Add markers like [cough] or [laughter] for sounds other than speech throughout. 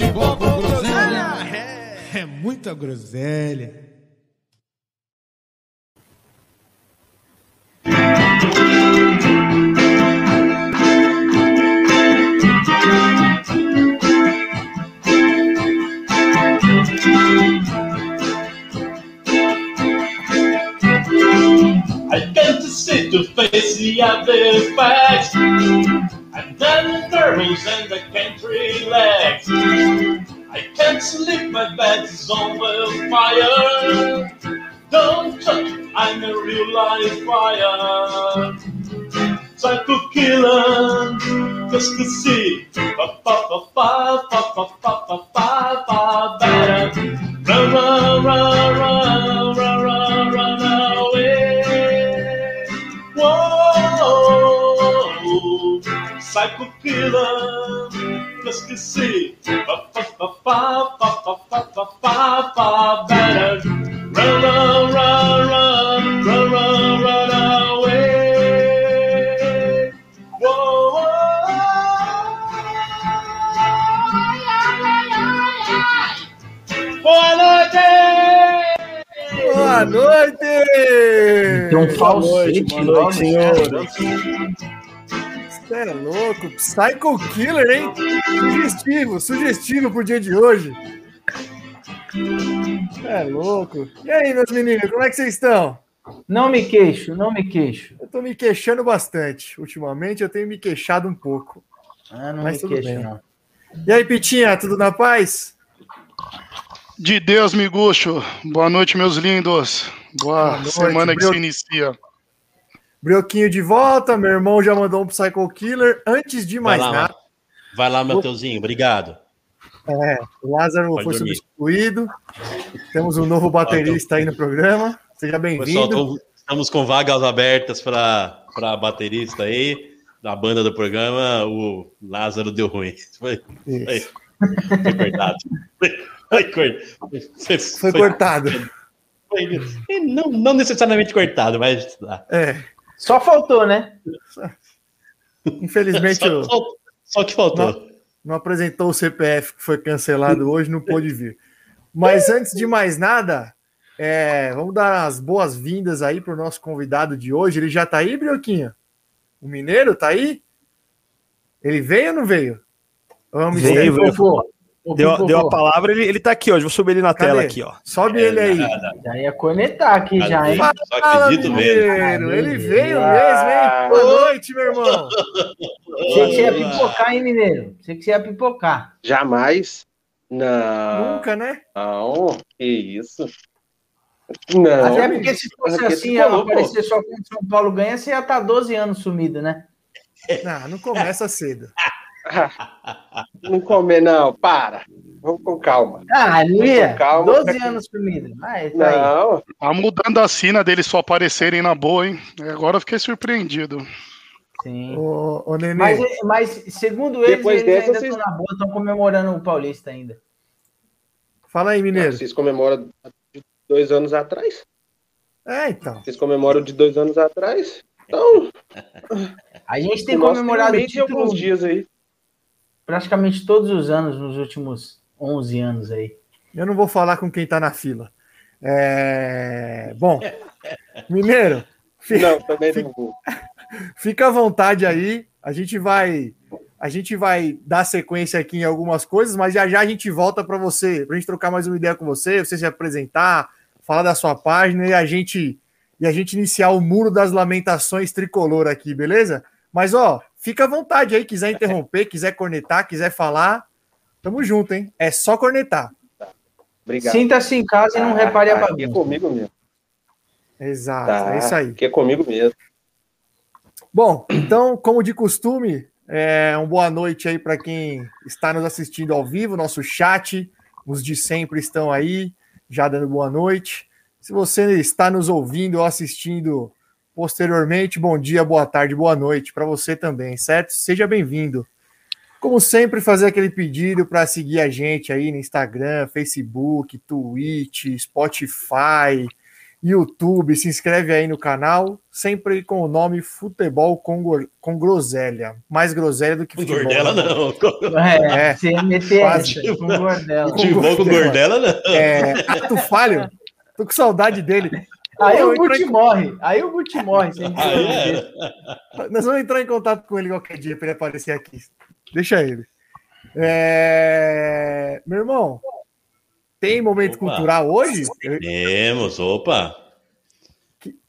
Futebol com groselha é muita groselha. I can't sit to face the other facts. And then the girls and the country legs. I can't sleep, my bed is on fire. Don't touch, I'm a real life fire. Psycho killer, just to see. Ba ba ba ba ba ba ba ba ba ba ba. Run, run, run, run, Whoa, psycho killer, just to see. Ba ba ba ba ba ba ba ba ba ba ba. Run, run, run, run, run, run, run away. Whoa. Boa noite! Boa noite! Tem um falsete, boa noite, senhor. Você é louco? Psycho Killer, hein? Sugestivo, sugestivo pro dia de hoje. É louco. E aí, meus meninos, como é que vocês estão? Não me queixo, não me queixo. Eu tô me queixando bastante. Ultimamente eu tenho me queixado um pouco. Ah, não Mas me tudo queixo, bem. não. E aí, Pitinha, tudo na paz? De Deus, Miguxo. Boa noite, meus lindos. Boa, Boa noite, semana que Breu. se inicia. Brioquinho de volta, meu irmão já mandou um Psycho Killer. Antes de Vai mais lá, nada, vai lá, Mateuzinho. Obrigado. é, o Lázaro Pode foi dormir. substituído. Temos um novo baterista aí no programa. Seja bem-vindo. estamos com vagas abertas para baterista aí. Da banda do programa, o Lázaro deu ruim. [laughs] [laughs] Foi, foi, foi cortado. Foi, foi- Foi cortado. não, não necessariamente cortado, mas. tá. É, Só faltou, né? infelizmente Só, eu só- só que faltou. não apresentou o CPF que foi cancelado hoje, não pôde vir. Mas antes de mais nada, é, vamos dar as boas-vindas aí para o nosso convidado de hoje. Ele já tá aí, Brioquinha? O Mineiro tá aí? Ele veio ou não veio? Vamos Veio, ver. veio. Deu, deu a palavra, ele, ele tá aqui, ó. Vou subir ele na Cadê? tela aqui, ó. Sobe ele aí. Já ia cornetar aqui, já, hein? Só acredito mesmo. Mineiro. Ele veio mesmo, hein? Boa noite, meu irmão. [laughs] Achei que você ia pipocar, hein, mineiro? Achei que você ia pipocar. Jamais. Não. Nunca, né? Não. Que isso. Não. Até porque se fosse assim, pô. aparecer só quando São Paulo ganha, você ia estar 12 anos sumido, né? Não, não começa cedo. [laughs] Não comer, não. Para. Vamos com calma. Ah, não ia? Calma. 12 anos sumido. Mas tá aí. Não. Tá mudando a sina deles só aparecerem na boa, hein? Agora eu fiquei surpreendido. Sim. Ô Nenê, Mas, mas segundo eles, Depois eles dessa, ainda vocês- estão na boa, estão comemorando o Paulista ainda. fala aí, Mineiro. Vocês comemoram de dois anos atrás? É, então. Vocês comemoram de dois anos atrás? Então, A gente tem o comemorado o título alguns dias aí. Praticamente todos os anos nos últimos 11 anos aí. Eu não vou falar com quem tá na fila. É... Bom, Mineiro, fi- Não, também não vou. [laughs] fica à vontade aí. A gente vai a gente vai dar sequência aqui em algumas coisas, mas já já a gente volta para você, para a gente trocar mais uma ideia com você, você se apresentar, falar da sua página e a gente e a gente iniciar o muro das lamentações tricolor aqui, beleza? Mas ó, fica à vontade aí, quiser interromper, quiser cornetar, quiser falar, tamo junto, hein? É só cornetar. Obrigado. Sinta-se em casa e não repare a Aqui é bagunça. comigo mesmo. Exato, Tá, é isso aí. Aqui é comigo mesmo. Bom, então, como de costume, É, um boa noite aí para quem está nos assistindo ao vivo, nosso chat. Os de sempre estão aí, já dando boa noite. Se você está nos ouvindo ou assistindo posteriormente, bom dia, boa tarde, boa noite para você também, certo? Seja bem-vindo. Como sempre, fazer aquele pedido para seguir a gente aí no Instagram, Facebook, Twitch, Spotify, YouTube. Se inscreve aí no canal, sempre com o nome Futebol com, com Groselha. Mais groselha do que Com futebol. Gordela não. É, [laughs] É, quase. com Gordela. Futebol com Gordela não. É, ato falho. Tô com saudade dele. Aí o Guti em- morre. Aí o Guti morre. querer. [laughs] é. Nós vamos entrar em contato com ele qualquer dia para ele aparecer aqui. Deixa ele. É, Meu irmão, tem momento Opa. cultural hoje? Temos, opa.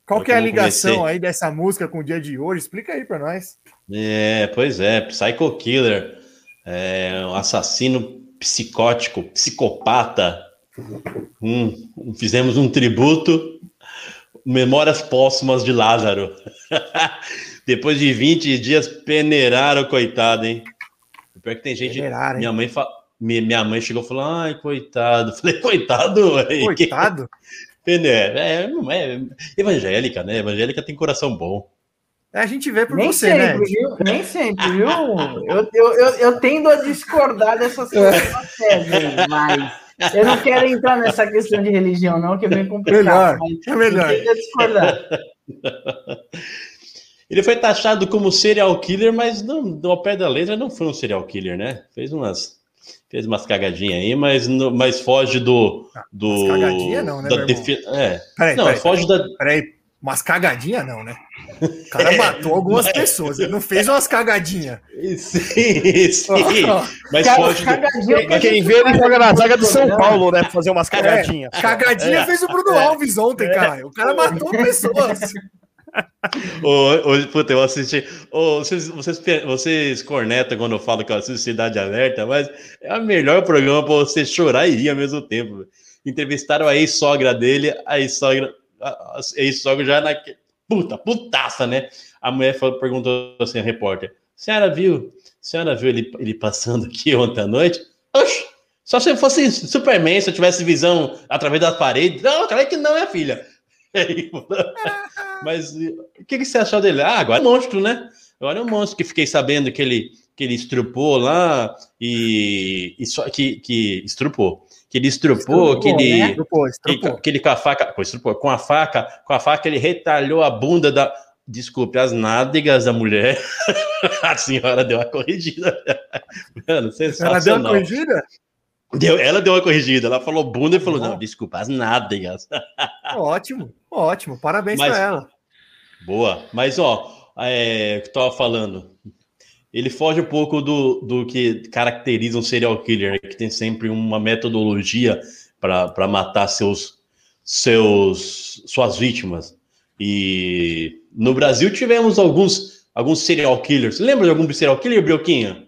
Qual que é a ligação comecei. aí dessa música com o dia de hoje? Explica aí para nós. É, pois é, Psycho Killer, é, um assassino psicótico, psicopata. Hum, fizemos um tributo, Memórias Póstumas de Lázaro. [laughs] Depois de 20 dias, peneiraram, coitado, hein? Pior que tem gente. Peneiraram, hein? minha mãe fa... mi- Minha mãe chegou e falou: ai, coitado. [laughs] Falei, coitado, mãe. Coitado. [laughs] Peneira. É, não é evangélica, né? Evangélica tem coração bom. É, a gente vê por Nem você, né? sempre, viu? Nem sempre, viu? Eu, eu, eu, eu tendo a discordar dessas coisas mas eu não quero entrar nessa questão de religião, não, que é bem complicado. Melhor, é melhor. [laughs] Ele foi taxado como serial killer, mas não, ao pé da letra não foi um serial killer, né? Fez umas, fez umas cagadinhas aí, mas, no- mas foge do. do umas cagadinha não, né, da meu irmão? defi- É. Peraí, não, peraí, foge da. Peraí, umas cagadinhas não, né? O cara matou algumas mas- pessoas, ele não fez umas cagadinhas. Sim, [laughs] sim. Mas Cara, do. cagadinha é Quem vê, ele joga na zaga do São programa. Paulo, né? pra Fazer umas cagadinhas. Cagadinha fez o Bruno Alves ontem, cara. O cara matou pessoas. Ô, puta, eu assisti. Ô, vocês, vocês, vocês cornetam quando eu falo que eu assisto Cidade Alerta, mas é o melhor programa pra você chorar e rir ao mesmo tempo. Entrevistaram a ex-sogra dele, a ex-sogra. Ex-sogra já na. Puta, putaça, né? A mulher falou, perguntou assim, a repórter: Senhora viu? Senhora viu ele, ele passando aqui ontem à noite? Oxi! Só se eu fosse Superman, se eu tivesse visão através das paredes. Não, claro que não, é filha. [laughs] [laughs] Mas o que, que você achou dele? Ah, agora é um monstro, né? Agora é um monstro que fiquei sabendo que ele, que ele estrupou lá e, e só que, que estrupou. Que ele estrupou, que ele. né? Estrupou, estrupou. que ele com a faca, estrupou, com a faca, com a faca ele retalhou a bunda da, desculpe, as nádegas da mulher. [laughs] a senhora deu uma corrigida. Mano, Ela deu uma sensacional. corrigida? Deu- ela deu uma corrigida. Ela falou bunda e falou: Não. não, desculpa, as nádegas. [laughs] Ótimo, ótimo. Parabéns Mas- pra ela. Boa. Mas, ó, é, o que eu tava falando. Ele foge um pouco do, do que caracteriza um serial killer, né, que tem sempre uma metodologia para matar seus, seus, suas vítimas. E no Brasil tivemos alguns, alguns serial killers. Você lembra de algum serial killer, Brioquinha?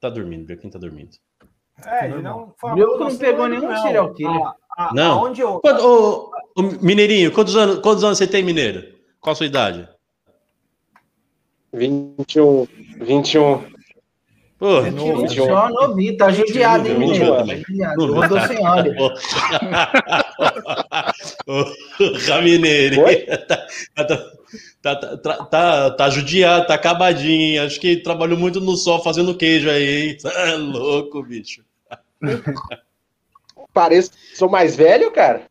Tá dormindo, Brioquinha tá dormindo. É, ele não foi que não pegou nenhum não. serial killer. A- a- Não. Aonde eu, Quanto- ô, ô, Mineirinho, quantos anos, quantos anos você tem, Mineiro? Qual a sua idade? 21. 21. Pô, É e um. Só novinho, tá judiado, hein, Vinte menino? Tá judiado. Não, tá. sem [laughs] Ramineri, Oi? tá, tá, tá, tá, judiado, tá acabadinho. hein? Acho que trabalhou muito no sol fazendo queijo aí, hein? É louco, bicho. Pareço. Sou mais velho, cara?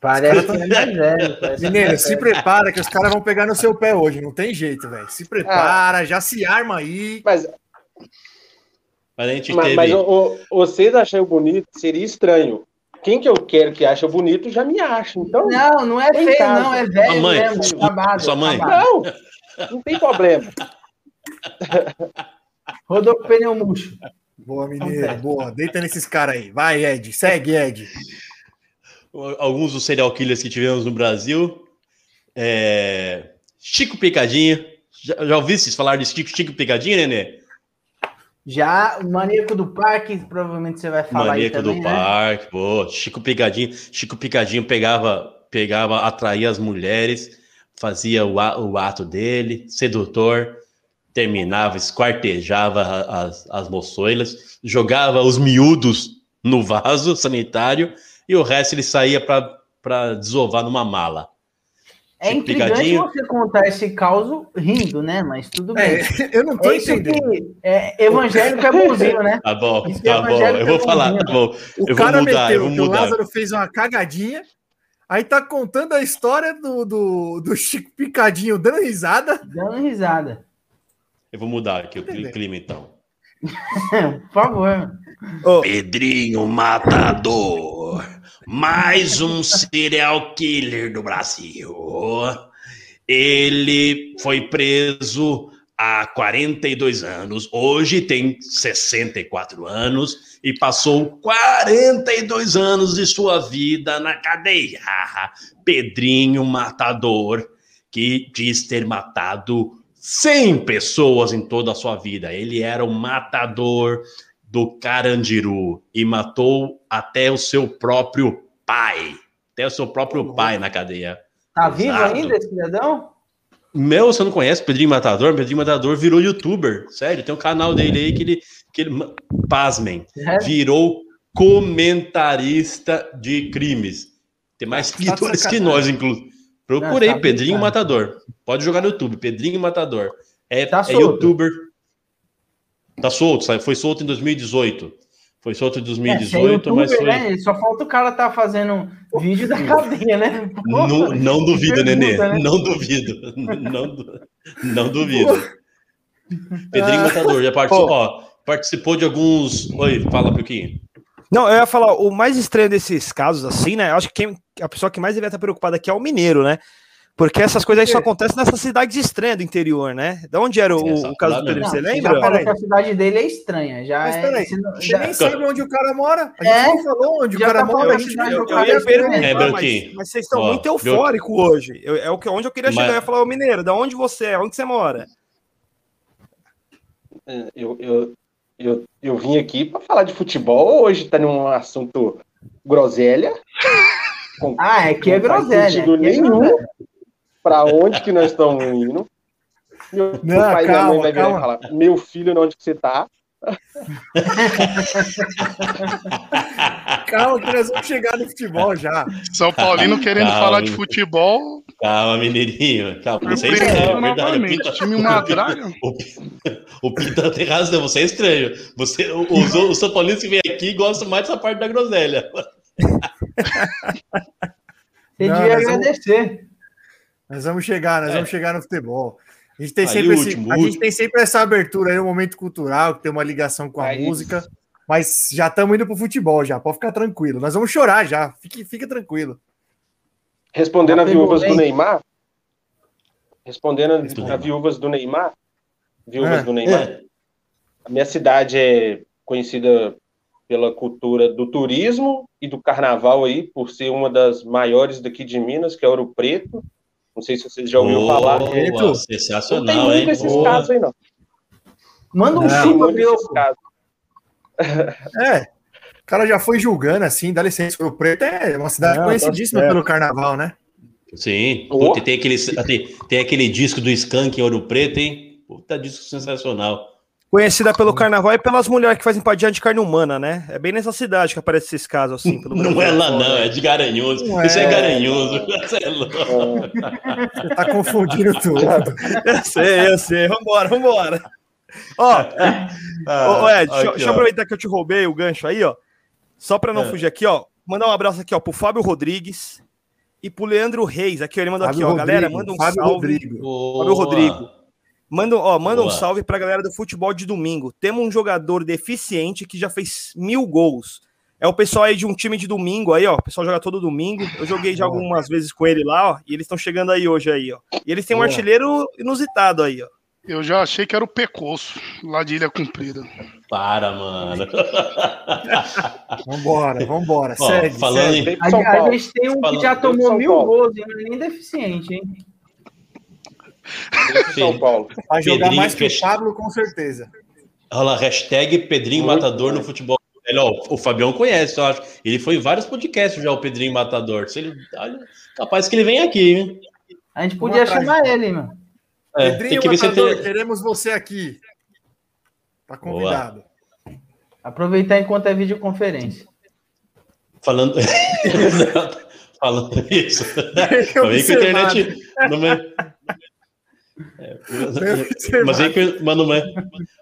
Parece que é mais velho. Mineiro, se velho. prepara que os caras vão pegar no seu pé hoje. Não tem jeito, velho. Se prepara, já se arma aí. Mas, Mas a gente mas, teve. mas o- o- vocês acham bonito, seria estranho. Quem que eu quero que acha bonito já me acha. Então, Não, não é feio, casa. não, é velho Sua mãe, mesmo. sua- acabado, sua mãe. acabado. não, não tem problema. Rodou com o pneu murcho. Boa, Mineiro, boa. Deita nesses caras aí. Vai, Ed. Segue, Ed. Alguns dos serial killers que tivemos no Brasil. É, Chico Picadinho. Já, já ouviste falar de Chico, Chico Picadinho, Nenê? Já o maníaco do parque, provavelmente você vai falar Maníaco também, do né? parque, pô, Chico Picadinho, Chico Picadinho pegava, pegava, atraía as mulheres, fazia o, o ato dele, sedutor, terminava, esquartejava as, as moçoilas, jogava os miúdos no vaso sanitário e o resto ele saía para desovar numa mala. É Chico intrigante Picadinho. você contar esse caos rindo, né? Mas tudo bem. É, [laughs] eu não tô É entendendo. que é, evangélico é bonzinho, né? Tá bom, Isso tá é bom. Eu vou é falar, tá bom. O Eu vou cara mudar, eu meteu vou que o mudar. Lázaro fez uma cagadinha, aí tá contando a história do, do, do Chico Picadinho dando risada. Dando risada. Eu vou mudar aqui o cli- clima então. [laughs] Por favor. Pedrinho Matador, mais um serial killer do Brasil. Ele foi preso há 42 anos, hoje tem 64 anos e passou 42 anos de sua vida na cadeia. Pedrinho Matador, que diz ter matado 100 pessoas em toda a sua vida. Ele era o matador do Carandiru e matou até o seu próprio pai. Até o seu próprio pai na cadeia. Tá vivo Exato. ainda esse cidadão? Meu, você não conhece Pedrinho Matador? Pedrinho Matador virou youtuber. Sério, tem um canal dele aí que ele, que ele pasmem, É? virou comentarista de crimes. Tem mais Tá seguidores que nós, inclusive. Procurei Não, tá Pedrinho brincando. Matador. Pode jogar no YouTube, Pedrinho Matador. É, Tá é youtuber. Tá solto, foi solto em 2018. Foi solto em É, se é 2018, youtuber, mas foi. né? Só falta o cara tá fazendo vídeo da cadeia, né? Porra, Não, não duvido, pergunta, Nenê. né? Não duvido. [laughs] Não, não duvido. Pedrinho Ah. Matador já participou, ó, participou de alguns. Oi, fala, Piquinho. Não, eu ia falar, o mais estranho desses casos, assim, né? Eu acho que quem- a pessoa que mais deveria estar preocupada aqui é o mineiro, né? Porque essas coisas aí só acontecem nessas cidades estranhas do interior, né? Da onde era o, o caso do Pedro? Você Não, lembra? Já falou que a cidade dele é estranha. Já Mas é, peraí, se não- Você já- nem sabe onde o cara mora. A gente É? nem falou onde o Já cara tá mora. A gente Eu, cara eu ia é perguntar, É, mas, mas vocês estão Ó, muito eufóricos hoje. Eu- é o que, onde eu queria Mas- chegar. Eu ia falar, ô Mineiro, da onde você é? Onde você mora? É, Eu, eu, eu, eu vim aqui para falar de futebol. Hoje tá num assunto groselha. Com- Ah, é que é não faz groselha. sentido aqui é nenhum. groselha. Para onde que nós estamos indo? Meu Não, pai e minha calma, mãe vai virar e calma. falar: Meu filho, onde que você tá? [laughs] Calma que nós vamos chegar no futebol já. São Paulino querendo Calma, falar de futebol. Calma, Mineirinho. Calma, você é estranho, é verdade. O. Pita, Time uma draga. o, o Pita tem razão, você é estranho. Você, os, os São Paulinos que vêm aqui gostam mais dessa parte da groselha. Mas eu- agradecer. Nós vamos chegar, nós É. vamos chegar no futebol. A gente tem, Aí, sempre, esse- último, a gente tem sempre essa abertura aí, um momento cultural, que tem uma ligação com a Aí. música. Mas já estamos indo pro futebol já, pode ficar tranquilo. Nós vamos chorar já, fique, fica tranquilo. Respondendo a viúvas do Neymar. Respondendo a- Respondendo. a viúvas do Neymar. Viúvas Ah, do Neymar. É. A minha cidade é conhecida pela cultura do turismo e do carnaval aí, por ser uma das maiores daqui de Minas, que é Ouro Preto. Não sei se vocês já ouviram falar. Boa, Preto. Não sensacional, tem hein? muito esses Boa. casos aí, não. Manda um Não. Chupa, casos. [laughs] É, o cara já foi julgando assim, dá licença. O Preto é uma cidade Não, tá conhecidíssima pelo carnaval, né? Sim. Oh. Puta, tem, aquele, tem, tem aquele disco do Skank em Ouro Preto, hein? Puta disco sensacional. Conhecida pelo carnaval e pelas mulheres que fazem padinha de carne humana, né? É bem nessa cidade que aparece esses casos, assim. Pelo Não é lá, não, é de Garanhuns. Não Isso é, é. Garanhuns. [laughs] Isso é louco. Você tá confundindo tudo. [laughs] Eu sei, eu sei. Vambora, vambora. Ó, ô, ô, Ed, deixa, aqui, deixa eu aproveitar que eu te roubei o gancho aí, ó. Só pra não É. fugir aqui, ó. Mandar um abraço aqui, ó, pro Fábio Rodrigues e pro Leandro Reis. Aqui, ó, ele mandou aqui, ó. Fábio Galera, Rodrigo, manda um Fábio salve. Rodrigo. Fábio Rodrigo. Manda, ó, manda um salve pra galera do futebol de domingo. Temos um jogador deficiente que já fez mil gols. É o pessoal aí de um time de domingo aí, ó. O pessoal joga todo domingo. Eu joguei já algumas vezes com ele lá, ó. E eles estão chegando aí hoje aí, ó. E eles têm um Boa. artilheiro inusitado aí, ó. Eu já achei que era o Pecoso, lá de Ilha Comprida. Para, mano. [laughs] Vambora, vambora. Ó, segue, falando segue. em- A, São a Paulo. gente tem um que já tomou São mil Paulo. gols e não é nem deficiente, hein? Pro São Paulo. Vai jogar Pedrinho mais que o Pablo, com certeza. Olha lá, hashtag Pedrinho Muito Matador bom. no futebol. Ele, ó, o Fabião conhece, eu acho. Ele foi em vários podcasts já, o Pedrinho Matador. Se ele, olha, capaz que ele vem aqui, hein? A gente podia atrás. chamar ele, mano. É, Pedrinho tem que Matador, tem... queremos você aqui. Tá convidado. Aproveitar enquanto é videoconferência. Falando. [laughs] Falando isso. Vem que a internet. Não é... É, [laughs] mas, vem com, mas, não é,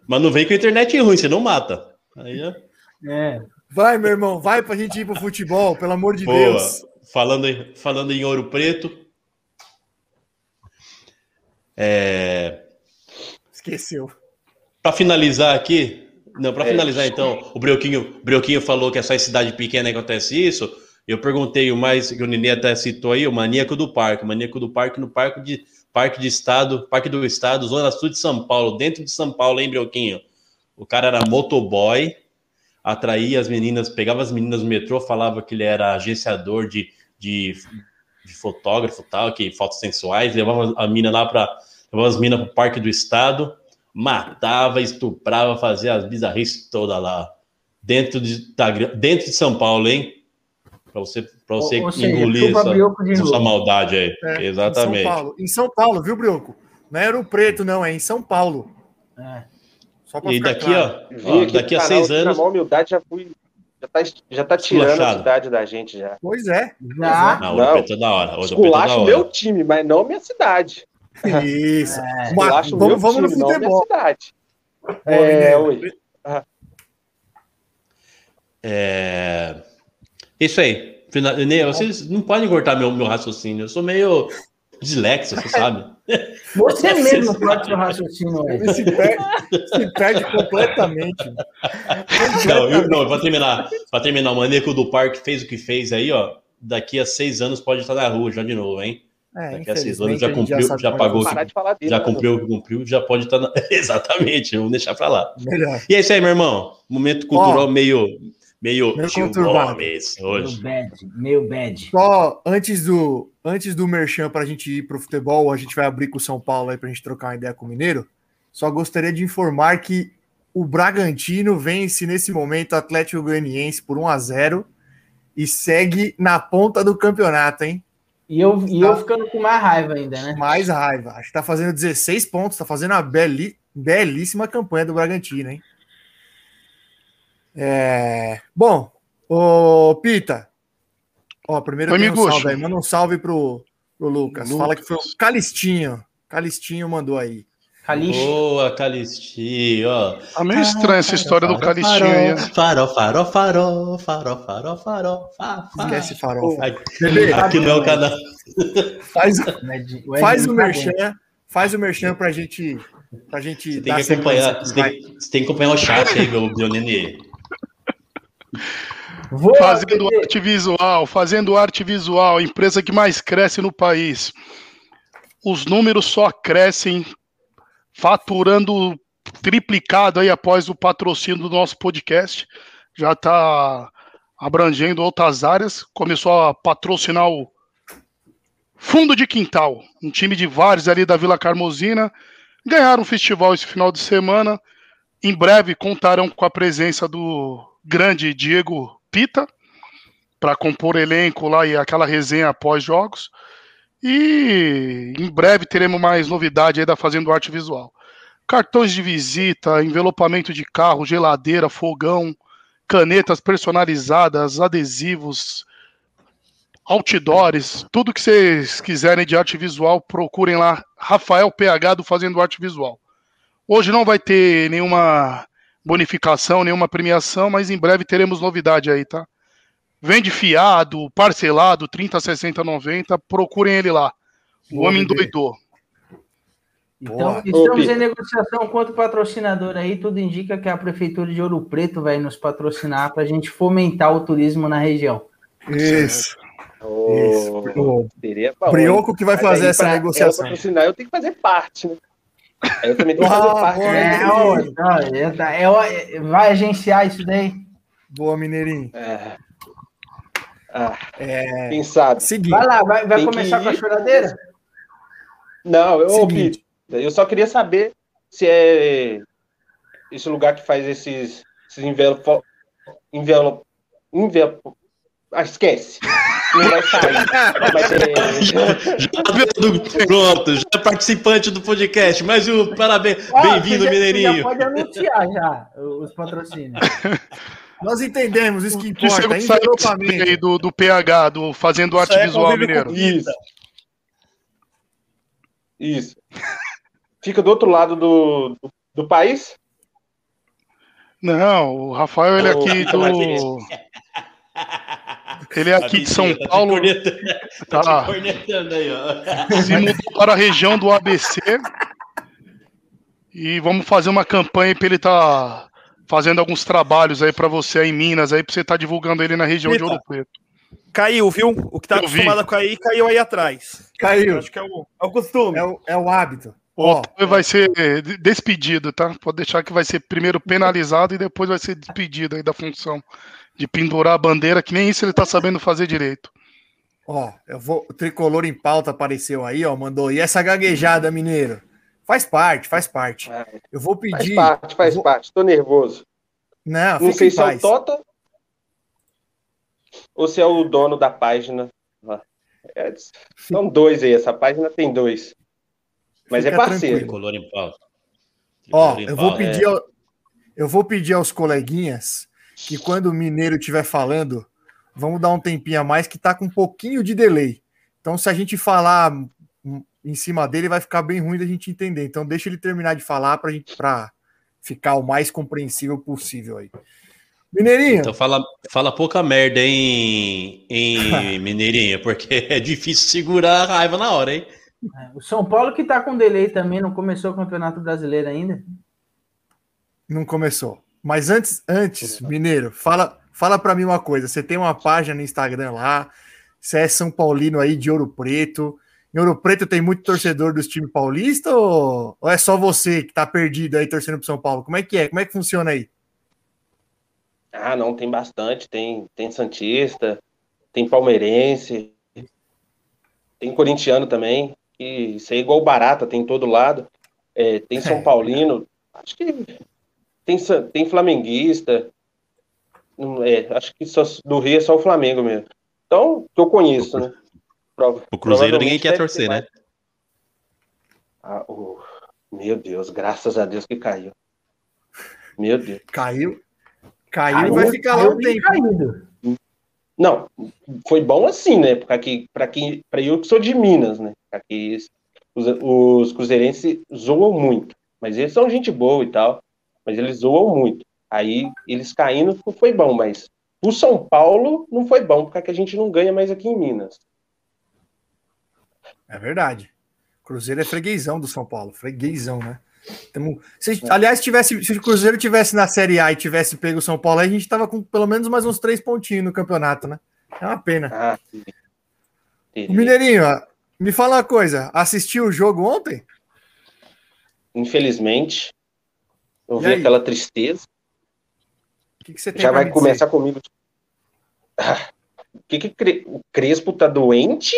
mas não vem com a internet ruim, você não mata. Aí, ó. É. Vai, meu irmão, vai pra gente ir pro futebol, pelo amor de Boa. Deus. Falando, em- falando em Ouro Preto. É, Esqueceu. para finalizar aqui, não, para É. finalizar então, o Brioquinho, o Brioquinho falou que é só em cidade pequena que acontece isso. Eu perguntei o mais que o Nenê até citou aí, o maníaco do parque, o maníaco do parque no parque de Parque de Estado, Parque do Estado, Zona Sul de São Paulo, dentro de São Paulo, hein, Brioquinho? O cara era motoboy, atraía as meninas, pegava as meninas no metrô, falava que ele era agenciador de, de, de fotógrafo tal, que fotos sensuais, levava a mina lá para levava as minas para o Parque do Estado, matava, estuprava, fazia as bizarrices todas lá. Dentro de, dentro de São Paulo, hein? Para você, pra você Ou- ou seja, engolir chupa essa, essa maldade aí. É, Em São Exatamente. Paulo, em São Paulo, viu, Brioco? Não é Ouro Preto, não, é em São Paulo. É. E ficar daqui, claro. ó, ó, aqui daqui a seis Na anos. maior humildade já fui. Já tá, já tá tirando a cidade da gente já. Pois é. Já. Não, Ouro Não. Preto é da hora. Preto é da Esculacho hora. meu time, mas não minha cidade. Isso. É. Mas Esculacho vamos meu vamos no não futebol. cidade. É, Mineiro. oi. É... Isso aí. Nenê, vocês não podem cortar meu, meu raciocínio. Eu sou meio dislexo, você [laughs] sabe. Você mesmo pode seu raciocínio, Ele se perde, se perde completamente. Não, eu, não, pra terminar, pra terminar, o Maneco do Parque fez o que fez aí, ó. Daqui a seis anos pode estar na rua já de novo, hein? É, Daqui a seis anos já cumpriu, já como é pagou, dele. já né, cumpriu o que cumpriu, já pode estar. Na... [laughs] Exatamente, vamos deixar pra lá. Melhor. E é isso aí, meu irmão. Momento cultural meio. Meio. Meio Gil conturbado. Gomes hoje. bad, meu bad. Só antes do, antes do Merchan para a gente ir para o futebol, a gente vai abrir com o São Paulo aí para a gente trocar uma ideia com o Mineiro. Só gostaria de informar que o Bragantino vence nesse momento o Atlético Goianiense por 1 a 0 e segue na ponta do campeonato, hein? E eu, e eu ficando com mais raiva ainda, né? Mais raiva. Acho que tá fazendo 16 pontos, tá fazendo uma beli- belíssima campanha do Bragantino, hein? É... Bom, ô Pita. Ó, primeiro Oi, um salve aí. Manda um salve pro, pro Lucas. Lucas. Fala que foi o Calistinho. Calistinho mandou aí. Calixe. Boa, Calisti, ó. Tá meio estranha essa história do Calistinho aí. né? Farol, farol, farol, farol, farol, farol, fa- fa- Esquece farofa. Aqui, aqui não é o canal. faz, O o faz o tá merchan. Faz o merchan pra gente. Pra gente Você tem dar que acompanhar, você tem, você tem que acompanhar o chat aí, meu, meu nenê. bem. Vou Fazendo Bebê. arte visual, fazendo arte visual, empresa que mais cresce no país. Os números só crescem, faturando triplicado aí após o patrocínio do nosso podcast. Já está abrangendo outras áreas. Começou a patrocinar o Fundo de Quintal, um time de vários ali da Vila Carmosina. Ganharam um festival esse final de semana. Em breve contarão com a presença do grande Diego Pita para compor elenco lá e aquela resenha após jogos. E em breve teremos mais novidade aí da Fazendo Arte Visual. Cartões de visita, envelopamento de carro, geladeira, fogão, canetas personalizadas, adesivos, outdoors, tudo que vocês quiserem de arte visual, procurem lá Rafael PH do Fazendo Arte Visual. Hoje não vai ter nenhuma bonificação, nenhuma premiação, mas em breve teremos novidade aí, tá? Vende fiado, parcelado, 30, 60, 90, procurem ele lá. O homem doidou. Então, Boa. estamos Ô, em negociação com outro patrocinador aí. Tudo indica que a Prefeitura de Ouro Preto vai nos patrocinar para a gente fomentar o turismo na região. Isso. Ô, O seria bom, Brioco que vai fazer essa negociação. Patrocinar, eu tenho que fazer parte, né? Aí eu também tenho que fazer parte. né? É, ó, ó, é, tá- é, ó, é, vai agenciar isso daí? Boa, Mineirinho. É. Ah, É, quem sabe? seguinte. Vai lá, vai, vai começar com a ir. choradeira? Não, eu. Pita, eu só queria saber se é esse lugar que faz esses, esses envelopos. Envelope, envelope, ah, esquece. não vai sair. Mas é, Já- Pronto, já é participante do podcast. Mais um parabéns. Ó, Bem-vindo, já- Mineirinho. Já pode anunciar já os patrocínios. Nós entendemos, isso que Que importa. envelopamento. saber aí do, do PH, do Fazendo Arte é Visual Mineiro. Isso. Isso. Fica do outro lado do, do, do país? Não, o Rafael, ele é aqui do. Ele é aqui de São Tá Paulo, Tá [laughs] Tá. te cornetando aí, ó. se mudou para a região do ABC. E vamos fazer uma campanha para ele estar fazendo alguns trabalhos aí para você aí em Minas, aí para você estar divulgando ele na região de Eita. Ouro Preto. Caiu, viu? O que tá Eu vi. acostumado a cair, caiu aí atrás. Caiu. Acho que é o, é o costume. É o, é o hábito. O Ó, Otávio vai ser de- despedido, tá? Pode deixar que vai ser primeiro penalizado e depois vai ser despedido aí da função de pendurar a bandeira, que nem isso ele tá sabendo fazer direito. ó, eu vou. O tricolor em pauta apareceu aí, ó. Mandou. E essa gaguejada, mineiro? Faz parte, faz parte. Ah, Eu vou Faz pedir. parte, faz vou- parte. Tô nervoso. Não, Não sei se é o. Tota ou se é o dono da página. É, são dois aí, essa página tem dois. Mas Fica é parceiro. Tricolor em pauta. Ó, Tricolor em eu vou pedir, ao- eu vou pedir aos coleguinhas que quando o mineiro estiver falando, vamos dar um tempinho a mais que tá com um pouquinho de delay. Então, se a gente falar em cima dele, vai ficar bem ruim da gente entender. Então, deixa ele terminar de falar para gente para ficar o mais compreensível possível aí. Mineirinho, Então fala, fala pouca merda em, em [laughs] Mineirinho, porque é difícil segurar a raiva na hora, hein? O São Paulo que tá com delay também, não começou o Campeonato Brasileiro ainda. não começou. Mas antes, antes, Mineiro, fala, fala para mim uma coisa. Você tem uma página no Instagram lá. Você é São Paulino aí de Ouro Preto. Em Ouro Preto tem muito torcedor dos times paulistas ou, ou é só você que tá perdido aí torcendo pro São Paulo? Como é que é? Como é que funciona aí? Ah, não, tem bastante. Tem, tem Santista, tem Palmeirense, tem corintiano também. E isso é igual barata, tem em todo lado. É, tem São. [laughs] Paulino, acho que tem, tem flamenguista. Não, é, acho que só, do Rio é só o Flamengo mesmo. Então, que eu conheço, né? Prova- O Cruzeiro ninguém provavelmente quer torcer, né? Ah, o- Meu Deus, graças a Deus que caiu. Meu Deus. Caiu. Caiu e vai ficar lá um tempo. caído. Não, foi bom assim, né? Para que, para quem, para eu que sou de Minas, né? Que os, os cruzeirenses zoam muito, mas eles são gente boa e tal, mas eles zoam muito. Aí eles caindo foi bom, mas o São Paulo não foi bom, porque a gente não ganha mais aqui em Minas. É verdade. Cruzeiro é freguesão do São Paulo, freguesão, né? Tamo- se, aliás, tivesse, se o Cruzeiro tivesse na Série A e tivesse pego o São Paulo, aí a gente tava com pelo menos mais uns três pontinhos no campeonato, né? É uma pena. Ah, O Mineirinho, me fala uma coisa. Assistiu o jogo ontem? infelizmente, eu E vi aí? aquela tristeza. O que, que você tem Já vai dizer? começar comigo. Ah, o que que Cre- o Crespo tá doente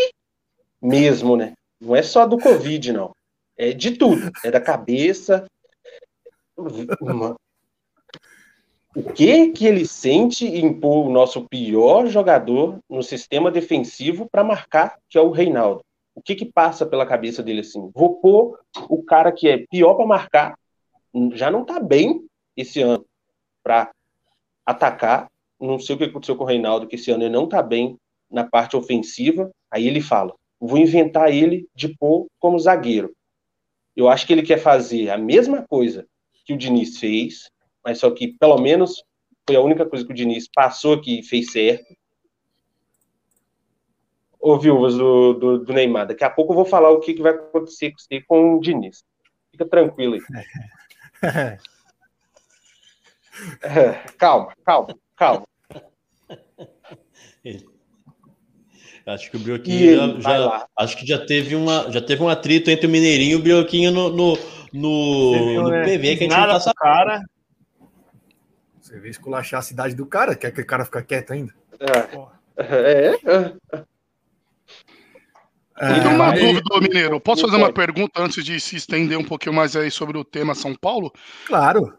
mesmo, né? Não é só do Covid, não. É de tudo. É da cabeça. O que que ele sente em pôr o nosso pior jogador no sistema defensivo para marcar, que é o Reinaldo? O que que passa pela cabeça dele assim? Vou pôr o cara que é pior para marcar, já não tá bem esse ano para atacar. Não sei o que aconteceu com o Reinaldo, que esse ano ele não tá bem na parte ofensiva. Aí ele fala: vou inventar ele de pôr como zagueiro. Eu acho que ele quer fazer a mesma coisa que o Diniz fez, mas só que pelo menos foi a única coisa que o Diniz passou aqui e fez certo. Ô, viúvas do, do, do Neymar, daqui a pouco eu vou falar o que, que vai acontecer com o Diniz. Fica tranquilo aí. [laughs] É, calma, calma, calma. Acho que o Brioquinho já, já- acho que já teve uma já teve um atrito entre o Mineirinho e o Brioquinho no no, no, viu, no né? PV que a gente Nada não tá cara. Você vê esculachar a cidade do cara, quer que o cara fica quieto ainda? É, é. Tenho uma dúvida, Mineiro. Posso fazer uma pergunta antes de se estender um pouquinho mais aí sobre o tema São Paulo? claro.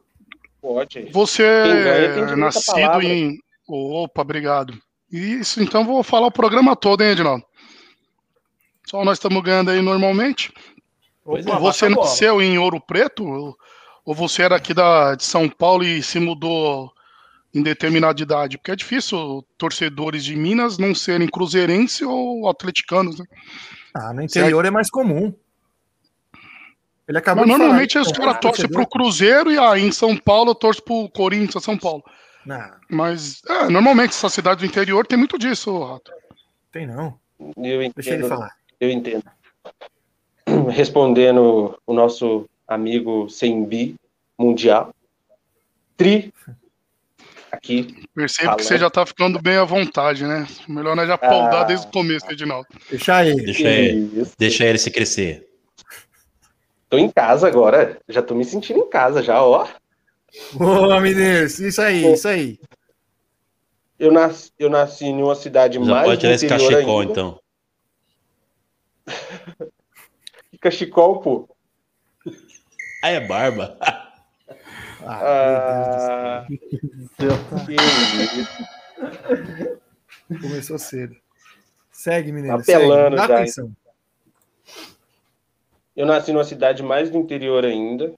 Pode. Você é nascido palavra. em. Opa, obrigado. Isso, então vou falar o programa todo, hein, Edinaldo? Só nós estamos ganhando aí normalmente. Pois é, você nasceu em Ouro Preto? Ou- Ou você era aqui da, de São Paulo e se mudou em determinada idade? Porque é difícil torcedores de Minas não serem cruzeirense ou atleticanos, né? Ah, no interior é mais comum. Ele acabou Mas normalmente falar, os caras torcem torcedor- pro Cruzeiro e aí em São Paulo eu torço pro Corinthians, São Paulo. Não, Mas, é, normalmente essa cidade do interior tem muito disso, Rato. tem não. Eu entendo. Deixa ele falar. Eu entendo. [clears throat] Respondendo o nosso amigo Sembi Mundial. Tri. Aqui. Percebo Falando. que você já tá ficando bem à vontade, né? Melhor nós já paudar Ah. desde o começo, Edinaldo. Deixa ele. Deixa ele, deixa ele se crescer. Tô em casa agora. Já tô me sentindo em casa já, ó. Boa, mineiro. Isso aí, isso aí. Eu nasci, eu nasci em uma cidade Já mais pode tirar esse cachecol, ainda. então. [laughs] Que cachecol, pô. Ah, é barba. [laughs] Ah, Ah. [laughs] Começou cedo. Segue, mineiro. Apelando segue. Dá já, atenção. Eu nasci numa cidade mais do interior ainda.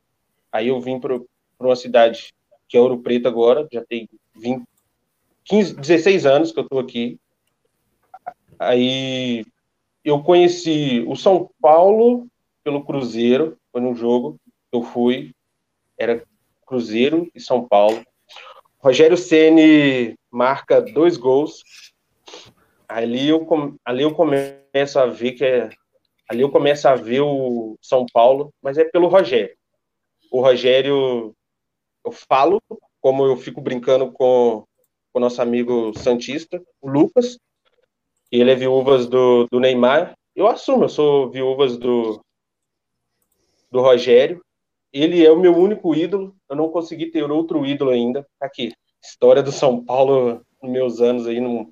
Aí eu vim para uma cidade que é Ouro Preto agora. Já tem 20, 15, 16 anos que eu tô aqui. Aí eu conheci o São Paulo pelo Cruzeiro. Foi num jogo que eu fui. Era Cruzeiro e São Paulo. Rogério Ceni marca dois gols. Ali eu, ali eu começo a ver que é Ali eu começo a ver o São Paulo, mas é pelo Rogério. O Rogério, eu falo, como eu fico brincando com com o nosso amigo Santista, o Lucas, e ele é viúvas do, do Neymar. Eu assumo, eu sou viúvas do, do Rogério. Ele é o meu único ídolo. Eu não consegui ter outro ídolo ainda. Tá Aqui, história do São Paulo nos meus anos aí não,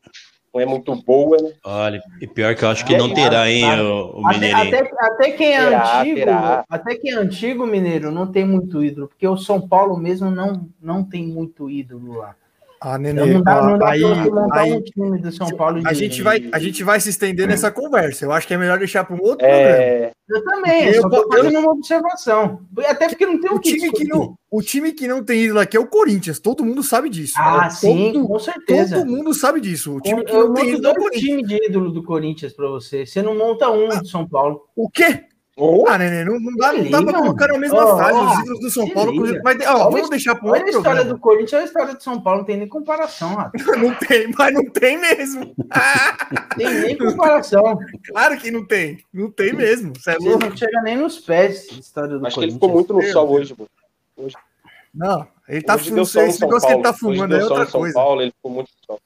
não é muito boa, né? Olha, e pior que eu acho que É, não terá, hein, o, o Até, até, até quem é Terá, antigo, terá. até quem é antigo, mineiro, não tem muito ídolo, porque o São Paulo mesmo não, não tem muito ídolo lá. Ah, Nenê, não dá, não dá aí, montar aí um time do São Paulo. a, de- gente vai, a gente vai se estender nessa conversa. Eu acho que é melhor deixar para um outro programa. É, Eu também, Eu- eu só tô eu- fazendo uma observação. Até porque não tem o, O que time, que não, o time que não tem ídolo aqui é o Corinthians. Todo mundo sabe disso. Ah, Todo- sim, com certeza. Todo mundo sabe disso. O time que eu não tem monto ídolo é o dois Corinthians. times de ídolo do Corinthians pra você. Você não monta um do São Paulo. O quê? Oh, Ah, Nenê, não, não dá, não dá pra colocar na mesma frase ó, os ídolos do São Paulo. liga. Mas, ó, Olha vamos a- deixar para Olha a outro história programa. do Corinthians, olha a história do São Paulo, não tem nem comparação, [laughs] Rato. Não tem, mas não tem mesmo. Tem nem comparação. [laughs] Claro que não tem. Não tem mesmo. Você é não chega nem nos pés a história do acho que ele Corinthians. ficou muito no sol hoje, pô. Não, ele tá Hoje fumando. Esse negócio que ele tá Paulo. Hoje fumando é outra em São coisa. Paulo, ele ficou muito no sol.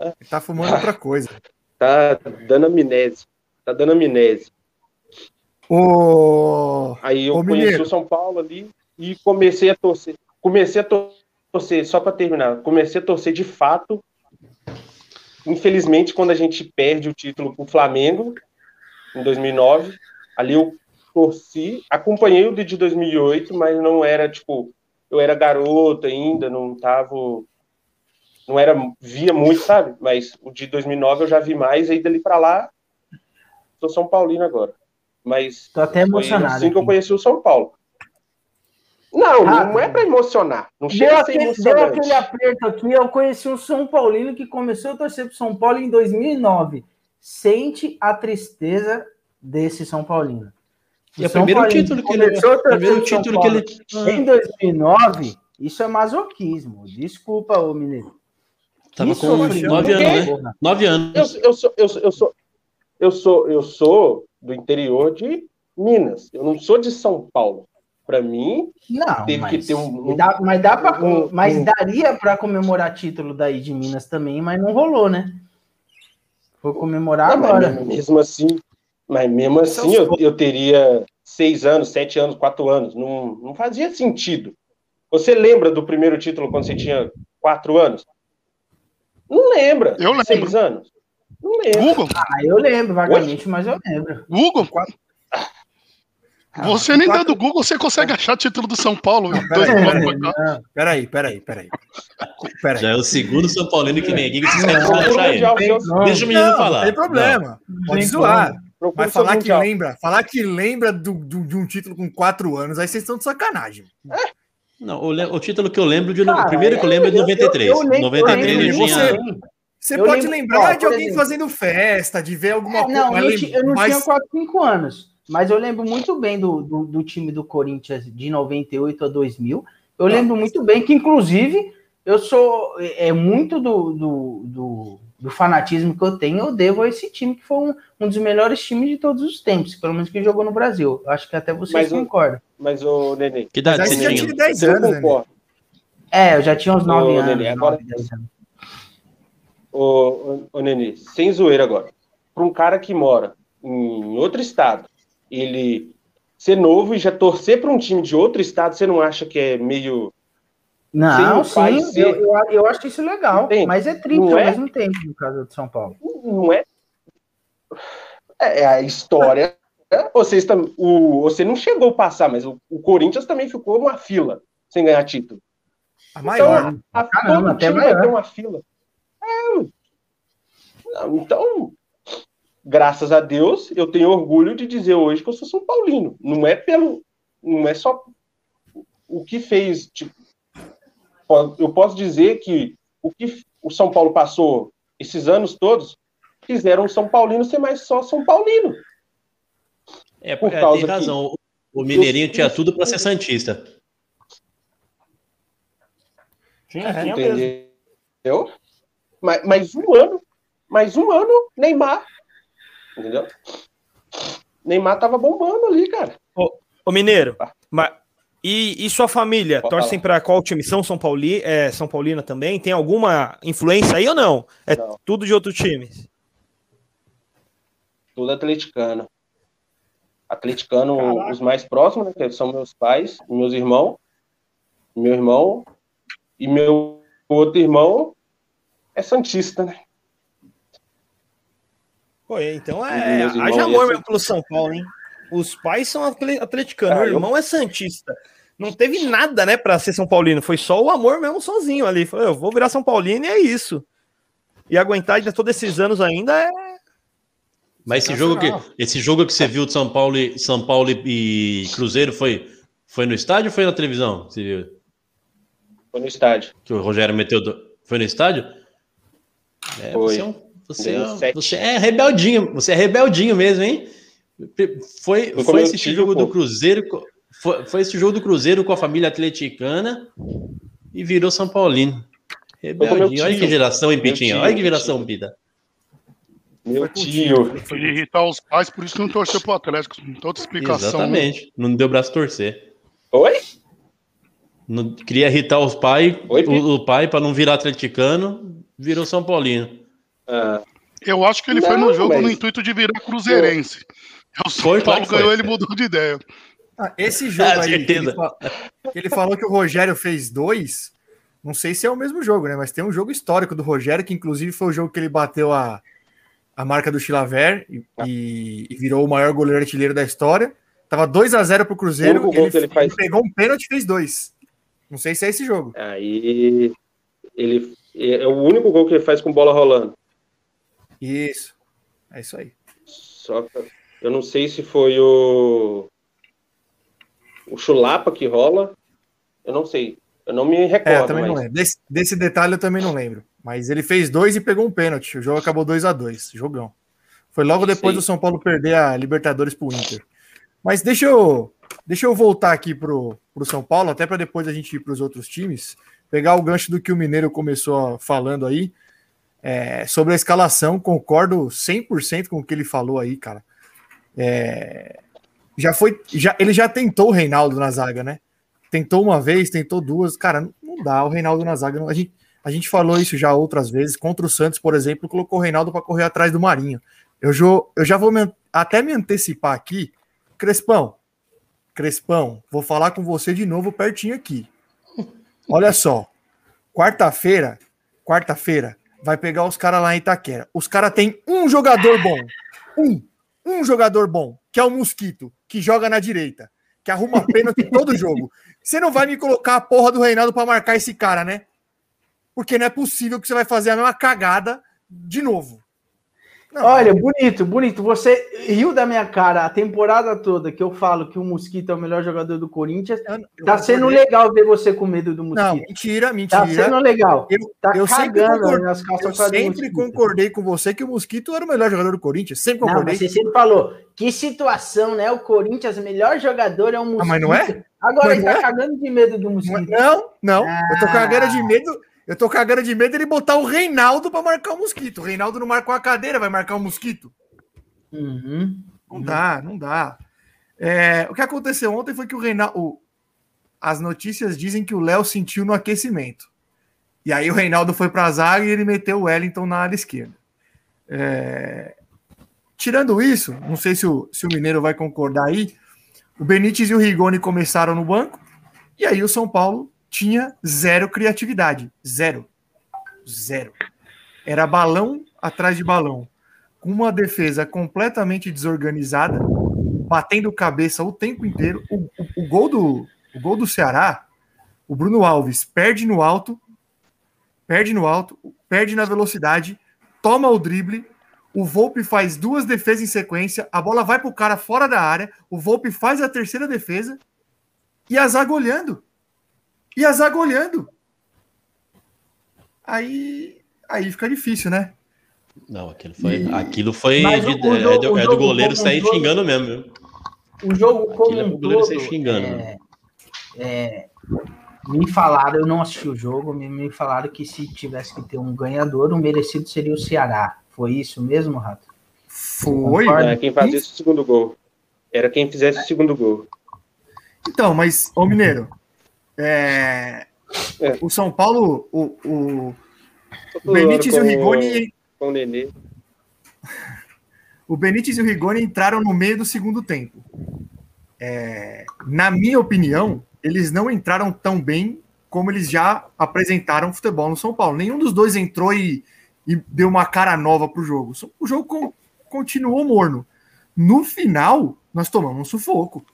Ele tá fumando outra coisa. [laughs] Tá dando amnésia. Tá dando amnésia. Ô. Aí eu Ô, conheci Mineiro. o São Paulo ali e comecei a torcer. Comecei a tor- torcer, só para terminar, comecei a torcer de fato. Infelizmente, quando a gente perde o título pro Flamengo, em 2009, ali eu torci, acompanhei o de 2008, mas não era, tipo, eu era garoto ainda, não tava, não era, via muito, sabe? Mas o de 2009 eu já vi mais, aí dali para lá, sou São Paulino agora. Mas Tô até foi emocionado. assim que eu conheci o São Paulo. Não, Ah, não é para emocionar. Não Deu chega a ser aquele, deu aquele aperto aqui. Eu conheci um São Paulino que começou a torcer pro São Paulo em 2009. Sente a tristeza desse São Paulino. E é o primeiro Paulino título que ele. começou a torcer Primeiro título que ele. Em 2009, isso é masoquismo. Desculpa, ô Mineiro. Tava com sofrimento. nove anos, né? Nove anos. Eu, eu sou, eu, sou, eu sou, eu sou, eu sou do interior de Minas. Eu não sou de São Paulo. Para mim, Não, Teve mas, que ter um- dá, mas dá pra, um- mas um- daria para comemorar título daí de Minas também, mas não rolou, né? Foi comemorar não, agora. mas mesmo assim, mas mesmo assim eu, eu teria seis anos, sete anos, quatro anos. Não, não fazia sentido. Você lembra do primeiro título quando você tinha quatro anos? Não lembra. Eu lembro. Seis anos? Não lembro. Google? Ah, eu lembro vagamente, mas eu lembro. Google? Você nem dando Google, você consegue achar título do São Paulo. dois Peraí, peraí, não, peraí, peraí, peraí. Já é o segundo São Paulino que vem aqui que vocês Não, querem não, achar ele. Não, Deixa o menino Não, falar. Não tem problema. Pode Tem zoar. Procura Mas falar que Mundial. lembra, falar que lembra do, do- de um título com quatro anos, aí vocês estão de sacanagem. Não, o, o título que eu lembro de. Cara, o primeiro que eu lembro é de eu- eu- 93. eu lembro- 93 eu, eu lembro tinha. Você- Eu pode lembro- lembrar ó, de alguém exemplo- fazendo festa, de ver alguma É, coisa. não, mas eu, ti- eu não mas- tinha 4, 5 anos, mas eu lembro muito bem do, do, do time do Corinthians de 98 a 2000. Eu lembro muito bem que, inclusive, eu sou. É é muito do, do, do, do fanatismo que eu tenho, eu devo a esse time, que foi um, um dos melhores times de todos os tempos, pelo menos que jogou no Brasil. Eu Acho que até vocês Mas o- concordam. Mas, ô, Nenê, Que Mas idade você tinha? tinha 10 eu anos, né? É, eu já tinha uns 9 Ô, anos. Nenê, agora- 9, 10 anos. Ô, ô, Nenê, sem zoeira agora. Para um cara que mora em outro estado, ele ser novo e já torcer para um time de outro estado, você não acha que é meio. Não, Sim, ser- eu, eu, eu acho isso legal, Entende? mas é triste Não ao é? mesmo tempo, no caso de São Paulo. Não é. É é a história. Vocês tam... o... Você não chegou a passar, mas o, o Corinthians também ficou uma fila sem ganhar título. A maior. Então, a, Caramba, todo time vai maior. ter uma fila. É. Então, graças a Deus, eu tenho orgulho de dizer hoje que eu sou São Paulino. Não é pelo. Não é só o que fez. Tipo, po- eu posso dizer que o que o São Paulo passou esses anos todos fizeram o São Paulino ser mais só São Paulino. É, Por é, causa tem que- razão. O, o Mineirinho tinha tudo para ser Santista. Tinha, tinha mesmo. Entendeu? Mas, mais um ano, mais um ano, Neymar. Entendeu? Neymar tava bombando ali, cara. Ô, Mineiro, ma- e, e sua família? Pode Torcem para qual time? São São, Pauli, é, São Paulina também? Tem alguma influência aí ou não? É Não. tudo de outro time? Tudo atleticano. Atleticano, os mais próximos, né? Que são meus pais, meus irmãos. Meu irmão. E meu outro irmão é Santista, né? Pô, então é. Haja amor mesmo pelo São Paulo, hein? Os pais são atle- atleticanos, Ah, o eu- irmão é Santista. Não teve nada, né, pra ser São Paulino. Foi só o amor mesmo sozinho ali. Falou, eu vou virar São Paulino e é isso. E aguentar de todos esses anos ainda é. Mas esse jogo, que, esse jogo que você viu de São Paulo e, São Paulo e Cruzeiro foi, foi no estádio ou foi na televisão? Você viu? Foi no estádio. Que o Rogério meteu. do- Foi no estádio? É, Foi. Você, é um- você, é, um- 17. você é rebeldinho. Você é rebeldinho mesmo, hein? Foi, Foi foi esse jogo pô. do Cruzeiro. Foi, foi esse jogo do Cruzeiro com a família atleticana e virou São Paulino. Rebeldinho. Olha que geração, hein, tio, Olha que geração. Pita. Meu Foi tio. Queria irritar os pais, por isso que não torceu pro Atlético. Toda explicação. né? Exatamente. Não deu braço torcer. Oi? Não, queria irritar os pais, Oi, o, o pai, para não virar atleticano, virou São Paulino. Ah, Eu acho que ele foi Não, no jogo mas- no intuito de virar cruzeirense. O São Foi, Paulo que foi. ganhou, ele mudou de ideia. Ah, esse jogo [laughs] Ah, aí, que ele, ele falou que o Rogério fez dois, não sei se é o mesmo jogo, né? Mas tem um jogo histórico do Rogério, que inclusive foi o jogo que ele bateu a, a marca do Chilaver e, e- e virou o maior goleiro artilheiro da história. Tava 2 a 0 pro Cruzeiro, ele, ele faz- ele pegou um pênalti e fez dois. Não sei se é esse jogo. aí ele é o único gol que ele faz com bola rolando. Isso. É isso aí. Só que eu não sei se foi o o Chulapa que rola. Eu não sei. Eu não me É, eu recordo, também não mas lembro. Desse, desse detalhe eu também não lembro. Mas ele fez dois e pegou um pênalti. O jogo acabou 2 a 2 Jogão. Foi logo depois Sim. do São Paulo perder a Libertadores pro Inter. Mas deixa eu, deixa eu voltar aqui pro, pro São Paulo, até para depois a gente ir para os outros times. Pegar o gancho do que o Mineiro começou falando aí. é, sobre a escalação, concordo 100% com o que ele falou aí, cara. É, já foi, já, ele já tentou o Reinaldo na zaga, né? Tentou uma vez, tentou duas. Cara, não- dá o Reinaldo na zaga. A gente, a gente falou isso já outras vezes. Contra o Santos, por exemplo, colocou o Reinaldo para correr atrás do Marinho. Eu, eu já vou me até me antecipar aqui. Crespão, Crespão, vou falar com você de novo pertinho aqui. Olha só. Quarta-feira, quarta-feira, vai pegar os caras lá em Itaquera. Os caras têm um jogador bom. Um. um jogador bom, que é o Mosquito, que joga na direita, que arruma pênalti todo [laughs] jogo. Você não vai me colocar a porra do Reinaldo para marcar esse cara, né? Porque não é possível que você vai fazer a mesma cagada de novo. Não, Olha, bonito, bonito. Você riu da minha cara a temporada toda que eu falo que o Mosquito é o melhor jogador do Corinthians. Eu, tá sendo legal ver você com medo do Mosquito. Não, mentira, mentira. Tá sendo legal. Eu, tá eu sempre, eu sempre concordei com você que o Mosquito era o melhor jogador do Corinthians. Sempre concordei. Não, você sempre falou que situação, né? O Corinthians, o melhor jogador é o Mosquito. Ah, mas não é? Agora mas ele tá é? cagando de medo do Mosquito. Não, não. Ah. Eu tô cagando de medo eu tô cagando de medo ele botar o Reinaldo para marcar o mosquito. O Reinaldo não marcou a cadeira, vai marcar o mosquito. Uhum. Não uhum. dá, não dá. É, o que aconteceu ontem foi que o Reinaldo. As notícias dizem que o Léo sentiu no aquecimento. E aí o Reinaldo foi para a zaga e ele meteu o Wellington na área esquerda. É... Tirando isso, não sei se o, se o Mineiro vai concordar aí. O Benítez e o Rigoni começaram no banco. E aí o São Paulo tinha zero criatividade. Zero. Zero. Era balão atrás de balão. Com uma defesa completamente desorganizada, batendo cabeça o tempo inteiro. O, o, o, gol, do, o gol do Ceará, o Bruno Alves perde no alto, perde no alto, perde na velocidade, toma o drible. O Volpe faz duas defesas em sequência, a bola vai para o cara fora da área, o Volpe faz a terceira defesa e a zaga olhando. E a zaga olhando. Aí, aí fica difícil, né? Não, aquilo foi, e... aquilo foi de, o, o é, do, é do goleiro sair todo, xingando mesmo. Viu? O jogo como é um goleiro sair xingando. É, é, me falaram, eu não assisti o jogo, me, me falaram que se tivesse que ter um ganhador, o merecido seria o Ceará. Foi isso mesmo, Rato? Foi. É, quem fazia o segundo gol. Era quem fizesse o segundo gol. Então, mas, ô Mineiro, é, é. O São Paulo, o, o, o Benítez e o Rigoni. Com o Nenê. O Benítez e o Rigoni entraram no meio do segundo tempo. É, na minha opinião, eles não entraram tão bem como eles já apresentaram futebol no São Paulo. Nenhum dos dois entrou e, e deu uma cara nova para o jogo. O jogo continuou morno. No final, nós tomamos um sufoco.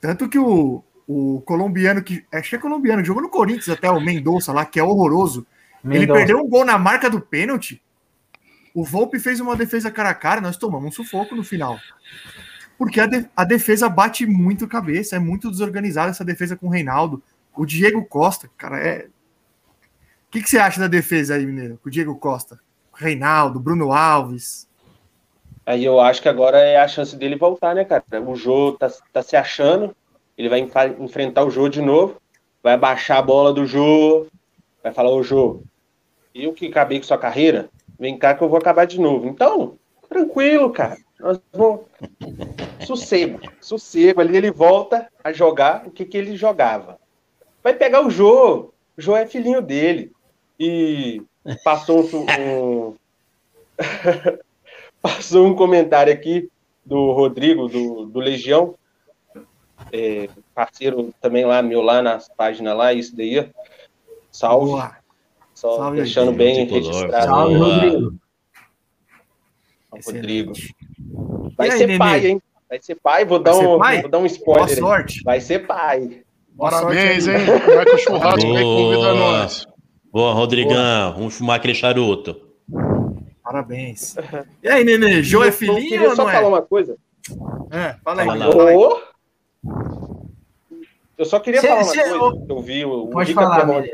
Tanto que o, o colombiano que. Acho que é colombiano, jogou no Corinthians até o Mendonça lá, que é horroroso. Mendonça. Ele perdeu um gol na marca do pênalti. O Volpe fez uma defesa cara a cara, nós tomamos um sufoco no final. Porque a, de, a defesa bate muito cabeça, é muito desorganizada essa defesa com o Reinaldo. O Diego Costa, cara, é. O que, que você acha da defesa aí, Mineiro? Com o Diego Costa? Reinaldo, Bruno Alves. Aí eu acho que agora é a chance dele voltar, né, cara? O Jô tá, tá se achando, ele vai enfrentar o Jô de novo, vai baixar a bola do Jô, vai falar, ô Jô, eu que acabei com sua carreira, vem cá que eu vou acabar de novo. Então, tranquilo, cara. Nós vamos. [laughs] Sossego, sossego. Ali ele volta a jogar o que, que ele jogava. Vai pegar o Jô. O Jô é filhinho dele. E passou um. [laughs] passou um comentário aqui do Rodrigo, do, do Legião, é, parceiro também lá, meu lá nas páginas lá, isso daí. Salve. Boa. Só Salve, deixando bem registrado. Salve, Rodrigo. Rodrigo. Vai aí, ser Nenê? pai, hein? Vai ser pai, vou, dar, um, pai? vou dar um spoiler. Boa sorte. Vai ser pai. Boa Parabéns, hein? Vai com churrasco aí, convida nós. Boa, Rodrigão. Boa. Vamos fumar aquele charuto. Parabéns. E aí, Nenê? Jô é filhinho eu queria ou só não é? falar uma coisa. É, fala aí. Fala lá. Eu só queria cê, falar uma coisa eu... que eu vi. O Pode Rica falar, Perrone.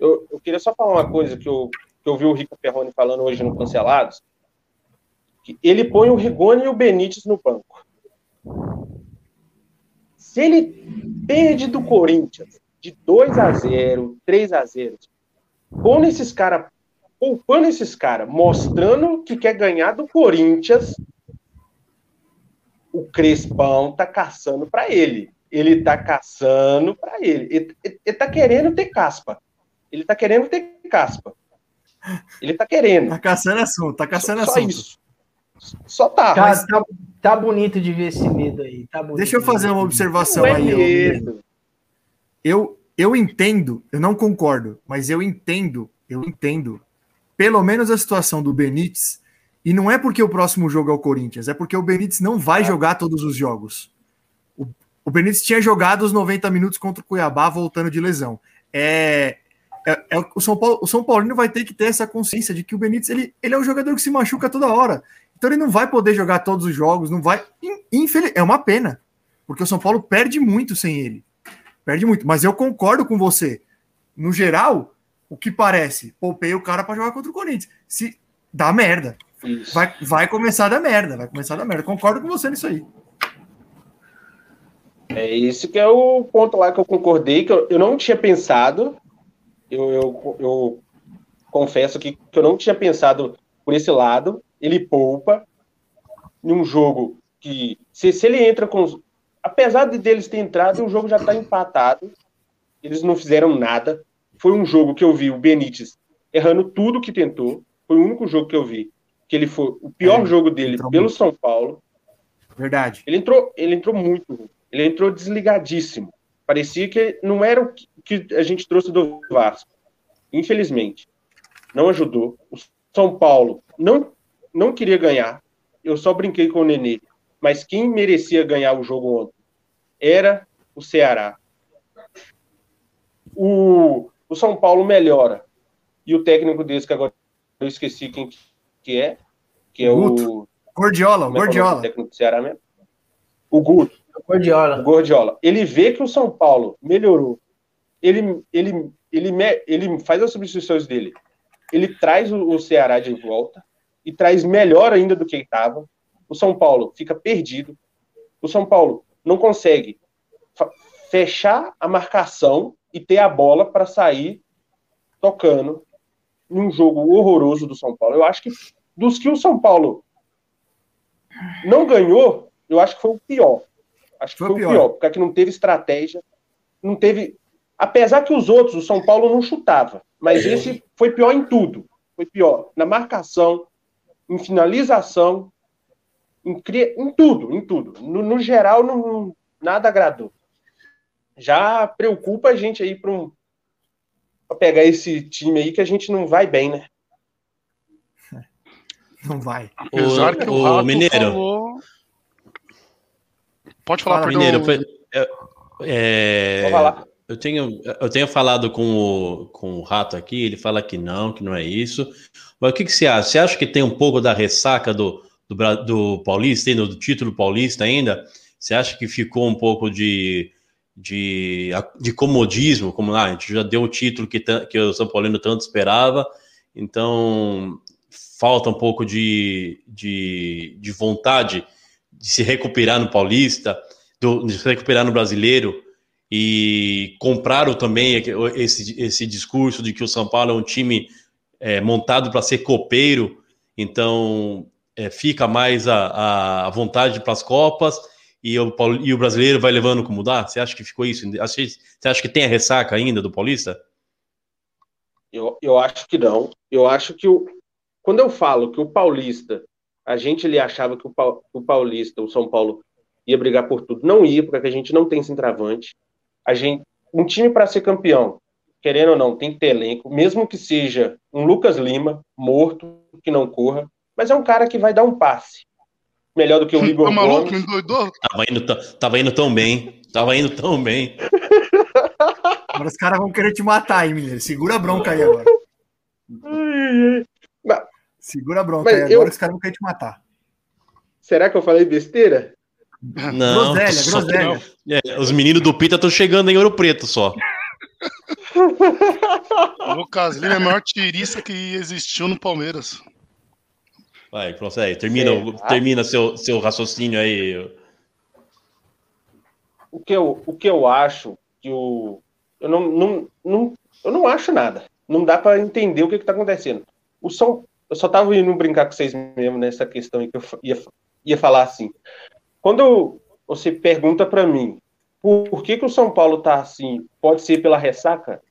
Eu, eu queria só falar uma coisa que eu, que eu vi o Rica Perrone falando hoje no Cancelados. Que ele põe o Rigoni e o Benítez no banco. Se ele perde do Corinthians de 2 a 0 3 a 0 pondo esses caras, poupando esses caras, mostrando que quer ganhar do Corinthians, o Crespão tá caçando para ele. Ele tá caçando para ele. Ele, ele. ele tá querendo ter caspa. Ele tá querendo ter caspa. Ele tá querendo. Tá caçando assunto, tá caçando só, assunto. Só isso. Só tá. Tá, mas... tá, tá, bonito de ver esse medo aí. Tá Deixa eu fazer uma observação é aí. Eu, eu entendo, eu não concordo, mas eu entendo, eu entendo, pelo menos a situação do Benítez E não é porque o próximo jogo é o Corinthians, é porque o Benítez não vai jogar todos os jogos. O, o Benítez tinha jogado os 90 minutos contra o Cuiabá voltando de lesão. É, é, é o, São Paulo, o São Paulino vai ter que ter essa consciência de que o Benítez ele, ele é um jogador que se machuca toda hora. Então ele não vai poder jogar todos os jogos, não vai. Infeliz, é uma pena, porque o São Paulo perde muito sem ele. Perde muito, mas eu concordo com você. No geral, o que parece, poupei o cara para jogar contra o Corinthians. Se dá merda. Vai, vai começar a dar merda, vai começar a dar merda. Concordo com você nisso aí. É esse que é o ponto lá que eu concordei, que eu, eu não tinha pensado. Eu, eu, eu confesso que, que eu não tinha pensado por esse lado. Ele poupa em um jogo que, se, se ele entra com. Apesar de deles ter entrado, o jogo já está empatado. Eles não fizeram nada. Foi um jogo que eu vi o Benítez errando tudo que tentou. Foi o único jogo que eu vi que ele foi o pior é, jogo dele pelo muito. São Paulo. Verdade. Ele entrou, ele entrou muito, ele entrou desligadíssimo. Parecia que não era o que a gente trouxe do Vasco. Infelizmente, não ajudou. O São Paulo não não queria ganhar. Eu só brinquei com o Nenê, mas quem merecia ganhar o jogo ontem era o Ceará. O, o São Paulo melhora. E o técnico desse, que agora eu esqueci quem que é, que é o. Gordiola, o é Gordiola. É técnico do Ceará mesmo? O Guto. Gordiola. O Gordiola. Ele vê que o São Paulo melhorou. Ele, ele, ele, ele faz as substituições dele. Ele traz o, o Ceará de volta e traz melhor ainda do que estava. O São Paulo fica perdido. O São Paulo não consegue fechar a marcação e ter a bola para sair tocando num jogo horroroso do São Paulo. Eu acho que dos que o São Paulo não ganhou, eu acho que foi o pior. Acho que foi, foi o pior. pior, porque aqui não teve estratégia, não teve. Apesar que os outros, o São Paulo não chutava, mas é. esse foi pior em tudo. Foi pior na marcação, em finalização, em, em tudo, em tudo. No, no geral, não, nada agradou. Já preocupa a gente aí para um, pra pegar esse time aí que a gente não vai bem, né? Não vai. Apesar o, que o, o Mineiro. Falou... Pode falar, Fala, Mineiro. É, é, eu, tenho, eu tenho falado com o, com o Rato aqui, ele fala que não, que não é isso. Mas o que, que você acha? Você acha que tem um pouco da ressaca do, do, do Paulista, ainda, do título paulista ainda? Você acha que ficou um pouco de de, de comodismo, como lá, a gente já deu o título que, que o São Paulino tanto esperava, então falta um pouco de, de, de vontade de se recuperar no Paulista, do, de se recuperar no Brasileiro, e compraram também esse, esse discurso de que o São Paulo é um time é, montado para ser copeiro, então é, fica mais a, a vontade para as Copas e o, e o brasileiro vai levando como dá? Você acha que ficou isso? Você acha que tem a ressaca ainda do Paulista? Eu, eu acho que não. Eu acho que o, quando eu falo que o Paulista, a gente ele achava que o, o Paulista, o São Paulo, ia brigar por tudo. Não ia, porque a gente não tem centroavante. A gente, um time para ser campeão, querendo ou não, tem que ter elenco, mesmo que seja um Lucas Lima, morto, que não corra, mas é um cara que vai dar um passe melhor do que o Igor tá maluco, Gomes. Tava indo, tava indo tão bem. Tava indo tão bem. Agora os caras vão querer te matar aí, menino. Segura a bronca aí agora. Segura a bronca aí agora, eu... os caras vão querer te matar. Será que eu falei besteira? Não, groselha, groselha. É, os meninos do Pita estão chegando em Ouro Preto só. o [laughs] Lucas Lima é a maior tirista que existiu no Palmeiras. Vai, consegue. Termina, termina seu, seu raciocínio aí. O que eu, o que eu acho que o. Eu não, não, não, eu não acho nada. Não dá para entender o que está acontecendo. O São, eu só estava indo brincar com vocês mesmo nessa questão que eu ia, ia falar assim. Quando você pergunta para mim por que, que o São Paulo está assim, pode ser pela ressaca?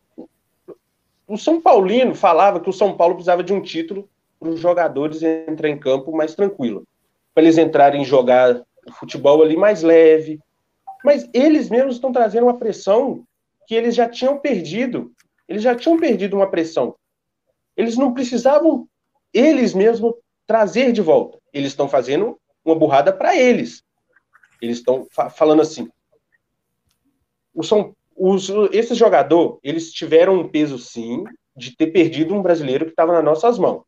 O São Paulino falava que o São Paulo precisava de um título para os jogadores entrar em campo mais tranquilo, para eles entrarem e jogar futebol ali mais leve. Mas eles mesmos estão trazendo uma pressão que eles já tinham perdido. Eles já tinham perdido uma pressão. Eles não precisavam, eles mesmos trazer de volta. Eles estão fazendo uma burrada para eles. Eles estão fa falando assim. O São, os, esse jogador, eles tiveram um peso sim de ter perdido um brasileiro que estava nas nossas mãos.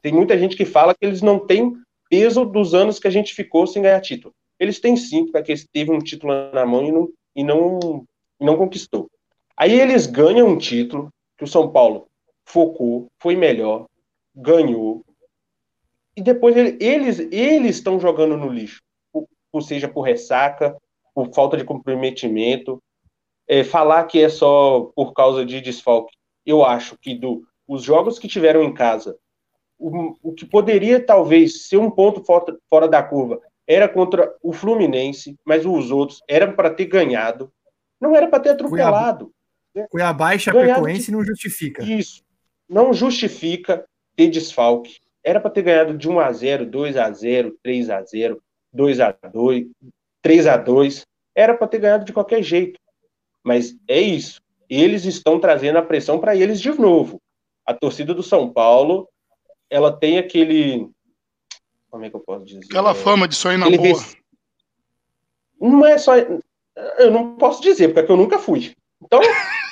Tem muita gente que fala que eles não têm peso dos anos que a gente ficou sem ganhar título. Eles têm sim, porque eles teve um título na mão e não, e não, e não conquistou. Aí eles ganham um título que o São Paulo focou, foi melhor, ganhou. E depois ele, eles eles estão jogando no lixo, ou, ou seja, por ressaca, por falta de comprometimento. É, falar que é só por causa de desfalque. Eu acho que do, os jogos que tiveram em casa, o, o que poderia talvez ser um ponto fora, fora da curva era contra o Fluminense, mas os outros eram para ter ganhado. Não era para ter atropelado. Cuiabá e Chapecoense de... não justifica. Isso. Não justifica ter desfalque. Era para ter ganhado de 1 a 0, 2 a 0, 3 a 0, 2 a 2, 3 a 2. Era para ter ganhado de qualquer jeito. Mas é isso. Eles estão trazendo a pressão para eles de novo. A torcida do São Paulo, ela tem aquele como é que eu posso dizer? Aquela fama de sonhar na boa. Res... Não é só eu não posso dizer, porque eu nunca fui. Então, [laughs]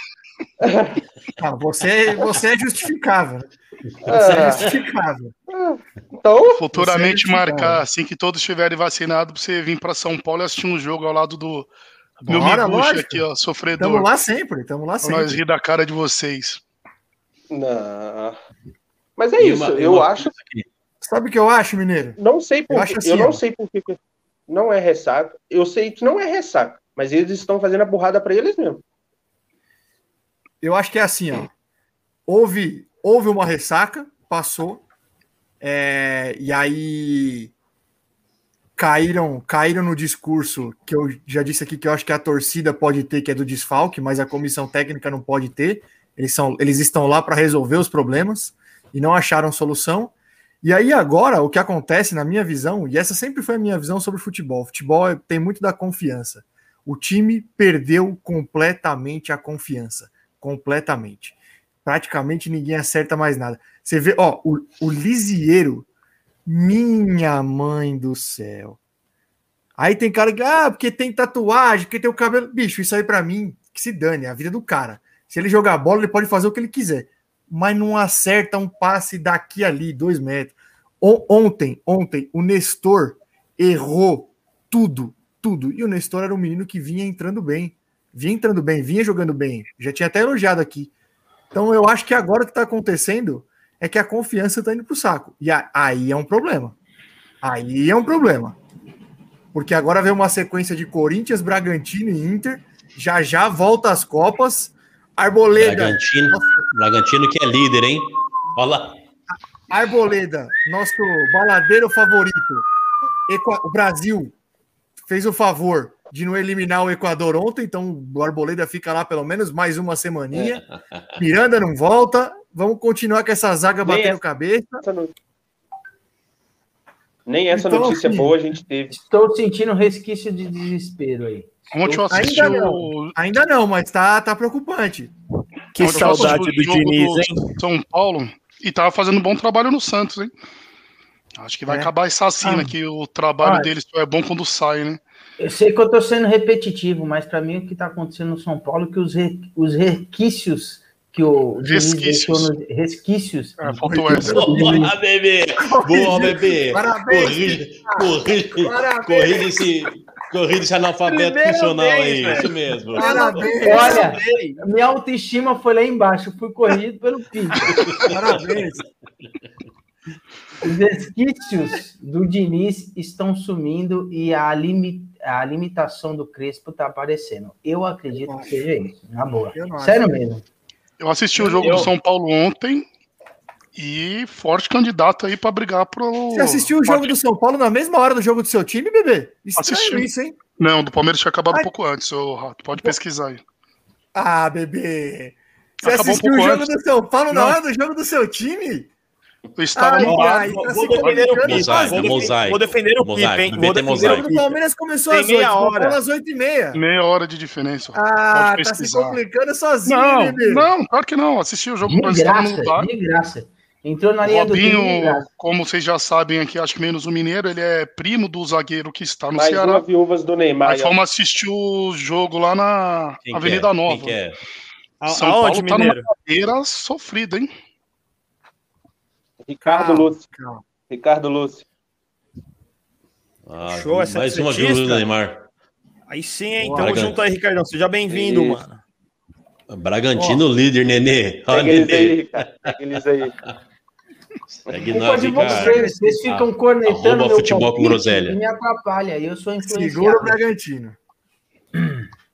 ah, você, você é justificável. Você é justificável. Então, futuramente é marcar assim que todos estiverem vacinados para você vir para São Paulo e assistir um jogo ao lado do meu Miguel aqui, ó, sofredor. Estamos lá sempre, estamos lá sempre. Nós rir da cara de vocês. Não. Mas é e isso, uma, eu uma acho. Sabe o que eu acho, Mineiro? Não sei por eu, que, assim, eu não sei por que não é ressaca. Eu sei que não é ressaca, mas eles estão fazendo a burrada para eles mesmo. Eu acho que é assim, ó. Houve, houve uma ressaca, passou, é, e aí caíram, caíram no discurso que eu já disse aqui que eu acho que a torcida pode ter, que é do desfalque, mas a comissão técnica não pode ter. Eles, são, eles estão lá para resolver os problemas e não acharam solução. E aí agora o que acontece na minha visão, e essa sempre foi a minha visão sobre futebol. Futebol é, tem muito da confiança. O time perdeu completamente a confiança completamente. Praticamente ninguém acerta mais nada. Você vê, ó, o, o Lisieiro, minha mãe do céu. Aí tem cara que, ah, porque tem tatuagem, porque tem o cabelo. Bicho, isso aí para mim, que se dane, é a vida do cara. Se ele jogar bola, ele pode fazer o que ele quiser. Mas não acerta um passe daqui ali, dois metros. Ontem, ontem, o Nestor errou tudo, tudo. E o Nestor era um menino que vinha entrando bem vinha entrando bem, vinha jogando bem, já tinha até elogiado aqui. Então eu acho que agora o que está acontecendo é que a confiança está indo para o saco. E aí é um problema. Aí é um problema. Porque agora vem uma sequência de Corinthians, Bragantino e Inter. Já já volta às Copas. Arboleda. Bragantino, Bragantino que é líder, hein? Olha lá. Arboleda, nosso baladeiro favorito. O Brasil fez o favor de não eliminar o Equador ontem, então o Arboleda fica lá pelo menos mais uma semaninha. É. Miranda não volta. Vamos continuar com essa zaga Nem batendo essa... cabeça. Nem essa então, notícia assim, boa a gente teve. Estou sentindo um resquício de desespero aí. Ontem eu assisti ainda, não, ainda não, mas tá, tá preocupante. Que Ontem saudade do Diniz, do hein? São Paulo e tava fazendo um bom trabalho no Santos, hein? Acho que vai é. acabar essa ah. que o trabalho ah. deles é bom quando sai, né? Eu sei que eu estou sendo repetitivo, mas para mim o que está acontecendo no São Paulo é que os, re, os resquícios que o resquícios. Nos, resquícios. Ah, faltou essa. Boa, bebê! Boa, bebê! Parabéns! Corrige, esse, corrige esse analfabeto Primeiro funcional aí, velho. isso mesmo. Parabéns! Olha, minha autoestima foi lá embaixo, fui corrido pelo Pinto. Parabéns! Os resquícios do Diniz estão sumindo e a, limi a limitação do Crespo está aparecendo. Eu acredito que seja isso, na boa. Sério mesmo. Eu assisti o jogo eu... do São Paulo ontem e forte candidato aí para brigar pro. Você assistiu o jogo do São Paulo na mesma hora do jogo do seu time, bebê? Estranho Assisti. isso, hein? Não, do Palmeiras tinha acabado Ai. um pouco antes, ô Rato. Pode pesquisar aí. Ah, bebê. Você Acabou assistiu um o jogo antes. do São Paulo na hora do jogo do seu time? Eu estava ai, no ai, vou, defender o Pip. Mosaico, vou defender o Pip, hein? Vou defender o Palmeiras começou às meia hora. às 8 e meia. Meia hora de diferença. Ah, tá se complicando sozinho, Não, bebê. não, claro que não. Assisti o jogo de graça, no. De graça. Entrou na O linha do time. Robinho, como vocês já sabem aqui, acho que menos o Mineiro, ele é primo do zagueiro que está no Mais Ceará. uma viúvas do Neymar. Aí fomos assistir o jogo lá na Quem Avenida que é? Nova. Quem que é? São Aonde, Paulo tá Mineiro? numa carreira sofrida, hein? Ricardo Ah, Lúcio. calma. Ricardo Lúcio. Ah, Show, essa mais uma viúva do Neymar. Aí sim, hein? Boa, Tamo Bragan- junto aí, Ricardão. Seja bem-vindo, mano. Bragantino líder, Nenê. Ó, Pega eles aí, Nenê. Ricardo. Pega eles [laughs] aí. Segue nós, de Ricardo. vocês, vocês ficam Ah, cornetando meu futebol com groselha. me atrapalha. Eu sou Segura o influenciado. Bragantino.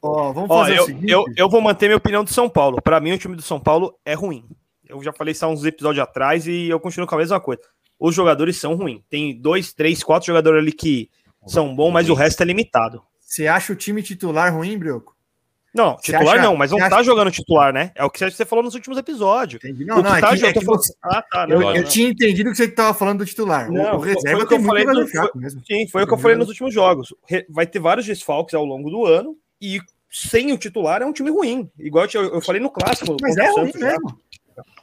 Ó, vamos Ó, fazer eu, o seguinte. eu, eu vou manter minha opinião do São Paulo. Pra mim, o time do São Paulo é ruim. Eu já falei isso há uns episódios atrás e eu continuo com a mesma coisa. Os jogadores são ruins. Tem dois, três, quatro jogadores ali que são bons, mas o resto é limitado. Você acha o time titular ruim, Brioco? Não, Você titular acha- não, mas não tá acha- jogando titular, né? É o que você falou nos últimos episódios. Entendi. o Não, que não, é tá que, é que você- Ah, tá. eu, Não, eu não. tinha entendido que você estava falando do titular. O- Não, o foi- reserva foi o que tem eu muito falei fraco mesmo. Sim, foi o que eu falei nos últimos jogos. Vai ter vários desfalques ao longo do ano e sem o titular é um time ruim. Igual eu, eu falei no clássico. Mas é o ruim já. mesmo.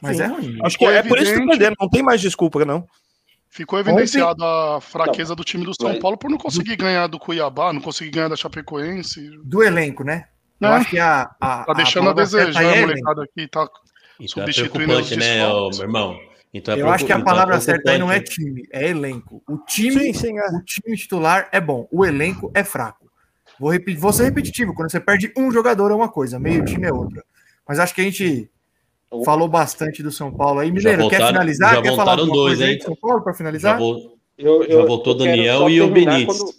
Mas Sim. é ruim. Acho que Ficou é por isso que evidente. perderam. Não tem mais desculpa, não. Ficou evidenciada a fraqueza do time do São Paulo por não conseguir ganhar do Cuiabá, não conseguir ganhar da Chapecoense. Do elenco, né? Eu Né? acho que a. a Tá deixando a, certa desejar, a é elenco. molecada aqui tá Então é Substituindo preocupante, os né, desfalques. meu irmão? Então é Eu acho que a palavra então é certa aí não é time, é elenco. O time, sim, é. o time titular é bom, o elenco é fraco. Vou, repetir, vou ser repetitivo, quando você perde um jogador é uma coisa, meio time é outra. Mas acho que a gente falou bastante do São Paulo aí. Mineiro, quer voltaram- finalizar? já Quer falar alguma dois, coisa aí hein? de São Paulo para Já, finalizar? vou, Eu, já eu- voltou o eu quero Daniel e o Benítez. quando-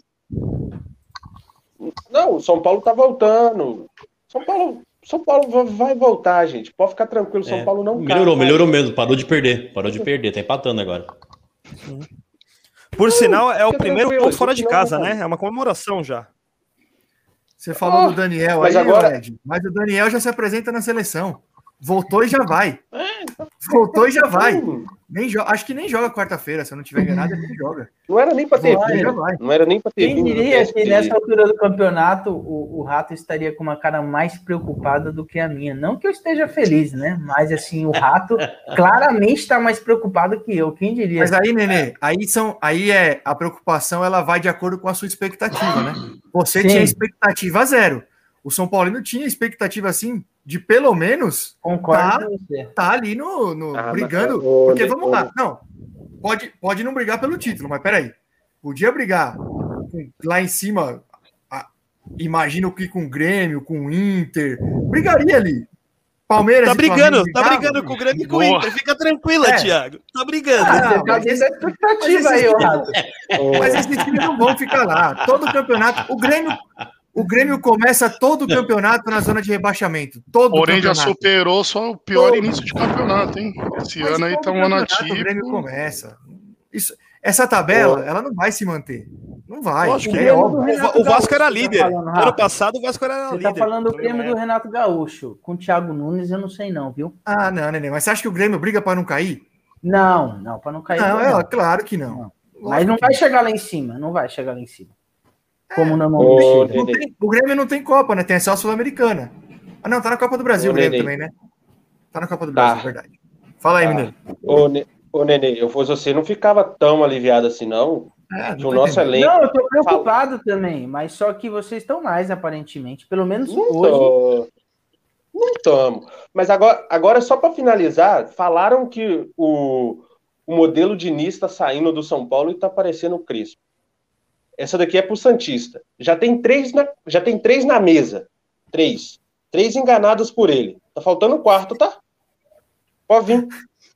Não, o São Paulo tá voltando. São Paulo, São Paulo va- vai voltar, gente. Pode ficar tranquilo, São É, Paulo não cai, melhorou, vai. melhorou mesmo. Parou de perder. Parou de perder. Tá empatando agora. Por sinal, é o primeiro ponto fora de casa, né? É uma comemoração já. Você falou Ah, do Daniel mas aí, agora- Ed, mas o Daniel já se apresenta na seleção. Voltou e já vai. É, Voltou e já vai. Hum, Nem Acho que nem joga quarta-feira, se eu não tiver enganado, ele nem joga. Não era nem pra ter Vai, vindo. vai. Não era nem pra ter Quem vindo. diria que nessa altura do campeonato o, o Rato estaria com uma cara mais preocupada do que a minha? Não que eu esteja feliz, né? Mas assim, o Rato [laughs] claramente está mais preocupado que eu. Quem diria? Mas aí, Nenê, aí são, aí é a preocupação, ela vai de acordo com a sua expectativa, né? Você Sim. tinha expectativa zero. O São Paulino tinha expectativa assim de pelo menos Concordo Tá. tá ali no, no- Ah, brigando, ô, porque vamos ô, lá, não. Pode, pode não brigar pelo título, mas peraí. Podia brigar com- lá em cima, a- imagino que com o Grêmio, com o Inter, brigaria ali. Palmeiras Tá brigando, Flamengo tá brigando com o Grêmio e com o. Inter. Fica tranquila, É. Thiago. Tá brigando. Ah, tá mas esse- expectativa mas aí, ô esse- Rato. [laughs] Mas esses times não vão ficar lá. Todo campeonato. O Grêmio, o Grêmio começa todo o campeonato na zona de rebaixamento. Todo Porém, já superou só o pior Todo. início de campeonato, hein? Esse Mas ano aí tá um ano campeonato O Grêmio começa. Isso, essa tabela, ela não vai se manter. Não vai. Lógico é que não. óbvio. O, o Vasco era Gaúcho, líder. tá falando, ano passado, o Vasco era Você líder. tá falando do Grêmio é. do Renato Gaúcho. Com o Thiago Nunes, eu não sei não, viu? Ah, não, Nenê. Mas você acha que o Grêmio briga para não cair? Não, não, para não cair. Não, não. é, claro que não. Mas não vai chegar lá em cima, não vai chegar lá em cima. Como Ô, normalmente chega. Não tem- o Grêmio não tem Copa, né? Tem só a Sul-Americana. Ah, não, tá na Copa do Brasil Ô, o Grêmio Nenê. também, né? Tá na Copa do Tá. Brasil, verdade. Fala aí, Tá. Mineiro. Ô, Ne- ô, Nenê, eu fosse você, não ficava tão aliviado assim, não. É, não o nosso entendendo. elenco. Não, eu tô preocupado também, mas só que vocês estão mais, aparentemente. Pelo menos Não hoje. tô. Não estamos. Mas agora, agora só para finalizar, falaram que o, o modelo de Nis está saindo do São Paulo e está aparecendo o Crispo. Essa daqui é pro Santista. Já tem três na, já tem três na mesa. Três. Três enganados por ele. Tá faltando o quarto, tá? Pode vir.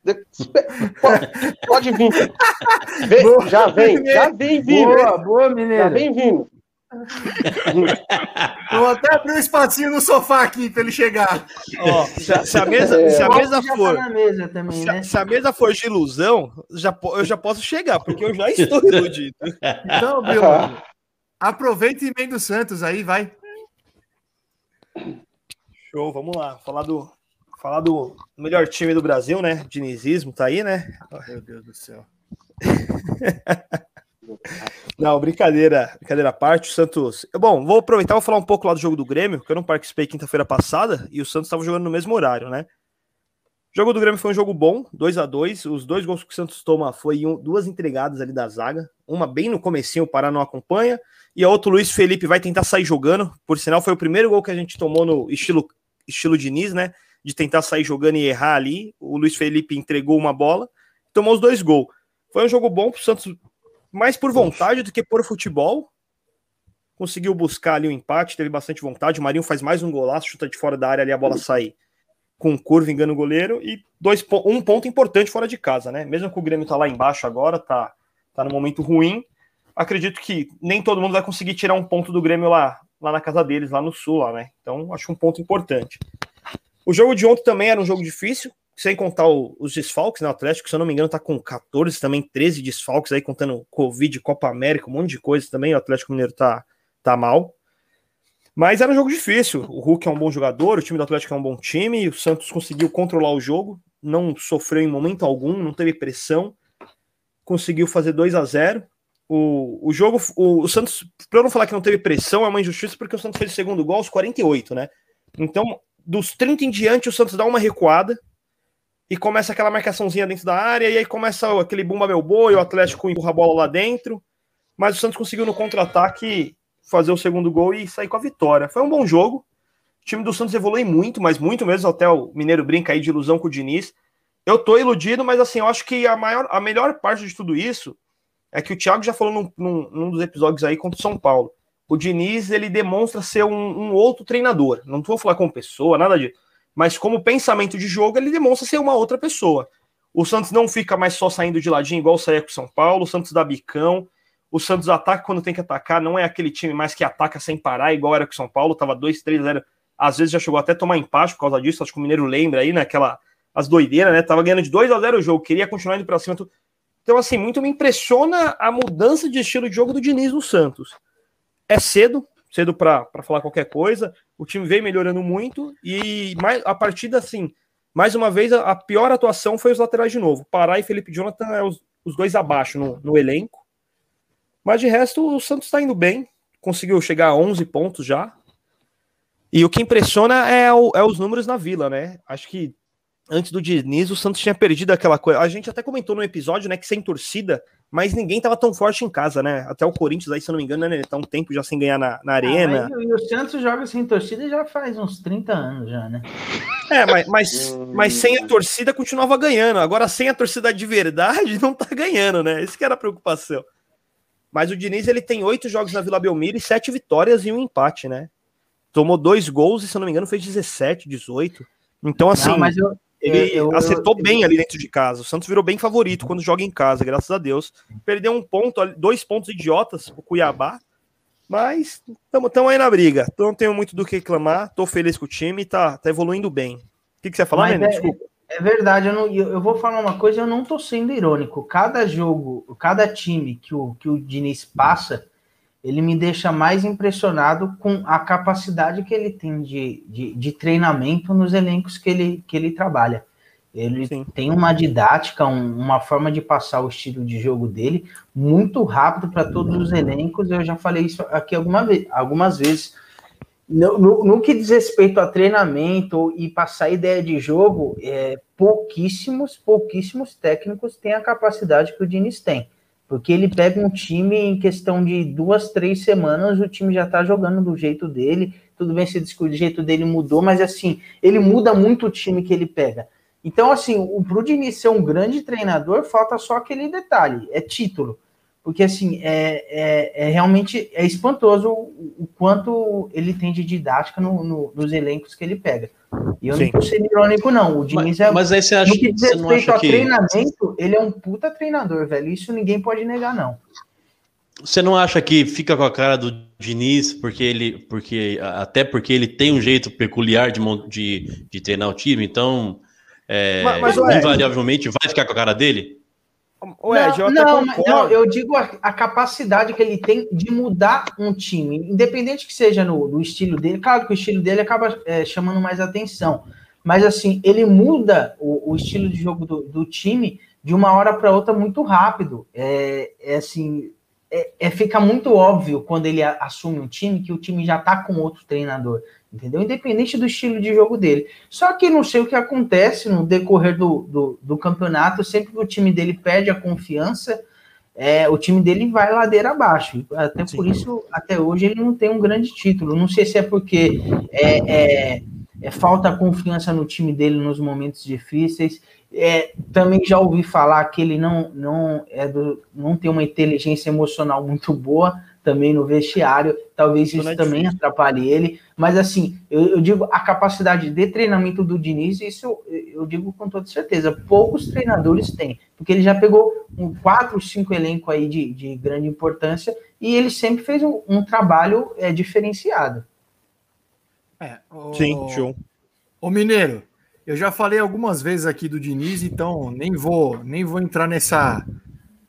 De- Pode, pode vir. Vem, já vem, já vem vindo. Boa, boa, Já Mineiro. vem vindo. Eu [laughs] vou até abrir um espacinho no sofá aqui pra ele chegar. Ó, se, a- se a mesa, se a O mesa Alves já for. tá na mesa também, Se a, se a mesa for de ilusão, já, eu já posso chegar, porque eu já estou iludido. Então, Bruno, aproveita e vem do Santos aí, vai. Show, vamos lá. Falar do, falar do melhor time do Brasil, né? Dinizismo tá aí, né? Meu Deus do céu. [laughs] Não, brincadeira, brincadeira à parte. O Santos. Bom, vou aproveitar e falar um pouco lá do jogo do Grêmio, que eu não participei quinta-feira passada e o Santos estava jogando no mesmo horário, né? jogo do Grêmio foi um jogo bom, 2 a 2 Os dois gols que o Santos toma foi um, duas entregadas ali da zaga. Uma bem no comecinho, o Pará não acompanha. E a outra, o Luiz Felipe, vai tentar sair jogando. Por sinal, foi o primeiro gol que a gente tomou no estilo, estilo Diniz, né? De tentar sair jogando e errar ali. O Luiz Felipe entregou uma bola, tomou os dois gols. Foi um jogo bom pro Santos, mais por vontade do que por futebol. Conseguiu buscar ali o um empate, teve bastante vontade. O Marinho faz mais um golaço, chuta de fora da área ali, a bola sai com curva, engana o goleiro. E dois, um ponto importante fora de casa, né? Mesmo que o Grêmio tá lá embaixo agora, tá, tá no momento ruim. Acredito que nem todo mundo vai conseguir tirar um ponto do Grêmio lá, lá na casa deles, lá no sul, lá, né? Então, acho um ponto importante. O jogo de ontem também era um jogo difícil, sem contar o, os desfalques, né? O Atlético, se eu não me engano, tá com 14, também 13 desfalques aí, contando Covid, Copa América, um monte de coisa também. O Atlético Mineiro tá, tá mal. Mas era um jogo difícil. O Hulk é um bom jogador, o time do Atlético é um bom time, o Santos conseguiu controlar o jogo, não sofreu em momento algum, não teve pressão, conseguiu fazer 2 a 0 o, o jogo, o, o Santos, para eu não falar que não teve pressão, é uma injustiça, porque o Santos fez o segundo gol aos 48, né? Então, dos 30 em diante, o Santos dá uma recuada e começa aquela marcaçãozinha dentro da área, e aí começa aquele bumba meu boi, o Atlético empurra a bola lá dentro, mas o Santos conseguiu no contra-ataque fazer o segundo gol e sair com a vitória. Foi um bom jogo. O time do Santos evolui muito, mas muito mesmo. Até o Mineiro brinca aí de ilusão com o Diniz. Eu tô iludido, mas assim, eu acho que a, maior, a melhor parte de tudo isso é que o Thiago já falou num, num, num dos episódios aí contra o São Paulo. O Diniz, ele demonstra ser um, um outro treinador. Não vou falar como pessoa, nada disso. Mas como pensamento de jogo, ele demonstra ser uma outra pessoa. O Santos não fica mais só saindo de ladinho igual saía com o São Paulo. O Santos dá bicão. O Santos ataca quando tem que atacar. Não é aquele time mais que ataca sem parar, igual era com o São Paulo. Tava 2, 3, 0. Às vezes já chegou até a tomar empate por causa disso. Acho que o Mineiro lembra aí, naquela. Né, as doideiras, né? Tava ganhando de 2 a 0 o jogo. Queria continuar indo pra cima. Então, assim, muito me impressiona a mudança de estilo de jogo do Diniz no Santos. É cedo, cedo para falar qualquer coisa. O time veio melhorando muito e mais, a partida, assim, mais uma vez, a, a pior atuação foi os laterais de novo. Pará e Felipe Jonathan é os, os dois abaixo no, no elenco. Mas de resto, o Santos está indo bem. Conseguiu chegar a 11 pontos já. E o que impressiona é, o, é os números na vila, né? Acho que antes do Diniz, o Santos tinha perdido aquela coisa. A gente até comentou no episódio, né, que sem torcida, mas ninguém tava tão forte em casa, né? Até o Corinthians, aí, se eu não me engano, né, ele tá um tempo já sem ganhar na, na arena. Ah, e o Santos joga sem torcida já faz uns 30 anos já, né? É, mas, mas, mas sem a torcida continuava ganhando. Agora, sem a torcida de verdade, [laughs] não tá ganhando, né? Isso que era a preocupação. Mas o Diniz, ele tem oito jogos na Vila Belmiro e sete vitórias e um empate, né? Tomou dois gols e, se eu não me engano, fez 17, 18. Então, assim... Não, mas eu, ele eu, acertou eu, bem ali dentro de casa. O Santos virou bem favorito quando joga em casa, graças a Deus. Perdeu um ponto, dois pontos idiotas o Cuiabá, mas estamos aí na briga. Não tenho muito do que reclamar. Tô feliz com o time, tá, tá evoluindo bem. O que, que você ia falar, Mendes? É, Desculpa. É verdade, eu, não, eu, vou falar uma coisa, eu não tô sendo irônico. Cada jogo, cada time que o, que o Diniz passa, ele me deixa mais impressionado com a capacidade que ele tem de, de, de treinamento nos elencos que ele, que ele trabalha. Ele Sim. tem uma didática, um, uma forma de passar o estilo de jogo dele muito rápido para todos os elencos. Eu já falei isso aqui alguma vez, algumas vezes. No, no, no, que diz respeito a treinamento e passar ideia de jogo, é, pouquíssimos, pouquíssimos técnicos têm a capacidade que o Diniz tem. Porque ele pega um time em questão de duas, três semanas, o time já tá jogando do jeito dele. Tudo bem se o jeito dele mudou, mas assim, ele muda muito o time que ele pega. Então, assim, o pro Diniz ser um grande treinador, falta só aquele detalhe, é título. Porque, assim, é, é, é realmente é espantoso o, o, quanto ele tem de didática no, no, nos elencos que ele pega. E eu Sim. não tô sendo irônico, não. O Diniz mas, é. Mas aí você acha que diz respeito a que... treinamento, ele é um puta treinador, velho. Isso ninguém pode negar, não. Você não acha que fica com a cara do Diniz, porque ele. porque Até porque ele tem um jeito peculiar de, de, de treinar o time, então. É, mas, mas, invariavelmente vai ficar com a cara dele? Ed, não, eu não, não, eu digo a, a, capacidade que ele tem de mudar um time, independente que seja no, no estilo dele. Claro que o estilo dele acaba é, chamando mais atenção, mas assim, ele muda o, o estilo de jogo do, do, time de uma hora para outra muito rápido. É, é assim, é, é, fica muito óbvio quando ele a- assume um time que o time já tá com outro treinador, entendeu? Independente do estilo de jogo dele. Só que não sei o que acontece no decorrer do, do, do campeonato, sempre que o time dele perde a confiança, é, o time dele vai ladeira abaixo. Até por isso, até hoje, ele não tem um grande título. Não sei se é porque é, é, é falta confiança no time dele nos momentos difíceis. É, também já ouvi falar que ele não, não, é do, não tem uma inteligência emocional muito boa também no vestiário. Talvez isso é também atrapalhe ele. Mas assim, eu, eu digo a capacidade de treinamento do Diniz, isso eu, eu digo com toda certeza. Poucos treinadores têm, porque ele já pegou um quatro, cinco elencos aí de, de grande importância e ele sempre fez um, um trabalho é, diferenciado. É, ô- Sim, show. Ô Mineiro, eu já falei algumas vezes aqui do Diniz, então nem vou nem vou entrar nessa,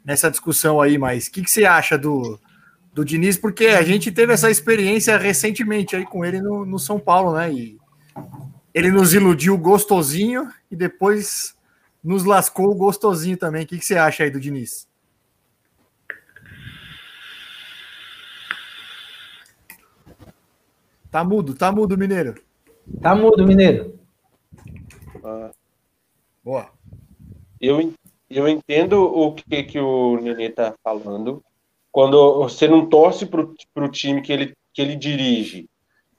nessa discussão aí, mas o que, que você acha do, do Diniz? Porque a gente teve essa experiência recentemente aí com ele no, no São Paulo, né? E ele nos iludiu gostosinho e depois nos lascou gostosinho também. O que, que você acha aí do Diniz? Tá mudo, tá mudo, Mineiro. Tá mudo, Mineiro? Ah, Boa. eu, eu entendo o que, que o Nenê tá falando. Quando você não torce pro, pro time que ele, que ele dirige,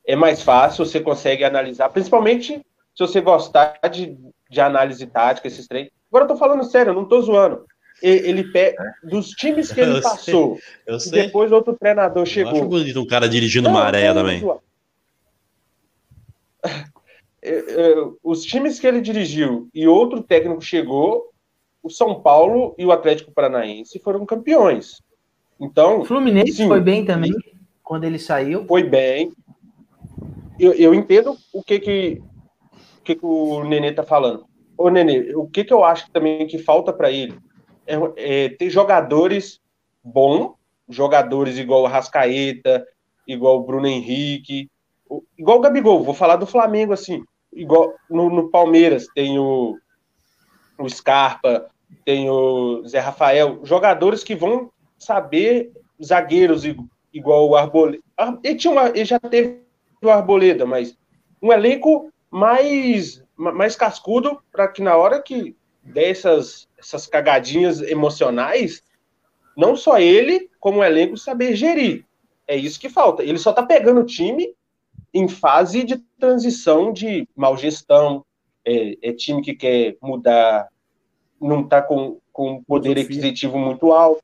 é mais fácil, você consegue analisar, principalmente se você gostar de, de análise tática, esses três. Agora eu tô falando sério, eu não tô zoando. Ele pega dos times que ele Eu sei, passou, Eu e sei. depois outro treinador Eu acho chegou. bonito um cara dirigindo Não, maré também. É, é, Os times que ele dirigiu e outro técnico chegou, o São Paulo e o Atlético Paranaense foram campeões. Então, O Fluminense Sim. foi bem também quando ele saiu. foi bem. Eu, eu entendo o que que, o que que o Nenê tá falando. Ô, Nenê, o que que eu acho também que falta para ele é, é ter jogadores bons, jogadores igual o Rascaeta, igual o Bruno Henrique, igual o Gabigol, vou falar do Flamengo assim, igual no, no Palmeiras tem o, o Scarpa, tem o Zé Rafael, jogadores que vão saber zagueiros igual o Arboleda. Ah, Ele, tinha uma- ele já teve o Arboleda, mas um elenco mais, ma- mais cascudo para que na hora que der essas, essas cagadinhas emocionais, não só ele, como o elenco saber gerir. É isso que falta. Ele só tá pegando o time em fase de transição de mal gestão, é, é time que quer mudar, não tá com, com poder Filosofia. aquisitivo muito alto,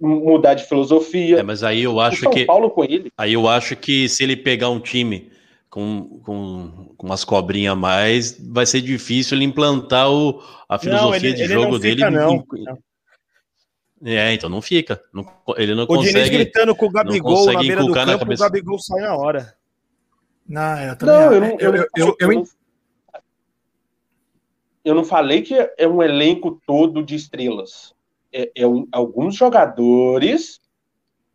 mudar de filosofia. É, mas aí eu o acho São que Paulo com ele, aí eu acho que se ele pegar um time com, com, com umas cobrinhas a mais, vai ser difícil ele implantar o, a filosofia ele- de ele jogo não dele. fica, não. É, então não fica. Não- ele não O Diniz consegue. gritando com o Gabigol consegue na beira do campo, o. Gabigol sai na hora. Não, eu também Não, eu eu, não, eu, eu, eu, eu não- eu não falei que é um elenco todo de estrelas. É, é um- alguns jogadores,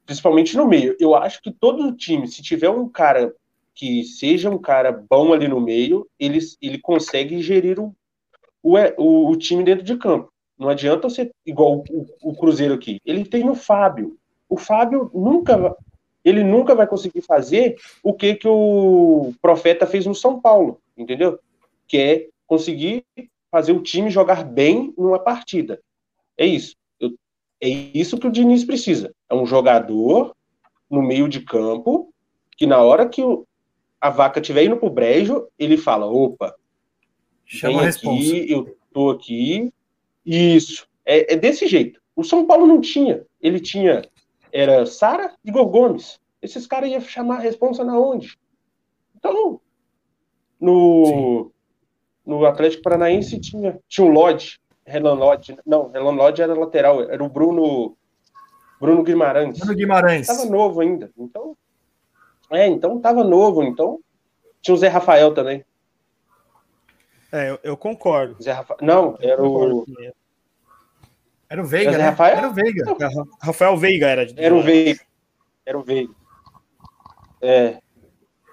principalmente no meio. Eu acho que todo time, se tiver um cara que seja um cara bom ali no meio, ele, ele consegue gerir o, o, o, o time dentro de campo. Não adianta ser igual o, o Cruzeiro aqui. Ele tem o Fábio. O Fábio nunca, ele nunca vai conseguir fazer o que que o Profeta fez no São Paulo, entendeu? Que é conseguir fazer o time jogar bem numa partida. É isso. Eu- é isso que o Diniz precisa. É um jogador no meio de campo que na hora que o- a vaca estiver indo pro brejo, ele fala, opa, chama a vem aqui, eu tô aqui. Isso. É, é desse jeito. O São Paulo não tinha. Ele tinha. Era Sara e Igor Gomes. Esses caras iam chamar a responsa na onde? Então, no, no Atlético Paranaense tinha, tinha o Lodge, Renan Lodge. Não, Renan Lodge era lateral, era o Bruno, Bruno Guimarães. Bruno Guimarães. Tava novo ainda. Então, é, então tava novo. Então, tinha o Zé Rafael também. É, eu, eu concordo. Zé Rafa... Não, era o. Ele. Era o Veiga, é né? Rafael? Era o Veiga. Rafael Veiga era. de- Era o Veiga. Era o Veiga. É.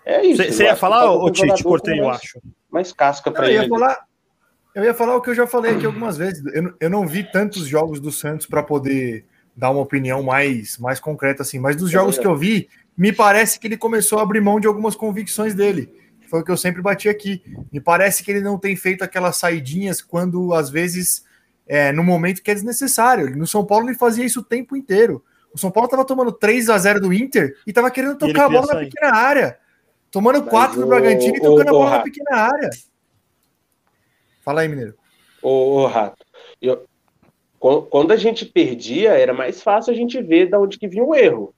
É isso. Você eu ia falar, ô Tite, jogador cortei, eu acho. Mais casca pra eu, ia ele. falar, eu ia falar o que eu já falei aqui algumas vezes. Eu, não- eu não vi tantos jogos do Santos para poder dar uma opinião mais, mais concreta assim. Mas dos jogos que eu vi, me parece que ele começou a abrir mão de algumas convicções dele. Foi o que eu sempre bati aqui. Me parece que ele não tem feito aquelas saidinhas quando, às vezes, é, no momento que é desnecessário. No São Paulo ele fazia isso o tempo inteiro. O São Paulo estava tomando 3 a 0 do Inter e estava querendo tocar a bola queria na sair. pequena área. Tomando Mas 4 do Bragantino e o- tocando a o bola na pequena área. Fala aí, Mineiro. Ô, Rato, eu- quan- quando a gente perdia, era mais fácil a gente ver de onde que vinha o erro.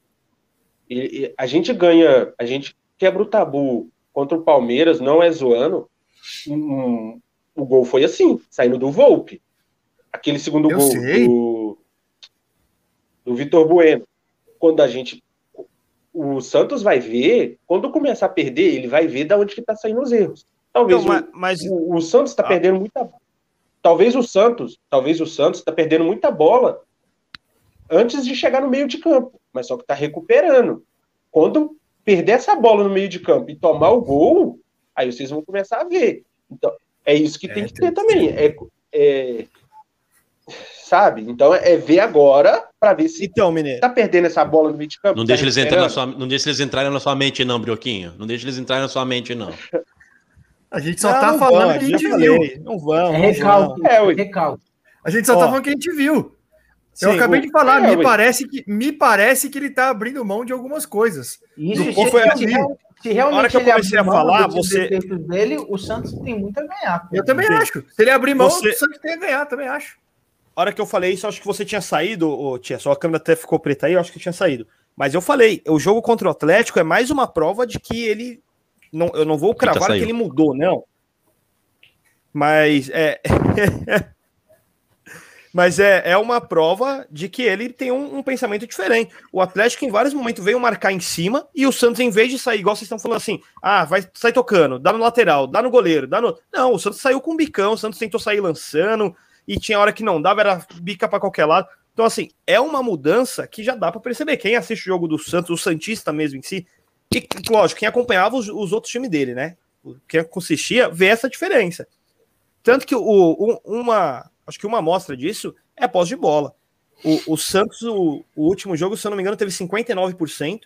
E, e a gente ganha, a gente quebra o tabu contra o Palmeiras, não é zoando. Um- o gol foi assim, saindo do Volpe. Aquele segundo Eu gol sei. do, do Vitor Bueno. Quando a gente. O Santos vai ver, quando começar a perder, ele vai ver de onde que tá saindo os erros. Talvez Então, o- mas, o, o Santos está Ah. perdendo muita talvez o Santos talvez o Santos está perdendo muita bola antes de chegar no meio de campo mas só que está recuperando quando perder essa bola no meio de campo e tomar o gol aí vocês vão começar a ver então é isso que É, tem que ter também é, é- sabe então é ver agora para ver se então, Mineiro. está perdendo essa bola no meio de campo Não tá deixa eles entrar na sua, não deixa eles entrarem na sua mente, não, Brioquinho. Não deixa eles entrarem na sua mente, não. A gente só Não, tá não falando vão, que a gente viu. Não vão. É recalque. É, ui. recalque. A gente só Ó. tá falando que a gente viu. Sim, eu acabei o- de falar, é, me parece, que, me parece que ele tá abrindo mão de algumas coisas. Isso, Não se, foi se, assim. real- se realmente A hora que eu ele comecei a falar, você- dele, o Santos tem muito a ganhar. Eu também Sim. acho. Se ele abrir mão, Você- o Santos tem a ganhar, também acho. A hora que eu falei isso, acho que você tinha saído, ô, tia. Só a câmera até ficou preta aí, eu acho que tinha saído. Mas eu falei, o jogo contra o Atlético é mais uma prova de que ele. Não, eu não vou cravar que ele mudou, não. Mas é. [laughs] Mas é, é uma prova de que ele tem um, um pensamento diferente. O Atlético, em vários momentos, veio marcar em cima e o Santos, em vez de sair, igual vocês estão falando assim, ah, vai sair tocando, dá no lateral, dá no goleiro, dá no. Não, o Santos saiu com bicão, o Santos tentou sair lançando, e tinha hora que não dava, era bica para qualquer lado. Então, assim, é uma mudança que já dá para perceber. Quem assiste o jogo do Santos, o Santista mesmo em si, e lógico, quem acompanhava os, os outros times dele, né? Quem assistia, vê essa diferença. Tanto que o, um- uma, acho que uma amostra disso é pós de bola. O, o Santos, o, o último jogo, se eu não me engano, teve 59%.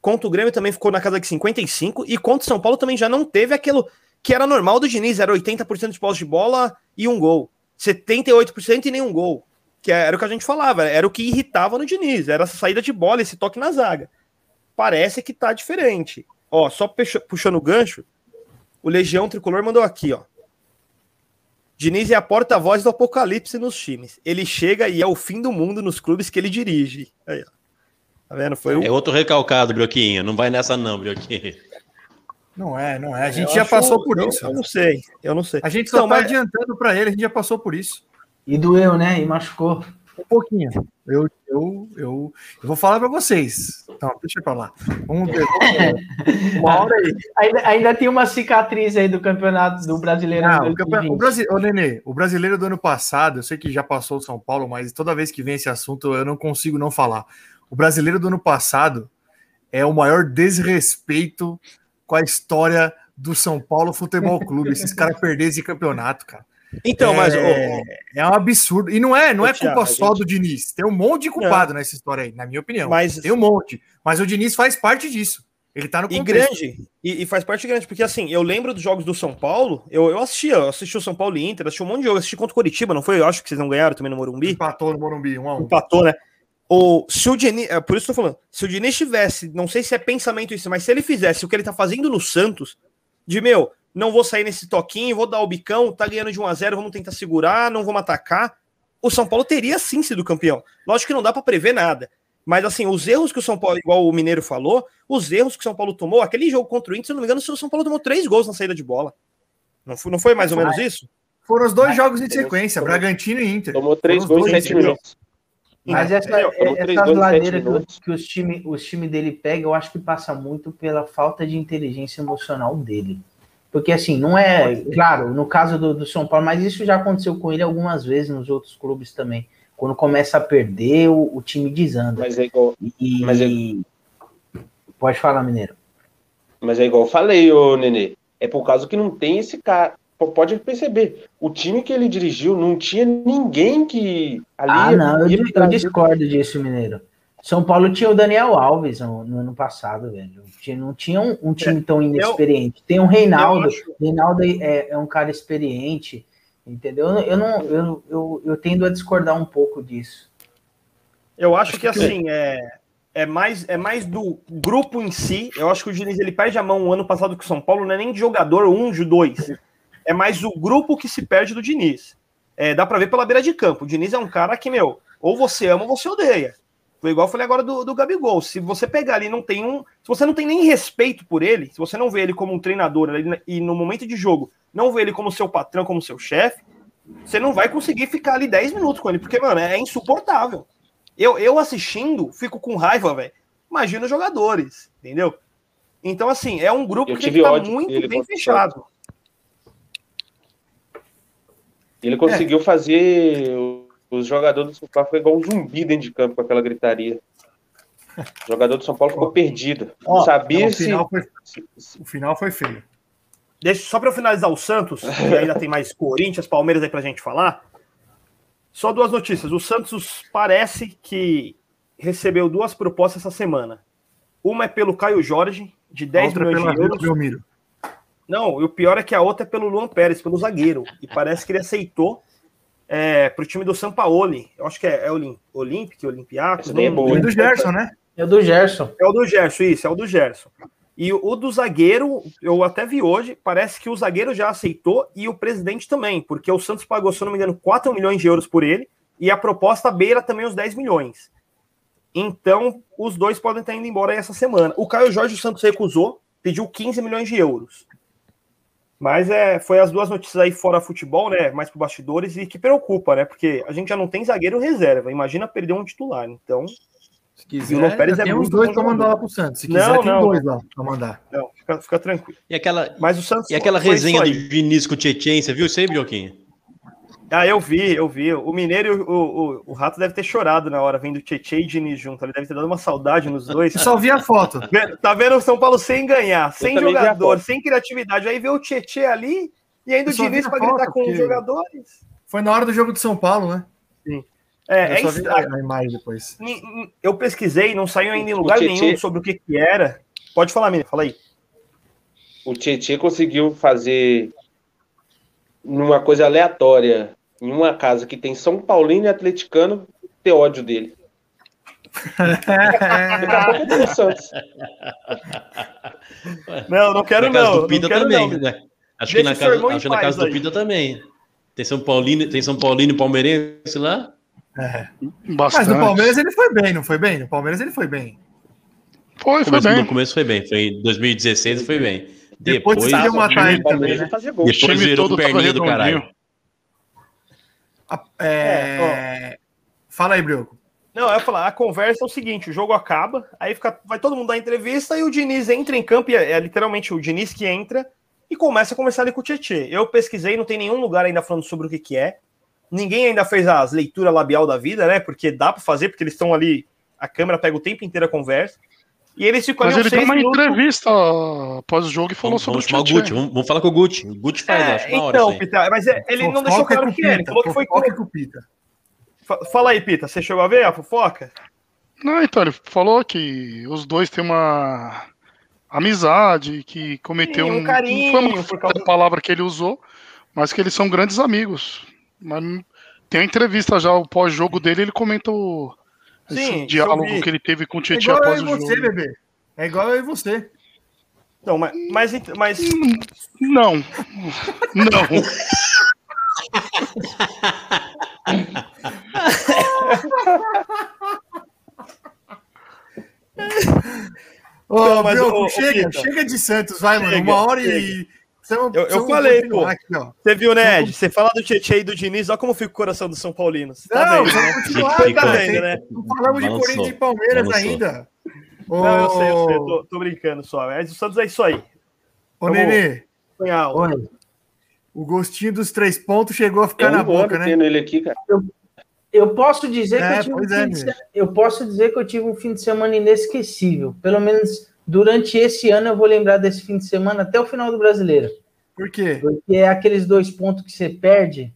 Contra o Grêmio também ficou na casa de 55%. E contra o São Paulo também já não teve aquilo que era normal do Diniz, era 80% de pós de bola e um gol. 78% e nenhum gol. Que era o que a gente falava, era o que irritava no Diniz, era essa saída de bola, esse toque na zaga. Parece que tá diferente. Ó, só puxa- puxando o gancho, o Legião Tricolor mandou aqui, ó. Diniz é a porta-voz do apocalipse nos times. Ele chega e é o fim do mundo nos clubes que ele dirige. Aí, ó. Tá vendo? Foi o. É outro recalcado, Brioquinho. Não vai nessa, não, Brioquinho. Não é, não é. A Eu gente já acho- passou por eu- isso. Eu não sei, eu não sei. A gente só Então, tá mas- adiantando pra ele, a gente já passou por isso. E doeu, né? E machucou. Um pouquinho. Eu, eu, eu, eu vou falar pra vocês. Então, deixa pra lá. Vamos ver. [laughs] Uma hora aí. Ainda, ainda tem uma cicatriz aí do campeonato do brasileiro. Ah, o, campe- 2020. o, Brasi- Ô, Nenê, o brasileiro do ano passado, eu sei que já passou o São Paulo, mas toda vez que vem esse assunto eu não consigo não falar. O brasileiro do ano passado é o maior desrespeito com a história do São Paulo Futebol Clube. Esses [laughs] caras perderem esse campeonato, cara. Então, mas ô, é, é um absurdo. E não é, não é Thiago, culpa só gente- do Diniz. Tem um monte de culpado nessa história aí, na minha opinião. mas Tem um monte. Mas o Diniz faz parte disso. Ele tá no E contexto. grande, e, e faz parte grande, porque assim, eu lembro dos jogos do São Paulo, eu, eu assistia, eu assisti o São Paulo e Inter, assisti um monte de jogo, assisti contra o Curitiba, não foi? Eu acho que vocês não ganharam também no Morumbi. Empatou no Morumbi, um a um. Empatou, né? Ou se o Diniz, é por isso que eu tô falando, se o Diniz tivesse, não sei se é pensamento isso, mas se ele fizesse o que ele tá fazendo no Santos, de meu, não vou sair nesse toquinho, vou dar o bicão, tá ganhando de 1 a 0 vamos tentar segurar, não vamos atacar, o São Paulo teria sim sido campeão. Lógico que não dá pra prever nada. Mas assim, os erros que o São Paulo, igual o Mineiro falou, os erros que o São Paulo tomou, aquele jogo contra o Inter, se eu não me engano, o São Paulo tomou três gols na saída de bola. Não foi, não foi mais ou menos isso? Foram os dois Mas- jogos em sequência, Bragantino e Inter. Tomou três gols em sete minutos. Mas essa, três essas ladeiras que, que os times os time dele pegam, eu acho que passa muito pela falta de inteligência emocional dele. Porque, assim, não é. Claro, no caso do, do São Paulo, mas isso já aconteceu com ele algumas vezes nos outros clubes também. Quando começa a perder, o, o time desanda. Mas é igual, E, mas é- Pode falar, Mineiro. mas é igual eu falei, ô Nenê. É por causa que não tem esse cara. Pode perceber, o time que ele dirigiu não tinha ninguém que ali Ah, não, eu, eu discordo disso, Mineiro. São Paulo tinha o Daniel Alves no, no ano passado, velho. Não tinha um, um time tão inexperiente. Tem um Reinaldo. Reinaldo é, é um cara experiente, entendeu? Eu, não, eu, eu, eu tendo a discordar um pouco disso. Eu acho que assim, é, é, mais, é mais do grupo em si. Eu acho que o Diniz ele perde a mão o ano passado com o São Paulo, não é nem de jogador um, de dois. É mais o grupo que se perde do Diniz. É, dá pra ver pela beira de campo. O Diniz é um cara que, meu, ou você ama ou você odeia. Foi igual eu falei agora do, do Gabigol. Se você pegar ali e não tem um. Se você não tem nem respeito por ele, se você não vê ele como um treinador e no momento de jogo não vê ele como seu patrão, como seu chefe, você não vai conseguir ficar ali 10 minutos com ele, porque, mano, é insuportável. Eu, eu assistindo, fico com raiva, velho. Imagina os jogadores, entendeu? Então, assim, é um grupo Eu que ódio muito bem fechado. Ele conseguiu fazer o- os jogadores do São Paulo ficar igual um zumbi dentro de campo com aquela gritaria. O jogador do São Paulo ficou perdido. Não Ó, sabia o, se, final foi, o final foi feio. Deixa, só para eu finalizar o Santos, e ainda tem mais Corinthians, Palmeiras aí pra gente falar. Só duas notícias. O Santos parece que recebeu duas propostas essa semana. Uma é pelo Caio Jorge, de A 10 outra milhões pela de euros. Belmiro. Não, e o pior é que a outra é pelo Luan Pérez, pelo zagueiro. E parece que ele aceitou é, pro time do Sampaoli. Eu acho que é, é Olim, Olympic, Olympiacos. É. E do Gerson, né? É o do Gerson. É o do Gerson, isso, é o do Gerson. E o o do zagueiro, eu até vi hoje, parece que o zagueiro já aceitou e o presidente também, porque o Santos pagou, se eu não me engano, 4 milhões de euros por ele e a proposta beira também os 10 milhões. Então, os dois podem estar indo embora essa semana. O Caio Jorge o Santos recusou, pediu 15 milhões de euros. Mas é, foi as duas notícias aí fora futebol, né? Mais pro bastidores e que preocupa, né? Porque a gente já não tem zagueiro reserva. Imagina perder um titular. Então, Se o quiser, Luan Pérez é tem uns dois pra mandar lá pro Santos. Se Não, quiser, tem não. dois lá pra mandar. não, fica, fica tranquilo. E aquela, Mas o Santos e aquela resenha do. Vinícius com o Tietchan, você viu isso aí, Bioquinha? Ah, eu vi, eu vi. O Mineiro e o, o, o Rato deve ter chorado na hora, vendo Tietchan e Diniz junto. Ele deve ter dado uma saudade nos dois. Eu só vi a foto. Tá vendo o São Paulo sem ganhar, sem jogador, sem criatividade. Aí vê o Tietchan ali e ainda o Diniz pra gritar com os jogadores. Foi na hora do jogo de São Paulo, né? É, é eu só vi a, a imagem depois. Eu pesquisei, não saiu ainda em O lugar Tietê- nenhum sobre o que, que era. Pode falar, menino, fala aí. o Tietchan conseguiu fazer numa coisa aleatória, em uma casa que tem São Paulino e atleticano, ter ódio dele. Daqui a pouco é Santos. [laughs] Não, não quero na não. do Pita não quero também, não. né? Acho Deixa que na casa, acho que na casa do. Pita também. Tem São Paulino, tem São Paulino e Palmeirense lá. Mas Bastante. no Palmeiras ele foi bem, não foi bem? No Palmeiras ele foi bem. Foi, foi Começo- bem. No começo foi bem, foi em 2016 foi bem. Depois Depois, decidiu matar ele também, né? vai fazer gol. O depois time virou todo tava perninha do caralho. é, Fala aí, Brioco. Não, eu ia falar, a conversa é o seguinte: o jogo acaba, aí fica, vai todo mundo dar entrevista e o Diniz entra em campo, e é, é literalmente o Diniz que entra e começa a conversar ali com o Tietchan. Eu pesquisei, não tem nenhum lugar ainda falando sobre o que, que é. Ninguém ainda fez as leituras labial da vida, né? Porque dá pra fazer, porque eles estão ali, a câmera pega o tempo inteiro a conversa. E eles ficam Mas ali ele deu uma minutos. entrevista após o jogo e falou Vamos, sobre vamos o o Gucci, vamos, vamos falar com o Gucci. O Gucci faz, É, acho, hora então, aí. Pita, mas é, ele não deixou Fofoca claro com o que era. Ele Pita, falou que foi. fofoca com Pita. Fa- Fala aí, Pita, você chegou a ver a fofoca? Não, então, ele falou que os dois têm uma amizade, que cometeu Sim, um um. carinho, não foi uma por causa- palavra que ele usou, mas que eles são grandes amigos. Mas tem a entrevista já, o pós-jogo dele, ele comenta esse Sim, eu diálogo vi. que ele teve com o É Tietchan igual eu após e o você, jogo. bebê. É igual eu e você. Não, mas, mas, mas Não. Não. Ô, Não, mas, ô, ô, chega, chega de Santos, vai, mano. Chega, Uma hora chega. e. Precisamos- Eu- eu falei, pô. Aqui. Você viu, né, Ed? Você fala do Tietchan e do Diniz, olha como fica o coração do São Paulino. Você tá Não, vendo, né? vamos continuar, Fica- cara. vendo, né? Não falamos de Corinthians e Palmeiras balançou. ainda. Não, eu sei, eu sei, eu tô, tô brincando só. Mas o Santos é isso aí. Ô, Nenê, o gostinho dos três pontos chegou a ficar Eu na boca, né? ele aqui, cara. Eu posso dizer É, que eu tive, um é, fim de meu. se- eu posso dizer que eu tive um fim de semana inesquecível. Pelo menos durante esse ano eu vou lembrar desse fim de semana até o final do brasileiro. Por quê? Porque é aqueles dois pontos que você perde,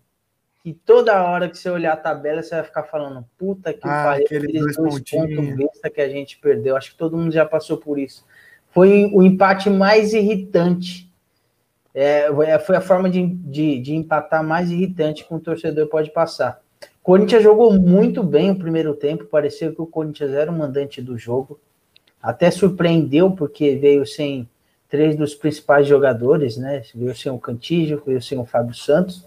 que toda hora que você olhar a tabela, você vai ficar falando, puta que Ah, pariu, aqueles aqueles dois dois, pontos besta que a gente perdeu. Acho que todo mundo já passou por isso. Foi o empate mais irritante. É, foi a forma de, de, de empatar mais irritante que um torcedor pode passar. O Corinthians jogou muito bem o primeiro tempo, pareceu que o Corinthians era o mandante do jogo. Até surpreendeu, porque veio sem três dos principais jogadores, né? Veio sem o Cantígio, veio sem o Fábio Santos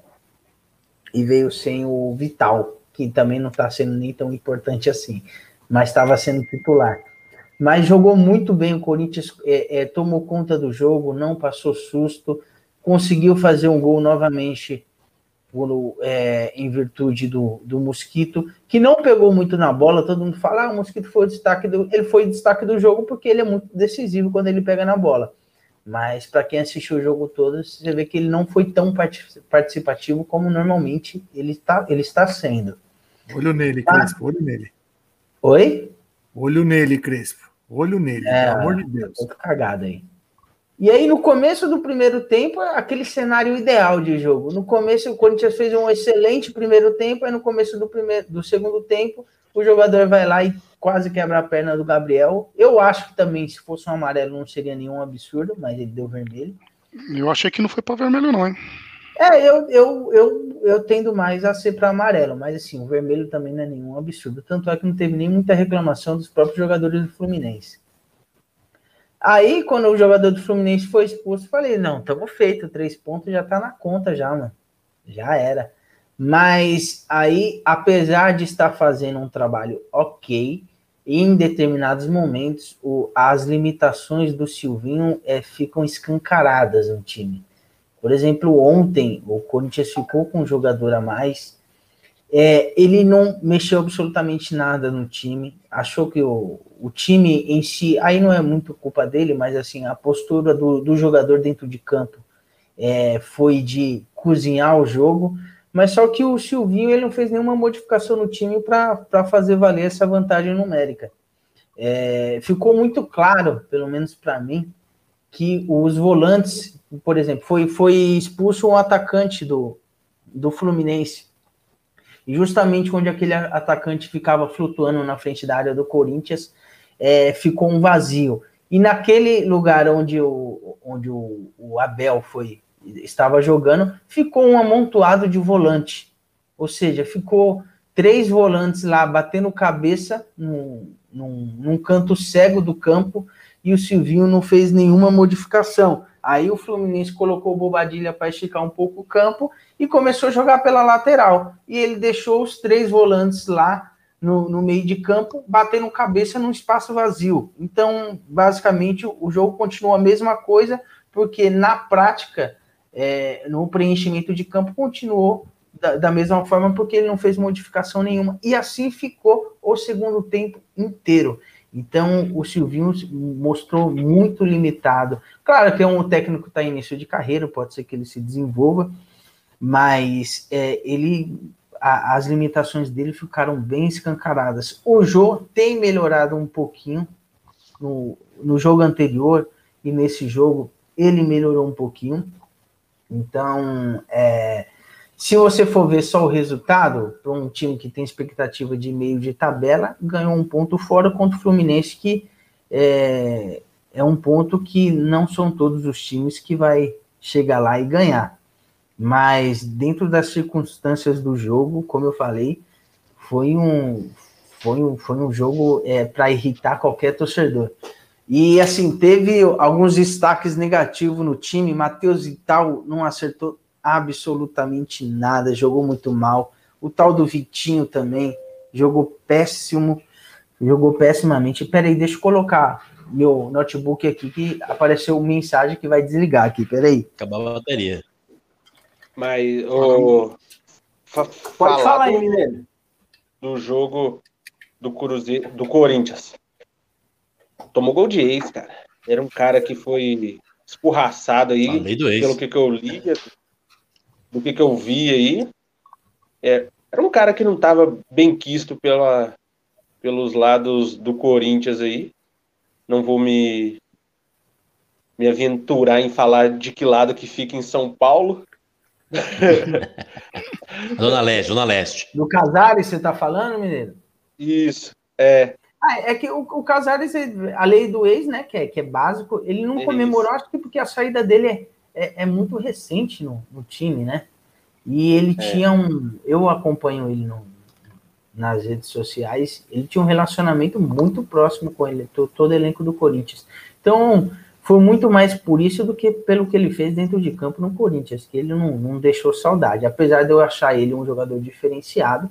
e veio sem o Vital, que também não está sendo nem tão importante assim, mas estava sendo titular. Mas jogou muito bem o Corinthians, é, é, tomou conta do jogo, não passou susto, conseguiu fazer um gol novamente é, em virtude do, do Mosquito, que não pegou muito na bola, todo mundo fala, ah, o Mosquito foi o destaque do. Ele foi o destaque do jogo porque ele é muito decisivo quando ele pega na bola. Mas para quem assistiu o jogo todo, você vê que ele não foi tão participativo como normalmente ele está, ele está sendo. Olho nele, Crespo, olho nele. Oi? Olho nele, Crespo. Olho nele, É, pelo amor de Deus. Outro cagado aí. E aí, no começo do primeiro tempo, é aquele cenário ideal de jogo. No começo, o Corinthians fez um excelente primeiro tempo, aí no começo do, primeiro, do segundo tempo, o jogador vai lá e quase quebra a perna do Gabriel. Eu acho que também, se fosse um amarelo, não seria nenhum absurdo, mas ele deu vermelho. Eu achei que não foi para vermelho, não, hein? É, eu, eu, eu, eu tendo mais a ser para amarelo, mas assim, o vermelho também não é nenhum absurdo. Tanto é que não teve nem muita reclamação dos próprios jogadores do Fluminense. Aí, quando o jogador do Fluminense foi expulso, falei, não, estamos feito, três pontos já tá na conta já, mano. Já era. Mas aí, apesar de estar fazendo um trabalho ok, em determinados momentos, o, as limitações do Silvinho é, ficam escancaradas no time. Por exemplo, ontem o Corinthians ficou com um jogador a mais. É, ele não mexeu absolutamente nada no time. Achou que o, o time em si, aí não é muito culpa dele, mas assim, a postura do, do jogador dentro de campo é, foi de cozinhar o jogo. Mas só que o Silvinho ele não fez nenhuma modificação no time para fazer valer essa vantagem numérica. É, ficou muito claro, pelo menos para mim, que os volantes, por exemplo, foi, foi expulso um atacante do, do Fluminense. E justamente onde aquele atacante ficava flutuando na frente da área do Corinthians, é, ficou um vazio. E naquele lugar onde o, onde o, o Abel foi estava jogando, ficou um amontoado de volante. Ou seja, ficou três volantes lá batendo cabeça num, num, num canto cego do campo e o Silvinho não fez nenhuma modificação. Aí o Fluminense colocou o Bobadilha para esticar um pouco o campo e começou a jogar pela lateral. E ele deixou os três volantes lá no, no, meio de campo, batendo cabeça num espaço vazio. Então, basicamente, o jogo continua a mesma coisa, porque na prática, é, no preenchimento de campo, continuou da, da, mesma forma, porque ele não fez modificação nenhuma. E assim ficou o segundo tempo inteiro. Então, o Silvinho mostrou muito limitado. Claro que é um técnico está em início de carreira, pode ser que ele se desenvolva, mas é, ele a, as limitações dele ficaram bem escancaradas. O Jô tem melhorado um pouquinho no, no jogo anterior e nesse jogo ele melhorou um pouquinho. Então, é, se você for ver só o resultado, para um time que tem expectativa de meio de tabela, ganhou um ponto fora contra o Fluminense, que é, é um ponto que não são todos os times que vai chegar lá e ganhar. Mas dentro das circunstâncias do jogo, como eu falei, foi um, foi um, foi um jogo é, para irritar qualquer torcedor. E assim, teve alguns destaques negativos no time. Matheus Vital não acertou absolutamente nada, jogou muito mal. O tal do Vitinho também jogou péssimo, jogou pessimamente. Peraí, deixa eu colocar meu notebook aqui que apareceu mensagem que vai desligar aqui. Peraí. Acabou a bateria. Mas o fa Pode falar aí, do, Mineiro. do jogo do Cruzeiro, do Corinthians. Tomou gol de ex, cara. Era um cara que foi escorraçado aí, Falei do ex. pelo que, que eu li, do que, que eu vi aí. É, era um cara que não estava bem quisto pela, pelos lados do Corinthians aí. Não vou me me aventurar em falar de que lado que fica em São Paulo. [laughs] Zona Leste, Zona Leste. Do Casares, você tá falando, Mineiro? Isso, é. Ah, é que o, o Casares, a lei do ex, né, que é, que é básico, ele não É comemorou, acho que porque a saída dele é, é, é muito recente no, no time, né? E ele É. tinha um. Eu acompanho ele no- nas redes sociais, ele tinha um relacionamento muito próximo com ele, to- todo o elenco do Corinthians. Então, foi muito mais por isso do que pelo que ele fez dentro de campo no Corinthians, que ele não, não deixou saudade. Apesar de eu achar ele um jogador diferenciado,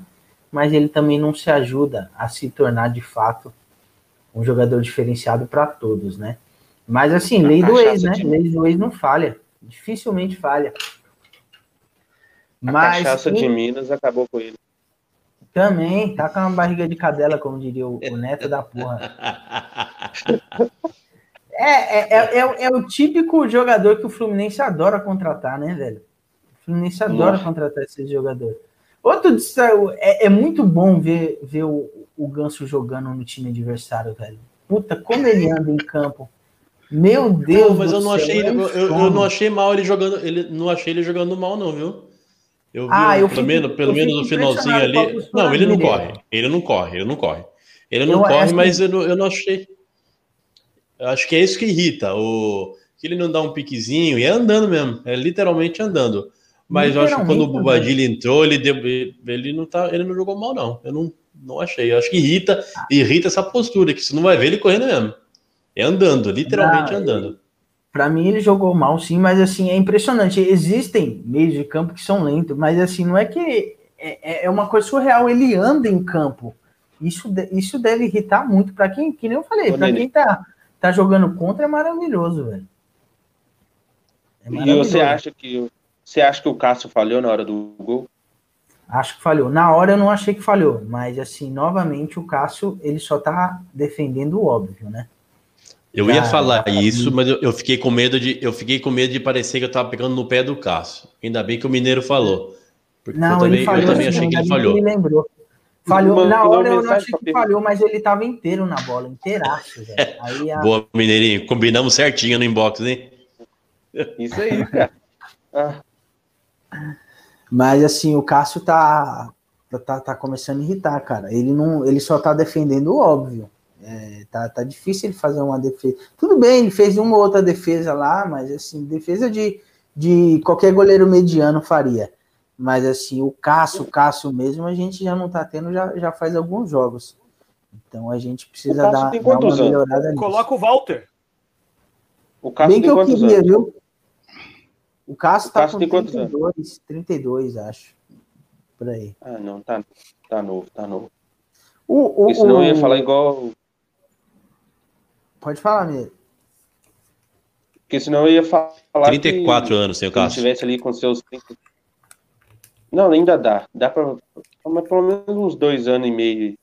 mas ele também não se ajuda a se tornar de fato um jogador diferenciado para todos, né? Mas assim, lei do ex, né? Lei do ex não falha, dificilmente falha. A Mas cachaça de Minas acabou com ele. também tá com uma barriga de cadela, como diria o, o neto da porra. [laughs] É, é, é, é, é o típico jogador que o Fluminense adora contratar, né, velho? O Fluminense adora Nossa. contratar esse jogador. Outro é, é muito bom ver, ver o, o Ganso jogando no time adversário, velho. Puta, como ele anda em campo. Meu Deus Não, mas do eu não céu, achei, é um eu, eu- eu não achei mal ele jogando, ele não achei ele jogando mal não, viu? Eu vi, Ah, eu pelo menos, pelo menos no finalzinho ali. Não, ele não dele. corre. Ele não corre, ele não corre. Ele não Eu corre, mas que- eu não, eu não achei. Eu acho que é isso que irrita, o que ele não dá um piquezinho e é andando mesmo, é literalmente andando. Mas eu acho que quando o Bobadilha entrou, ele, deu, ele não tá, ele não jogou mal não. Eu não, não achei. Eu acho que irrita, irrita essa postura que você não vai ver ele correndo mesmo. É andando, literalmente Não, andando. Pra mim, ele jogou mal, sim, mas assim, é impressionante. Existem meios de campo que são lentos, mas assim, não é que é, é uma coisa surreal, ele anda em campo. Isso, isso deve irritar muito para quem, que nem eu falei, para quem tá, tá jogando contra é maravilhoso, velho. É E maravilhoso. você acha que você acha que o Cássio falhou na hora do gol? Acho que falhou. Na hora eu não achei que falhou, mas assim, novamente o Cássio, ele só tá defendendo o óbvio, né? Eu ia Já- falar isso, mas eu, eu fiquei com medo de eu fiquei com medo de parecer que eu tava pegando no pé do Cássio. Ainda bem que o Mineiro falou. Porque Não, eu também, ele falhou. eu também achei que ele falhou. Ele lembrou. Falhou. Mandou Na hora eu não achei que falhou, mas ele tava inteiro na bola, inteiraço, velho. Aí a, Boa, Mineirinho. Combinamos certinho no inbox, hein? Isso aí, cara. Ah, Mas assim, o Cássio tá, tá, tá começando a irritar, cara. Ele não, ele só tá defendendo o óbvio. É, tá, tá difícil ele fazer uma defesa. Tudo bem, ele fez uma ou outra defesa lá, mas assim, defesa de, de qualquer goleiro mediano faria. Mas assim, o Cássio, o Cássio mesmo, a gente já não tá tendo já, já faz alguns jogos. Então a gente precisa O Cássio dar, tem dar uma anos? melhorada nisso. Coloca o Walter. o Cássio Bem que eu quantos queria, anos? viu? O Cássio O tá Cássio com tem quantos 32, 32, acho. Por aí. Ah, não, tá, tá novo, tá novo. O, o, Porque senão eu ia o- falar igual. Pode falar, Mineiro. Porque senão eu ia fa- falar. 34 que, anos, sem o Se Cássio. tivesse ali com seus 30. Não, ainda dá. Dá pra. Mas pelo menos uns dois anos e meio.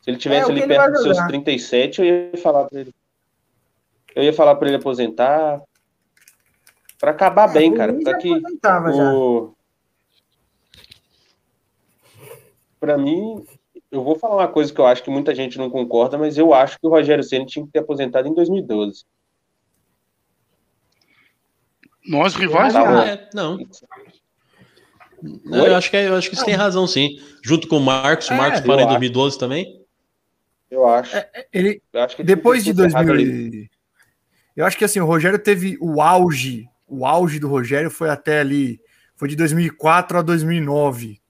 Se ele É, tivesse o ali ele perto dos seus jogar. 37, eu ia falar pra ele. Eu ia falar pra ele aposentar. Pra acabar bem, É, o cara. Pra que o... Pra mim, eu vou falar uma coisa que eu acho que muita gente não concorda, mas eu acho que o Rogério Ceni tinha que ter aposentado em 2012. Nós rivais, Tá não. bom. É, não. Não, eu acho que, é- eu acho que você tem razão, sim. Junto com o Marcos, o É, Marcos eu parou em acho. 2012 também. Eu acho. Ele, Eu acho depois de ter encerrado 2000. ali. e- Eu acho que assim, o Rogério teve o auge. O auge do Rogério foi até ali. Foi de 2004 a 2009.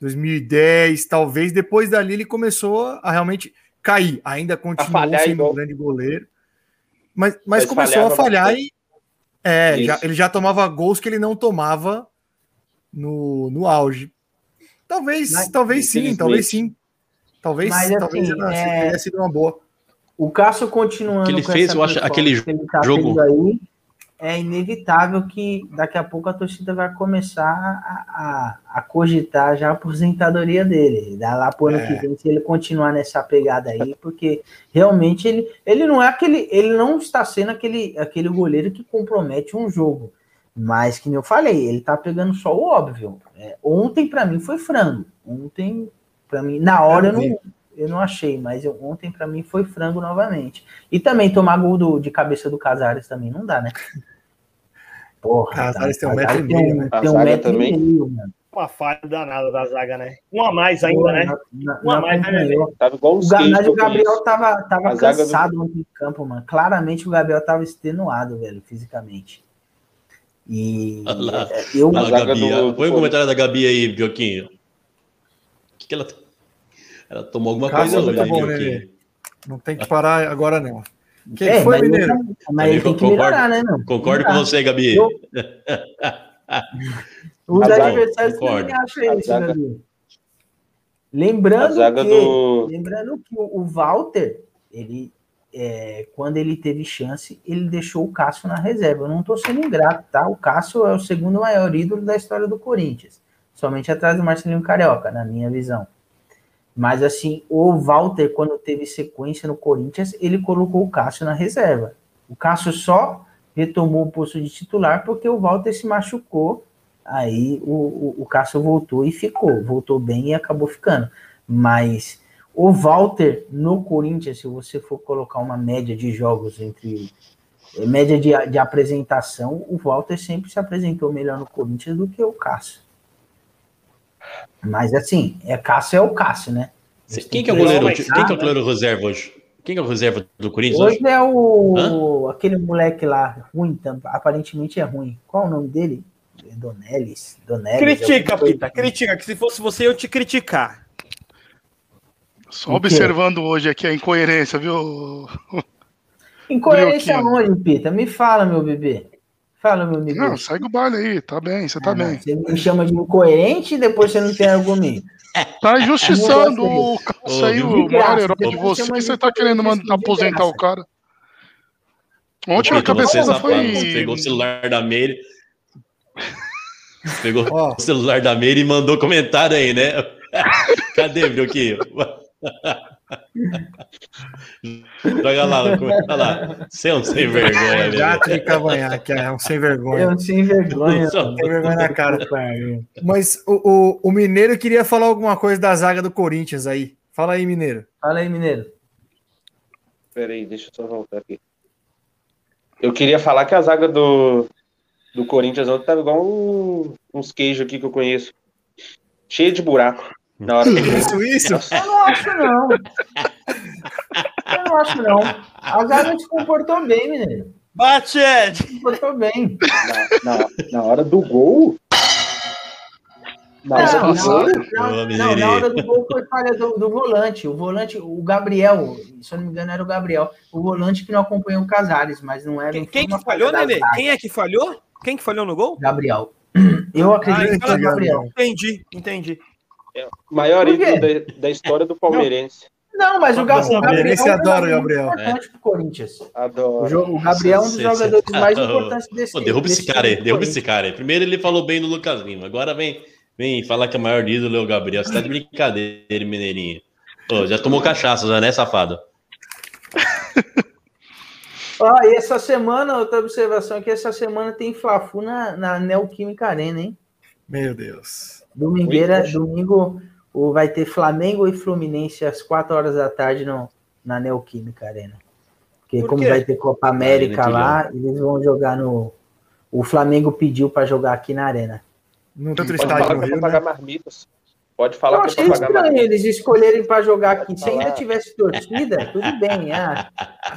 2010, talvez. Depois dali ele começou a realmente cair. Ainda continuou sendo igual. um grande goleiro. Mas, mas, Mas começou a falhar e. É, já- ele já tomava gols que ele não tomava no, no auge. Talvez, Mas, talvez sim, talvez sim. Talvez, Mas, assim, talvez é- teria sido uma boa. O Cássio continuando Que ele com fez, essa eu acho, aquele que ele tá jogo- aí, é inevitável que daqui a pouco a torcida vai começar a, a, a cogitar já a aposentadoria dele. Dá lá pro ano É. que vem se ele continuar nessa pegada aí, porque realmente ele, ele não é aquele, ele não está sendo aquele, aquele goleiro que compromete um jogo. Mas, que nem eu falei, ele tá pegando só o óbvio. É, ontem, para mim, foi frango. Ontem, para mim, na hora, eu não, eu não achei, mas eu- ontem pra mim foi frango novamente. E também tomar gol do- de cabeça do Casares também não dá, né? [laughs] Porra, Casares tem um metro e meio, né? Tem um metro também. e meio, mano. Uma falha danada da zaga, né? Um a mais ainda, né? Na- na- Uma mais, né, acompanhou. Tava igual O, Ga- o Gabriel tava, tava A do- cansado ontem em campo, mano. Claramente o Gabriel tava extenuado, velho, fisicamente. E Olha lá. é, eu, Fala, A zaga Gabi. do- Põe o comentário da Gabi aí, Bioquinho. O que, que ela. Ela tomou alguma Cássio coisa é hoje, bom, né? Não tem que parar agora, não. Quem é, foi, Mineiro? tá- mas ele tem que Concordo. melhorar, né, não? Concordo com você, Gabi. Eu- [laughs] Os A zaga, adversários também acham isso, Gabi. Lembrando que, do- lembrando que o Walter, ele, é, quando ele teve chance, ele deixou o Cássio na reserva. Eu não estou sendo ingrato, tá? O Cássio é o segundo maior ídolo da história do Corinthians, somente atrás do Marcelinho Carioca, na minha visão. Mas assim, o Walter, quando teve sequência no Corinthians, ele colocou o Cássio na reserva. O Cássio só retomou o posto de titular porque o Walter se machucou. Aí o, o, o Cássio voltou e ficou. Voltou bem e acabou ficando. Mas o Walter no Corinthians, se você for colocar uma média de jogos entre. eh, Média de, de apresentação, o Walter sempre se apresentou melhor no Corinthians do que o Cássio. Mas assim, é Cássio é o Cássio, né? Cê- Quem que é o goleiro? Quem que é o goleiro reserva hoje? Quem que é o reserva do Corinthians hoje? Hoje é o aquele moleque lá, ruim, tam- aparentemente é ruim. Qual o nome dele? Donelis. Donelis Critica, coisa Pita, assim. critica, que se fosse você eu te criticar. Só observando hoje aqui a incoerência, viu? Incoerência Brioquinho. onde, Pita? Me fala, meu bebê. Fala, meu amigo. Não, segue o baile aí, tá bem, você tá Ah, bem. Você me chama de incoerente e depois você não tem argumento. [laughs] Tá injustiçando o Cássio aí, o maior herói de você, de você tá querendo mandar aposentar graça. o cara. Ontem a você, cabeçada safado, foi. você pegou o celular da Meire. Você [laughs] pegou Ó. o celular da Meire e mandou comentário aí, né? [laughs] Cadê, Bioquinho? [laughs] Joga lá, comenta lá. Você é um sem vergonha. [laughs] Gato de cavanhaque, é um sem vergonha. Eu sem vergonha. Tem vergonha na cara. [laughs] Mas o, o, o Mineiro queria falar alguma coisa da zaga do Corinthians aí. Fala aí, Mineiro. Fala aí, Mineiro. Peraí, deixa eu só voltar aqui. Eu queria falar que a zaga do, do Corinthians ontem tava igual um- uns queijos aqui que eu conheço. Cheio de buraco. Na hora que Isso, [laughs] isso. Eu não acho, não. Eu não acho, não. A zaga se comportou bem, Mineiro. Bate, Ed! Se comportou bem. na, na, na hora do gol. Não, Mas na, hora, Ô, não, não, na hora do gol foi falha do, do volante. O volante, o Gabriel, se eu não me engano, era o Gabriel. O volante que não acompanhou o Casares, mas não era. Quem, não quem que falhou, Nenê? Quem é que falhou? Quem que falhou no gol? Gabriel. [clears throat] Eu acredito Ah, que foi o Gabriel. Entendi, entendi. Maior Por quê? ídolo da, da história do palmeirense. Não, mas o, Ga- Nossa, o Gabriel Palmeirense é adora o Gabriel. importante pro Corinthians. O, Adoro. jogo, o Gabriel é um dos jogadores mais [laughs] importantes desse Pô, derruba esse desse cara aí, derruba esse cara aí. Primeiro ele falou bem do Lucas Lima, agora vem, vem falar que o maior ídolo é o Gabriel. Você tá de brincadeira, Mineirinho. Ô, já tomou cachaça, já, né, safado? [laughs] Ó, e essa semana, outra observação aqui, essa semana tem Fla-Flu na, na Neoquímica Arena, hein? Meu Deus. Domingueira, domingo o, vai ter Flamengo e Fluminense às 4 horas da tarde no, na Neoquímica Arena. Porque Por como vai ter Copa América Arena lá, eles vão jogar no... O Flamengo pediu para jogar aqui na Arena. No outro Pode estádio falar no é Rio, pra né? pagar marmitas. Pode Eu falar que é pra pagar estranho marmitas. eles escolherem para jogar aqui. Pode Se ainda tivesse torcida, tudo bem. Ah,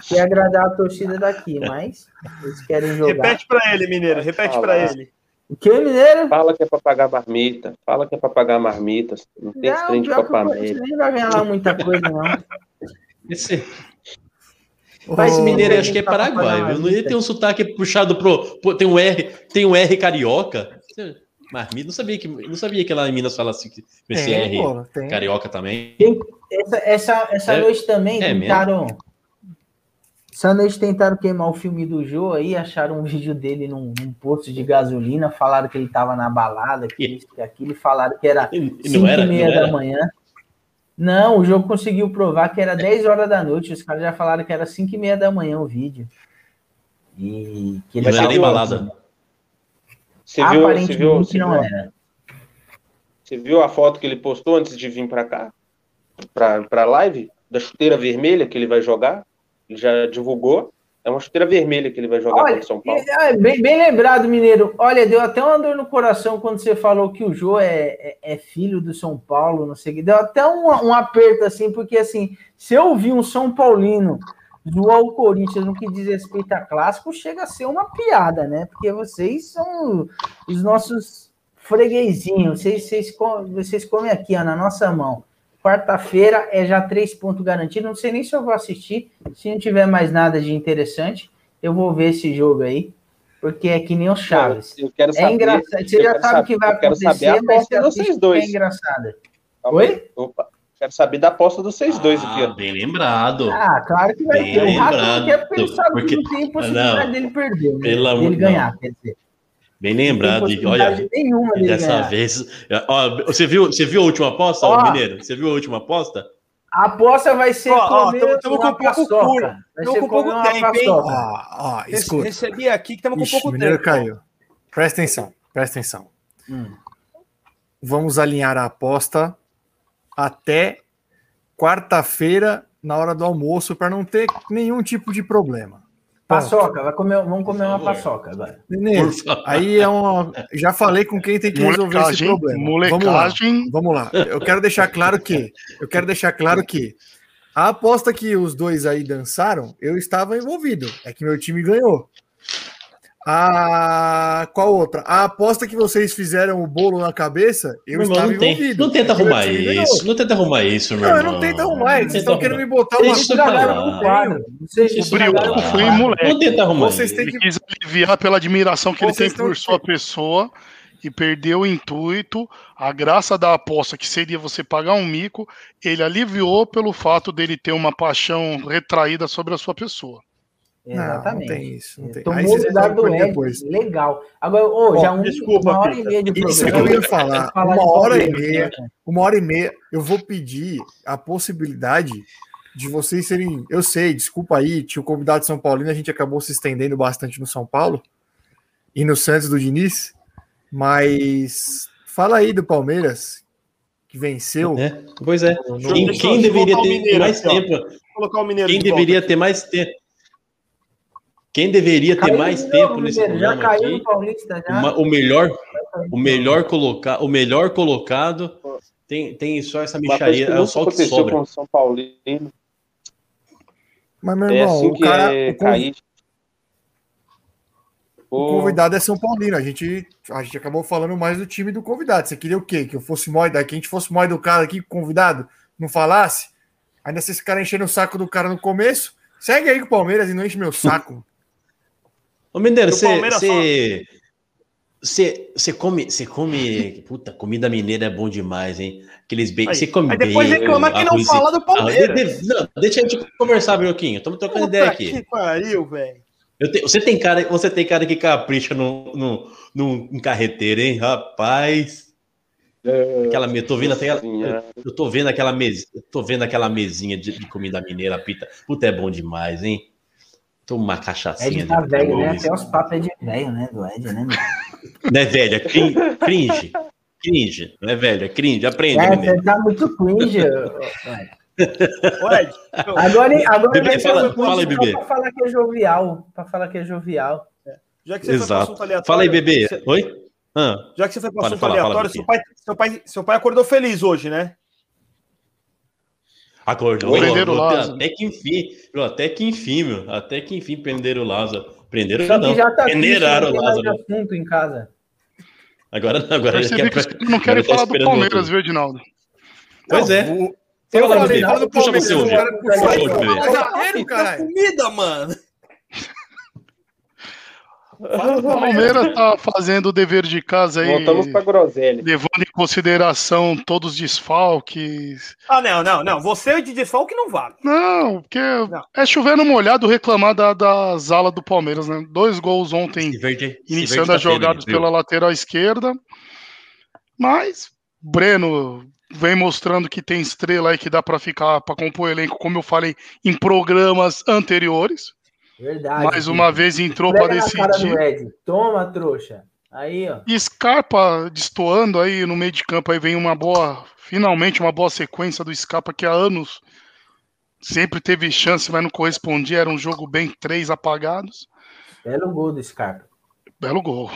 quer agradar a torcida daqui, mas eles querem jogar. Repete pra ele, Mineiro, repete pra falar. ele. O que, Mineiro? Fala que é pra pagar marmita. Fala que é pra pagar marmitas. Não tem esse Não, trem de pior que o Copa Corinthians América. nem vai ganhar lá muita coisa, não. [laughs] Esse, mas esse mineiro acho que é Tá pagar viu? Não ia ter um sotaque puxado pro. pro- tem um R, tem um R carioca. Marmita, não sabia que não sabia que lá em Minas fala assim, que- com esse tem, R pô, tem. carioca também. Essa, essa, essa É- noite também é tentaram. Noite tentaram queimar o filme do Jô aí, acharam um vídeo dele num, num posto de gasolina, falaram que ele tava na balada, que isso, que aquilo, e falaram que era [laughs] E, e 5 não era, e meia da manhã. Não, o jogo conseguiu provar que era 10 horas da noite. Os caras já falaram que era 5 e meia da manhã o vídeo. E que ele Não era balada. Você viu, você Aparentemente viu, você não viu, era. você viu a foto que ele postou antes de vir pra cá? para a live da chuteira vermelha que ele vai jogar. Ele já divulgou. É uma chuteira vermelha que ele vai jogar Olha, contra o São Paulo. é, bem, bem lembrado, Mineiro. Olha, deu até uma dor no coração quando você falou que o Jô é, é, é filho do São Paulo, não sei o que. Deu até um, um aperto, assim, porque, assim, se eu ouvir um São Paulino zoar o Corinthians no que diz respeito a clássico, chega a ser uma piada, né? Porque vocês são os nossos freguesinhos. Vocês, vocês, vocês comem aqui, ó, na nossa mão. Quarta-feira é já três pontos garantidos. Não sei nem se eu vou assistir. Se não tiver mais nada de interessante, eu vou ver esse jogo aí. Porque é que nem o Chaves. Eu quero É saber. engraçado. Você eu já quero sabe o que vai eu quero acontecer, saber a mas aposta você assiste vocês dois. É engraçado. Calma Oi? Opa. Quero saber da aposta dos vocês dois aqui, Ah, ó. bem lembrado. Ah, claro que vai Bem ter. O Rato lembrado, não quer porque ele sabe porque- que não tem possibilidade Não. dele perder. Né? Pelo amor- dele ganhar, não. quer dizer. Bem lembrado. E, olha, nenhuma dele dessa ganhar. vez. Ó, você, viu, você viu a última aposta, Ó. Mineiro? Você viu a última aposta? A aposta vai ser Ó, uma com pouco Tamo ser com pouco tempo, hein? Ó, ó, escuta. Recebi aqui que estamos com pouco o mineiro tempo. caiu. Presta atenção, presta atenção. Hum. Vamos alinhar a aposta até quarta-feira, na hora do almoço, para não ter nenhum tipo de problema. Paçoca, vai comer, vamos comer uma paçoca agora. Aí é uma. Já falei com quem tem que resolver esse Molecagem, problema. Vamos lá. molecagem. Vamos lá. Eu quero deixar claro que. Eu quero deixar claro que a aposta que os dois aí dançaram, eu estava envolvido. É que meu time ganhou. A qual outra? A aposta que vocês fizeram o bolo na cabeça, eu Meu irmão, estava não, tem, envolvido. não tenta arrumar isso. Não tenta arrumar isso, meu Não, eu irmão. não tento arrumar. Vocês Não estão querendo me botar uma pra no brigou pra lá. foi moleque. Não tenta arrumar Vocês isso. têm Ele que quis aliviar pela admiração que ele Vocês tem por sua pessoa e perdeu o intuito. A graça da aposta, que seria você pagar um mico, ele aliviou pelo fato dele ter uma paixão retraída sobre a sua pessoa. Exatamente. Não, não tem isso. Não tem. Aí Tomou o lugar do Ed. depois. Legal. Agora, ô, já um, desculpa, uma hora e Pita. meia de programa. Isso que eu ia falar. Falar Uma hora e meia, né? uma hora e meia, eu vou pedir a possibilidade de vocês serem. Eu sei, desculpa aí, tinha o convidado de São Paulino, a gente acabou se estendendo bastante no São Paulo e no Santos do Diniz, mas fala aí do Palmeiras que venceu. É, pois é. no- Quem, quem deveria ter mais tempo? Quem deveria ter mais tempo? Quem deveria ter Caiu mais de novo, tempo nesse Mineiro, Já programa caiu aqui? no Paulista, já. Uma- o melhor, o melhor colocar, o melhor colocado tem, tem só essa micharia, que é o que aconteceu sobra. com o São Paulino. Mas, meu É irmão, assim o que cara. é o cair. O convidado é São Paulino. A gente, a gente acabou falando mais do time do convidado. Você queria o quê? Que eu fosse mó daqui, a gente fosse mó educado aqui, convidado, não falasse? Ainda se esse cara enchendo o saco do cara no começo, segue aí com o Palmeiras e não enche meu saco. Ô, Mineiro, você Palmeiras você come, você come, puta, comida mineira é bom demais, hein? Aqueles Aí- você come aí depois bacon, reclama que não fala do Palmeiras. Ah, de- de- não, deixa a gente conversar, Brioquinho. Estamos trocando ideia aqui. que pariu, velho. Te- você tem cara, você tem cara que capricha no, no, no, carreteiro, hein, rapaz? Aquela, eu tô vendo aquela- eu tô vendo aquela mesa, eu tô vendo aquela mesinha de, de comida mineira, pita. Puta, é bom demais, hein? Toma uma cachaçinha. Ed tá velho, né? Até os papos é de velho, né? Do Ed, né? Não é velho, é crin- cringe. Cringe, não é velho, é cringe. Aprende, É, você tá muito cringe. Ed, eu- Agora, agora Bebê, fala- fala aí, Bebê. Pra falar que é jovial. Pra falar que é jovial. já que você foi pro Exato. assunto aleatório. Fala aí, bebê. você- Oi? Ah, Já que você foi Pode assunto fala, aleatório, Vicky. seu pai, seu, pai, seu pai acordou feliz hoje, né? Acordou. Prenderam o Até- Lázaro. Até que enfim. meu, Até que enfim, meu. Até que enfim prenderam o Lázaro. Prenderam Só não. já tá Peneiraram não o Lázaro. assunto em casa. Agora, agora Percebi quer... que não querem tá falar do Palmeiras, viu, Edinaldo? Pois é. O- Fala, Eu falei, fala do Puxa Palmeiras, você, Fala, aí, bebê. fala do caralho. comida, mano. [laughs] O Palmeiras tá fazendo o dever de casa aí, Voltamos pra groselha. levando em consideração todos os desfalques. Ah, não, não, não. Você de desfalque não vale. Não, porque é chover no molhado reclamar da, das alas do Palmeiras, né? Dois gols ontem verde- iniciando as tá feio, jogadas pela lateral esquerda. Mas Breno vem mostrando que tem estrela aí que dá para ficar para compor o elenco, como eu falei em programas anteriores. Verdade. Mais uma vez entrou para decidir. Toma, trouxa. Aí, ó. E Scarpa destoando aí no meio de campo, aí vem uma boa finalmente uma boa sequência do Scarpa que há anos sempre teve chance, mas não correspondia. Era um jogo bem três apagados. Belo gol do Scarpa. Belo gol.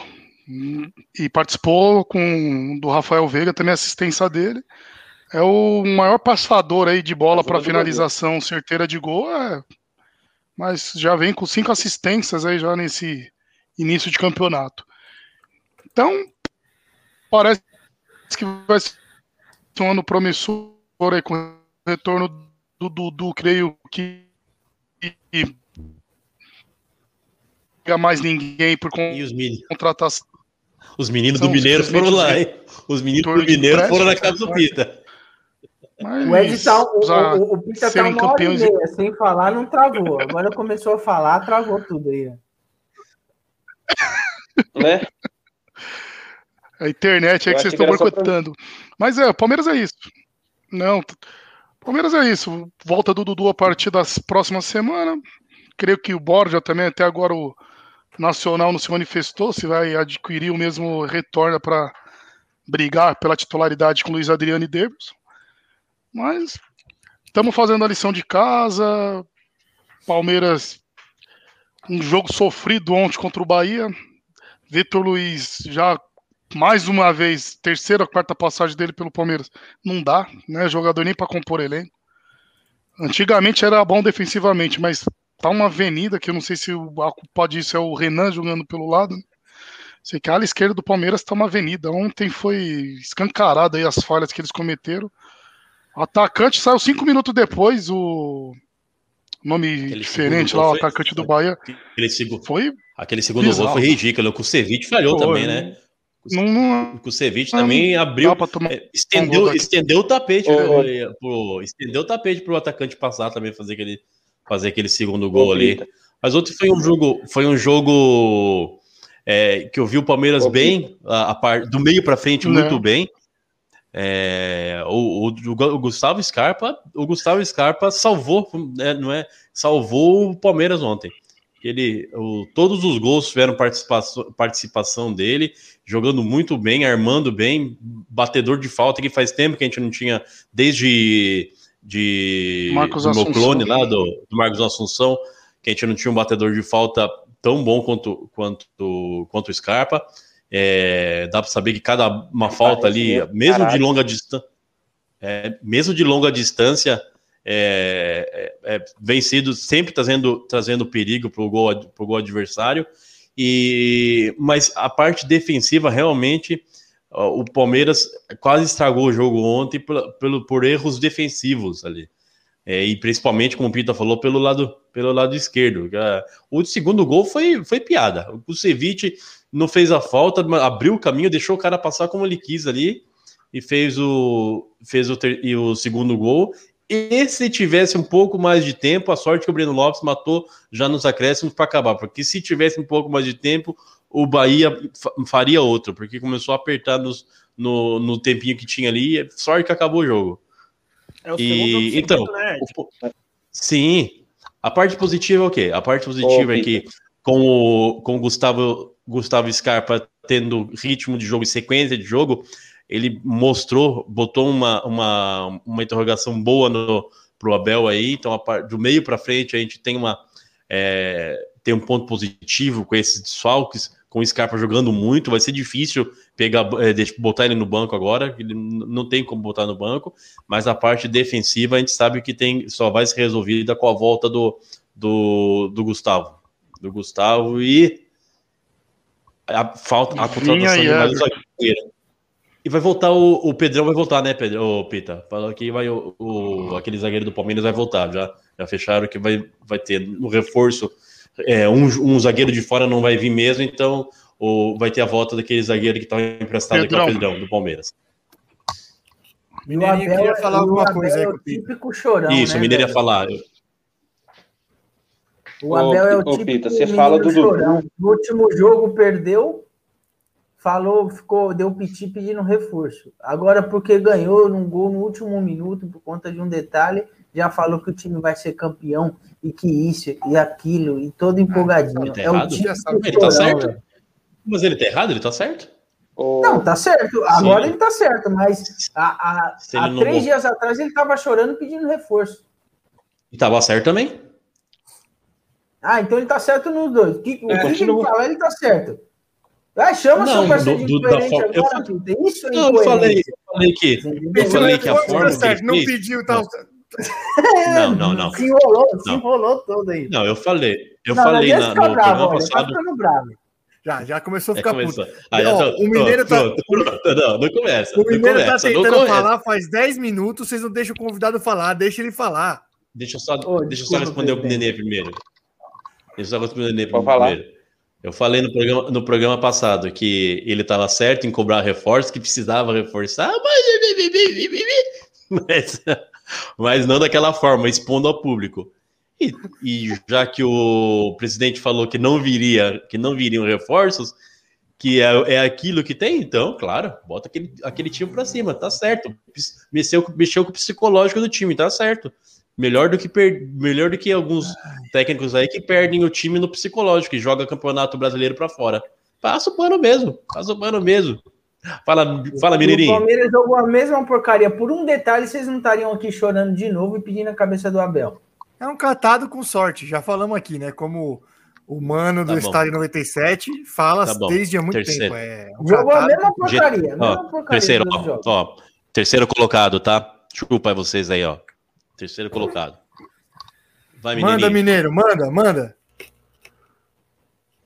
E participou com do Rafael Veiga, também assistência dele. É o maior passador aí de bola para finalização certeira de gol, é, mas já vem com cinco assistências aí já nesse início de campeonato. Então, parece que vai ser um ano promissor aí com o retorno do Dudu, creio que não mais ninguém por contratação. os meninos do Mineiro foram lá, hein? Os meninos do Mineiro foram na casa do? Pita. Mas O Ed tá, o, o, o Pita tá uma hora e meia, sem falar, não travou. Agora começou a falar, travou tudo aí. Né? A internet Eu que vocês estão só pra- boicotando. Mas é, o Palmeiras é isso. Não, Palmeiras é isso. Volta do Dudu a partir das próximas semanas. Creio que o Borja também, até agora o Nacional não se manifestou se vai adquirir o mesmo retorno para brigar pela titularidade com Luiz Adriano e Davidson. Mas estamos fazendo a lição de casa. Palmeiras, um jogo sofrido ontem contra o Bahia. Vitor Luiz já mais uma vez, terceira quarta passagem dele pelo Palmeiras. Não dá, né? Jogador nem para compor elenco. Antigamente era bom defensivamente, mas tá uma avenida que eu não sei se a culpa disso é o Renan jogando pelo lado. Sei que a ala esquerda do Palmeiras tá uma avenida. Ontem foi escancarada aí as falhas que eles cometeram. O atacante saiu cinco minutos depois, o nome Aquele diferente lá, o gol foi- atacante do Bahia. Aquele, segu- Foi. aquele segundo gol Bizarro. foi ridículo. O Kusevich falhou Foi, também, né? O Kusevich não também abriu. é, um estendeu, gol daqui. estendeu o tapete, Ô, pro, pro- estendeu o tapete pro atacante passar também fazer aquele, fazer aquele segundo gol ali. Mas ontem foi um jogo, foi um jogo é, que eu vi o Palmeiras bem, a, a par- do meio para frente Né. muito bem. É, o, o- o Gustavo Scarpa, o Gustavo Scarpa salvou, né, não é? Salvou o Palmeiras ontem. Ele, o- todos os gols tiveram participação, participação dele, jogando muito bem, armando bem, batedor de falta que faz tempo que a gente não tinha desde de Marcos do meu clone lá do, do Marcos Assunção, que a gente não tinha um batedor de falta tão bom quanto quanto quanto o Scarpa. É, dá para saber que cada uma falta ali, né? mesmo de longa distância, mesmo de longa distância, é, é, é, vem sido sempre trazendo, trazendo perigo para o gol, pro gol adversário. E, mas a parte defensiva realmente o Palmeiras quase estragou o jogo ontem pela- pelo, por erros defensivos ali. É, e principalmente, como o Pita falou, pelo lado, pelo lado esquerdo. Ah, O segundo gol foi, foi piada. O Kusevich não fez a falta, abriu o caminho, deixou o cara passar como ele quis ali e fez o, fez o, ter- e o segundo gol. E se tivesse um pouco mais de tempo, a sorte que o Breno Lopes matou já nos acréscimos para acabar, porque se tivesse um pouco mais de tempo, o Bahia fa- faria outro, porque começou a apertar nos- no, no tempinho que tinha ali, e sorte que acabou o jogo. É o E- segundo então, né? O po- Sim. A parte positiva é o quê? A parte positiva Ô, é que com o, com o Gustavo, Gustavo Scarpa tendo ritmo de jogo e sequência de jogo, ele mostrou, botou uma, uma, uma interrogação boa no, pro Abel aí. Então, a do meio para frente, a gente tem uma é, tem um ponto positivo com esses desfalques, com o Scarpa jogando muito. Vai ser difícil pegar, é, botar ele no banco agora, ele não tem como botar no banco mas a parte defensiva a gente sabe que tem só vai ser resolvida com a volta do, do, do Gustavo. Do Gustavo e a falta a contratação de e mais um zagueiro. E vai voltar o, o Pedrão vai voltar, né, Pedro, ô, Pita? Falou que vai o, o- aquele zagueiro do Palmeiras vai voltar, já já fecharam que vai vai ter no reforço é, um, um zagueiro de fora não vai vir mesmo, então o, vai ter a volta daquele zagueiro que estava emprestado que é o Pedrão. Pedrão do Palmeiras. E Mineirinho queria falar alguma coisa aí é com o o Pita. típico chorão, Isso, né, o Mineiro ia falar. O Abel é o Ô, típico Pita, você fala do Dudu. No último jogo perdeu, falou, ficou, deu piti pedindo reforço. Agora, porque ganhou num gol no último minuto, por conta de um detalhe, já falou que o time vai ser campeão e que isso e aquilo, e todo empolgadinho. tá é o típico Ele tá certo. velho. Mas ele tá errado? Ele tá certo? Não, tá certo. Agora Sim. ele tá certo, mas há, há- há três dias atrás ele tava chorando pedindo reforço. E tava certo também. Ah, então ele tá certo nos dois. O que, o É, que ele falar, ele tá certo. Ah, chama Não, seu parceiro do- de do- da diferente forma- eu agora, Pita. Isso é Não, eu falei, eu falei que. Eu falei que a forma tá não pediu, [laughs] tá. Não, não, não. Se enrolou, se Não. enrolou todo aí. Não, eu falei. Eu Não, falei na, no bravo, Tá passado. Já, já começou a É, ficar começou. puto. Aí, Ó, então, o Mineiro tá- pronto, pronto, não, não começa. O Mineiro tá tentando falar faz 10 minutos, vocês não deixam o convidado falar, deixa ele falar. Deixa eu só, Ô, deixa eu só responder o. Nenê primeiro. Pode falar. primeiro. Eu falei no programa, no programa passado que ele estava certo em cobrar reforço, que precisava reforçar, mas, mas, não daquela forma, expondo ao público. E, e já que o presidente falou que não viria, que não viriam reforços, que é, é aquilo que tem, então, claro, bota aquele, aquele time para cima, tá certo. Mexeu, mexeu com o psicológico do time, tá certo. Melhor do que per, melhor do que alguns técnicos aí que perdem o time no psicológico e joga campeonato brasileiro para fora. Passa o pano mesmo, passa o pano mesmo. Fala, fala, O Mineirinho. Palmeiras jogou a mesma porcaria. Por um detalhe, vocês não estariam aqui chorando de novo e pedindo a cabeça do Abel. É um catado com sorte, já falamos aqui, né? Como o mano do Tá. Estádio 97 fala Tá desde há muito Terceiro. tempo. É um Jogou a catado. mesma porcaria. a Ó, mesma porcaria terceiro, ó, ó, terceiro colocado, tá? Chupa aí vocês aí, ó. Terceiro colocado. Vai, Manda. Mineiro, manda, manda.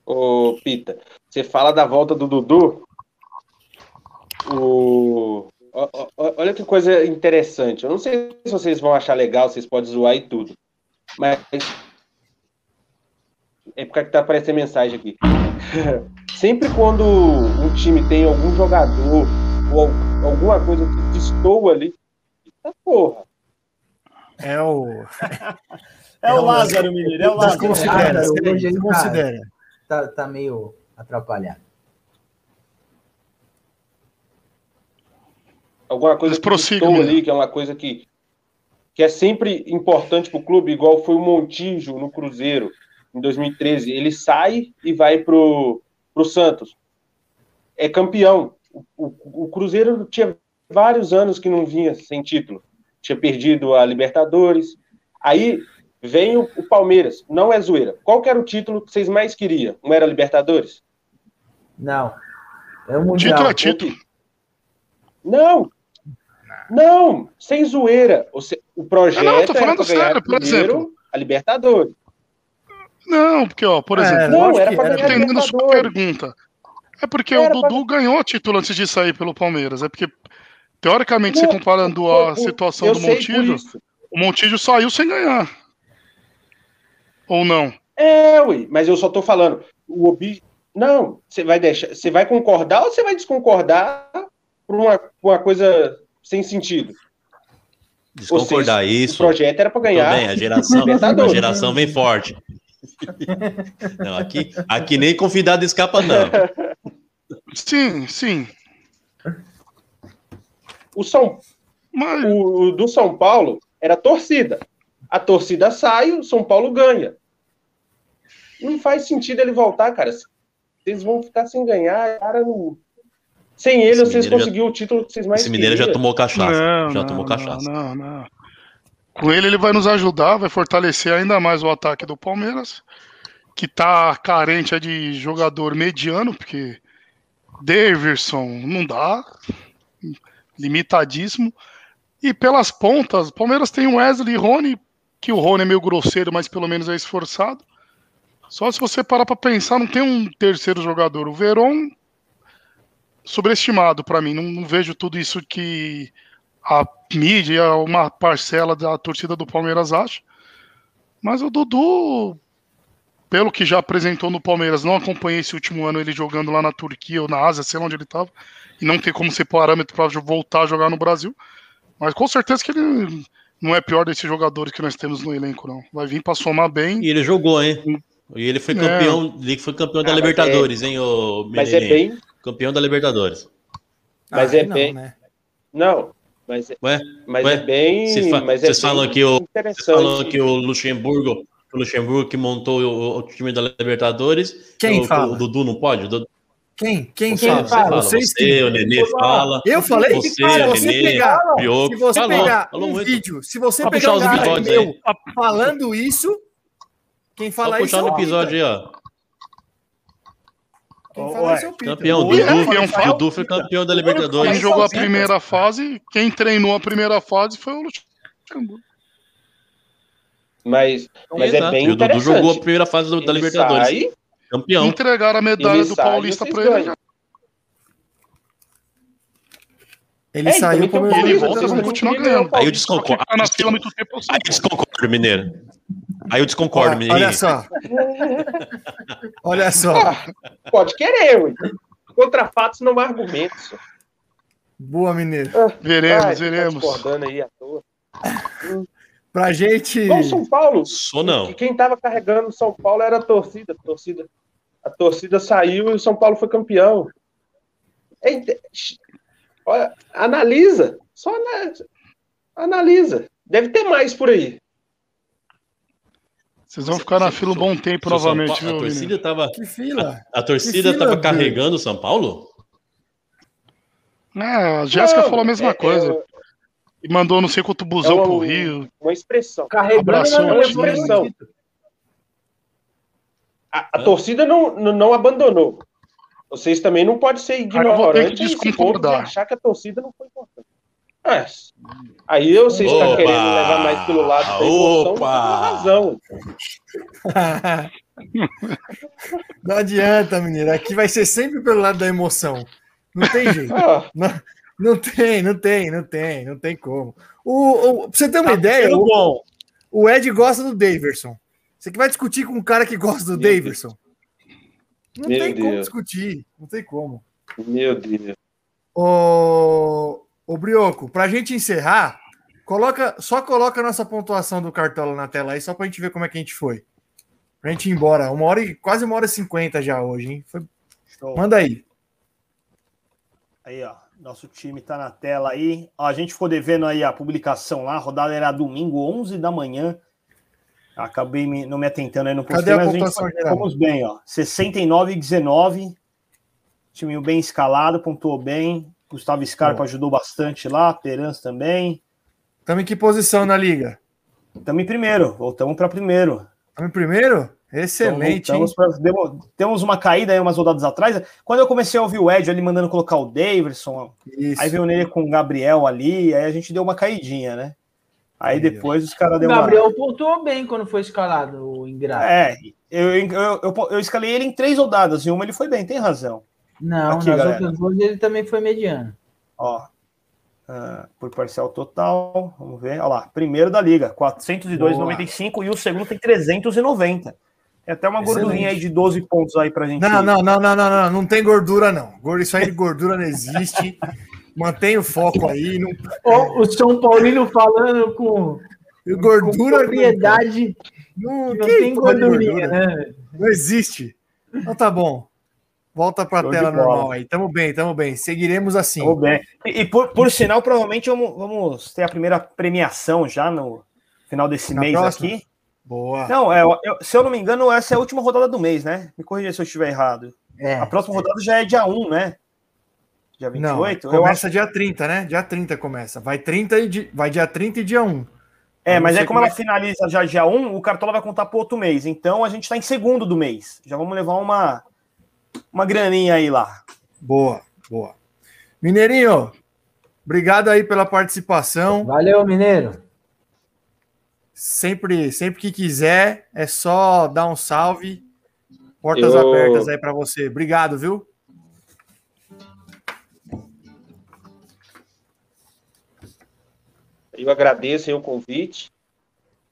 Ô, Pita, você fala da volta do Dudu. O... Olha que coisa interessante. Eu não sei se vocês vão achar legal, vocês podem zoar e tudo. Mas. É porque tá aparecendo mensagem aqui. [laughs] Sempre quando um time tem algum jogador ou al- alguma coisa que destoa ali. Eita porra. É o. [laughs] É o Lázaro, menino. É o Lázaro. Sério, hoje ele desconsidera. Tá, tá meio atrapalhado. alguma coisa Mas prossiga, ali, que é uma coisa que, que é sempre importante para o clube, igual foi o Montijo no Cruzeiro em 2013. Ele sai e vai pro, pro Santos. É campeão. O, o- o Cruzeiro tinha vários anos que não vinha sem título. Tinha perdido a Libertadores. Aí vem o, o Palmeiras. Não é zoeira. Qual que era o título que vocês mais queriam? Não era Libertadores? Não. É o Mundial. Título é título. Não! Não! Sem zoeira. O, se- o projeto Não, não, tô falando pra sério, por exemplo. a Libertadores. Não, porque, ó, por É, exemplo, Não, lógico era pra era. ganhar entendendo sua Libertadores. pergunta. É porque Era o pra- Dudu ganhou título antes de sair pelo Palmeiras. É porque, teoricamente, você comparando a situação eu do Montijo, o Montijo saiu sem ganhar. Ou não? É, ui, mas eu só tô falando. O obi... Não, você vai deixar. Você vai concordar ou você vai desconcordar por uma, uma coisa sem sentido? Desconcordar O isso. projeto era para ganhar. Também, a geração, [laughs] a Libertadores. geração vem forte. Não, aqui, aqui nem convidado escapa, não. Sim, sim. O São Mas, o, o do São Paulo era torcida. A torcida sai, o São Paulo ganha. Não faz sentido ele voltar, cara. Vocês vão ficar sem ganhar, cara. Não... Sem ele, Esse vocês mineiro já- conseguiram o título que vocês mais Esse mineiro já tomou cachaça. não, já não, tomou cachaça. Não, não. Com ele, ele vai nos ajudar, vai fortalecer ainda mais o ataque do Palmeiras, que tá carente de jogador mediano, porque Daverson não dá, limitadíssimo. E pelas pontas, o Palmeiras tem o Wesley e Rony, que o Rony é meio grosseiro, mas pelo menos é esforçado. Só se você parar pra pensar, não tem um terceiro jogador. O Veron, sobreestimado pra mim. Não, não vejo tudo isso que a mídia, uma parcela da torcida do Palmeiras acha. Mas o Dudu, pelo que já apresentou no Palmeiras, não acompanhei esse último ano ele jogando lá na Turquia ou na Ásia, sei lá onde ele estava, e não tem como ser parâmetro para voltar a jogar no Brasil. Mas com certeza que ele não é pior desses jogadores que nós temos no elenco, não. Vai vir para somar bem. E ele jogou, hein? E ele foi É. campeão, ele foi campeão da Ah, Libertadores, hein, ô Mas é bem. Campeão da Libertadores. Mas Ah, é não, bem- né? Não, mas, é- Ué? mas Ué? é bem. Vocês fa- mas é vocês falam que o- falam que o Luxemburgo, o Luxemburgo que montou o, o time da Libertadores, Quem o, fala? o Dudu não pode? O Dudu- Quem? Quem, Quem fala? fala? Vocês Você, o Nenê fala. Eu falei? Você, se você Nenê, pegar, Pioco. se você Falou, pegar falou um muito. vídeo, se você pegar um puxar os vídeo episódios meu falando isso, quem fala Pode isso puxar é no o episódio aí, ó. Quem fala Ué, isso é o. Campeão Dudu. campeão foi campeão da Quem Libertadores. jogou a primeira fase, quem treinou a primeira fase foi o Luxemburgo. Mas, mas é bem E o Dudu interessante. jogou a primeira fase da Libertadores. sai, Campeão. Entregaram a medalha Ele do Paulista pra ele. já. Ele É, saiu tem como Ele volta, vão não continuar ganhando. Aí eu desconcordo. ficar na fila muito tempo o São Aí Paulo. desconcordo, Mineiro. Aí eu desconcordo, Olha, Mineiro. olha só. [laughs] Olha só. Pode querer, ué. Contra fatos não há argumentos. Boa, Mineiro. Veremos, Ai, tá veremos. discordando aí à toa. Pra gente. O São Paulo, Sou não. que quem tava carregando o São Paulo era a torcida. A torcida, a torcida saiu e o São Paulo foi campeão. É Olha, analisa. Só ana- analisa. Deve ter mais por aí. Vocês vão ficar na fila um bom tempo São novamente, Paulo- viu, A torcida tava, Que fila. a torcida Que fila, tava carregando o São Paulo? É, a Jéssica falou a mesma é- coisa. É- E mandou não sei quanto É busão uma, pro Rio. uma expressão. Carregando Abração, não uma expressão. A, a torcida não, não, abandonou. Vocês também não podem ser ignorantes desconcordar. achar que a torcida não foi importante. É, aí vocês estão Opa! querendo levar mais pelo lado da emoção, Opa! tem razão. [laughs] Não adianta, menino. Aqui vai ser sempre pelo lado da emoção. Não tem jeito. Ah, Não, não tem, não tem, não tem, não tem como. O, o- pra você ter uma ideia, Tudo o, bom. o Ed gosta do Daverson. Você que vai discutir com um cara que gosta do Meu Daverson. Não Meu tem como Deus. discutir. Não tem como. meu Deus. Ô, ô Brioco, pra gente encerrar, coloca, só coloca a nossa pontuação do Cartola na tela aí, só pra gente ver como é que a gente foi. Pra gente ir embora. Uma hora e quase uma hora e cinquenta já hoje, hein? Foi-. Manda aí. Aí, ó. Nosso time tá na tela aí. A gente ficou devendo aí a publicação lá. A rodada era domingo, 11 da manhã. Acabei me- não me atentando aí no Cadê postei, a mas a gente fomos bem, ó. 69 e 19. Time bem escalado, pontuou bem. Gustavo Scarpa Bom. ajudou bastante lá. Terans também. Estamos em que posição na liga? Estamos em primeiro. Voltamos para primeiro. Estamos em primeiro? Excelente, Então, hein? voltamos pra- temos uma caída aí umas rodadas atrás. Quando eu comecei a ouvir o Ed ali mandando colocar o Daverson, Isso. Aí veio nele com o Gabriel ali, aí a gente deu uma caidinha, né? Aí depois os caras O deu uma. Gabriel pontuou bem quando foi escalado, o Ingrato. É, eu, eu, eu, eu escalei ele em três rodadas, em uma ele foi bem, tem razão. Não, Aqui, nas galera. outras duas ele também foi mediano. Ó, ah, por parcial total, vamos ver. Olha lá, primeiro da liga, 402,95 e o segundo tem 390. Tem até uma Excelente. gordurinha aí de 12 pontos aí pra gente. Não, não, não, não, não, não, não tem gordura, não. Isso aí de gordura não existe. Mantém o foco aí. Não... Ó, o São Paulino falando com, com Gordura propriedade, não, não que tem gordurinha, gordura? né? Não existe. Então tá bom. Volta pra Show de tela normal aí. Tamo bem, tamo bem. Seguiremos assim. Tamo bem. E, e por, por sinal, provavelmente vamos, vamos ter a primeira premiação já no final desse Na mês próxima? aqui. Boa. Não, é, eu- se eu não me engano, essa é a última rodada do mês, né? Me corrija se eu estiver errado. É. A próxima rodada já é dia 1, né? Dia Não, 28? eu começa acho. dia 30, né? Dia 30 começa. Vai 30 e di- vai dia 30 e dia 1. É, mas não é sei como ela finaliza já dia 1, o Cartola vai contar pro outro mês. Então a gente tá em segundo do mês. Já vamos levar uma, uma graninha aí lá. Boa, boa. Mineirinho, obrigado aí pela participação. Valeu, Mineiro. Sempre, sempre que quiser, é só dar um salve. Portas Eu- abertas aí para você. Obrigado, viu? Eu agradeço aí o convite.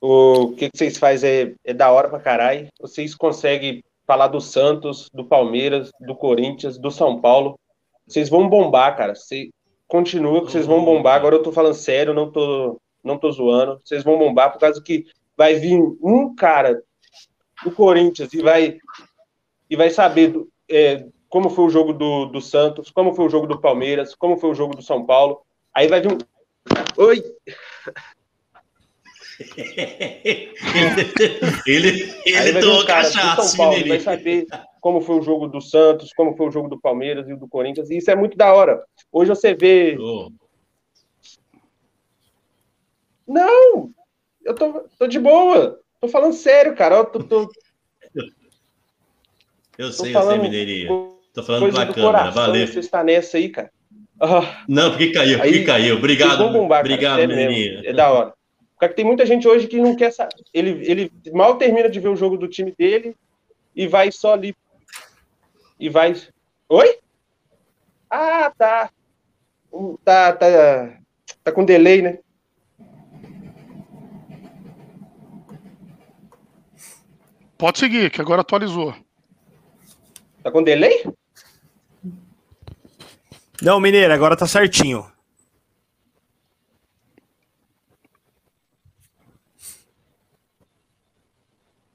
O que, que vocês fazem é, é da hora pra caralho. Vocês conseguem falar do Santos, do Palmeiras, do Corinthians, do São Paulo. Vocês vão bombar, cara. Você continua que vocês vão bombar. Agora eu tô falando sério, não tô, não tô zoando. Vocês vão bombar por causa que vai vir um cara do Corinthians e vai e vai saber do- é, como foi o jogo do, do Santos, como foi o jogo do Palmeiras, como foi o jogo do São Paulo. Aí vai vir um. Oi! [laughs] ele ele tomou um cara do cachaça, São Paulo, vai saber como foi o jogo do Santos, como foi o jogo do Palmeiras e o do Corinthians, e isso é muito da hora. Hoje você vê. Ô, Não! Eu tô, tô de boa. Tô falando sério, cara. [laughs] Eu tô, tô- eu sei, eu sei, falando Mineirinho. Tô falando pra câmera, coração. valeu. Você está nessa aí, cara. Ah, Não, porque caiu, porque Aí, caiu. Obrigado, bombar, obrigado. Mineirinho. É da hora. Porque tem muita gente hoje que não quer saber. Ele, ele mal termina de ver o jogo do time dele e vai só ali. E vai. Oi? Ah, tá. Hum, Tá, tá. Tá com delay, né? Pode seguir, que agora atualizou. Tá com delay? Não, Mineiro, agora tá certinho.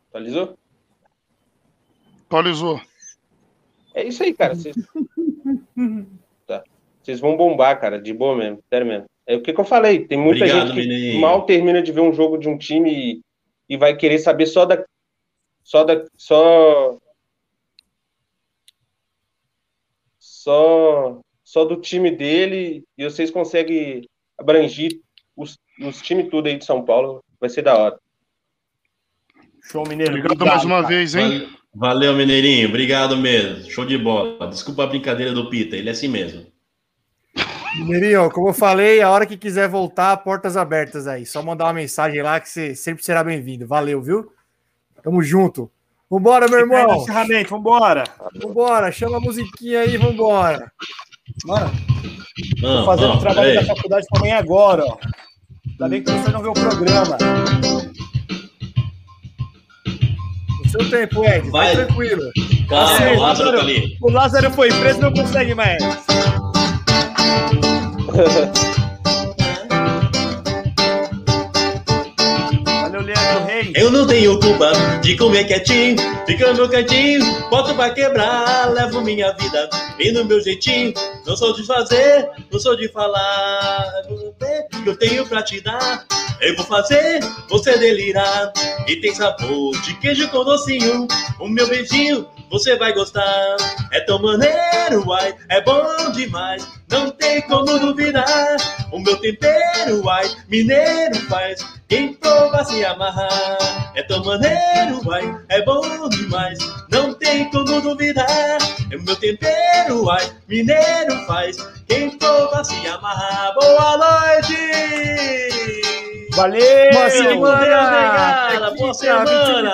Atualizou? Atualizou. É isso aí, cara. Vocês [laughs] tá. Vocês vão bombar, cara, de boa mesmo, sério mesmo. É o que, que eu falei. Tem muita Obrigado, gente que menino. mal termina de ver um jogo de um time e, e vai querer saber só da. Só da. Só. Só. Só do time dele e vocês conseguem abranger os, os times tudo aí de São Paulo. Vai ser da hora. Show, Mineiro. Obrigado, mais uma cara. vez, hein? Valeu, valeu, Mineirinho. Obrigado mesmo. Show de bola. Desculpa a brincadeira do Pita, ele é assim mesmo. Mineirinho, como eu falei, a hora que quiser voltar, portas abertas aí. Só mandar uma mensagem lá que você sempre será bem-vindo. Valeu, viu? Tamo junto. Vambora, meu irmão. encerramento, vambora. Vambora. Chama a musiquinha aí, vambora. Mano, Não, tô fazendo não, o trabalho peraí. da faculdade amanhã agora, ó. Ainda bem que você não vê o programa. No seu tempo, Ed. Vai, Vai. tranquilo. Calma, Você, o Lázaro Lázaro. tá ali. O Lázaro foi preso não consegue mais. [laughs] Eu não tenho culpa de comer quietinho, fica no cantinho, boto pra quebrar, levo minha vida bem no meu jeitinho. Não sou de fazer, não sou de falar. Eu tenho pra te dar, eu vou fazer você delirar. E tem sabor de queijo com docinho, o meu beijinho você vai gostar. É tão maneiro, ai, é bom demais, não tem como duvidar. O meu tempero, ai, mineiro faz. Quem prova se amarrar é tão maneiro, ai, é bom demais, não tem como duvidar. É o meu tempero, ai, mineiro faz. Quem prova se amarrar. Boa noite! Valeu! Boa semana! Boa Quinta, 21 semana!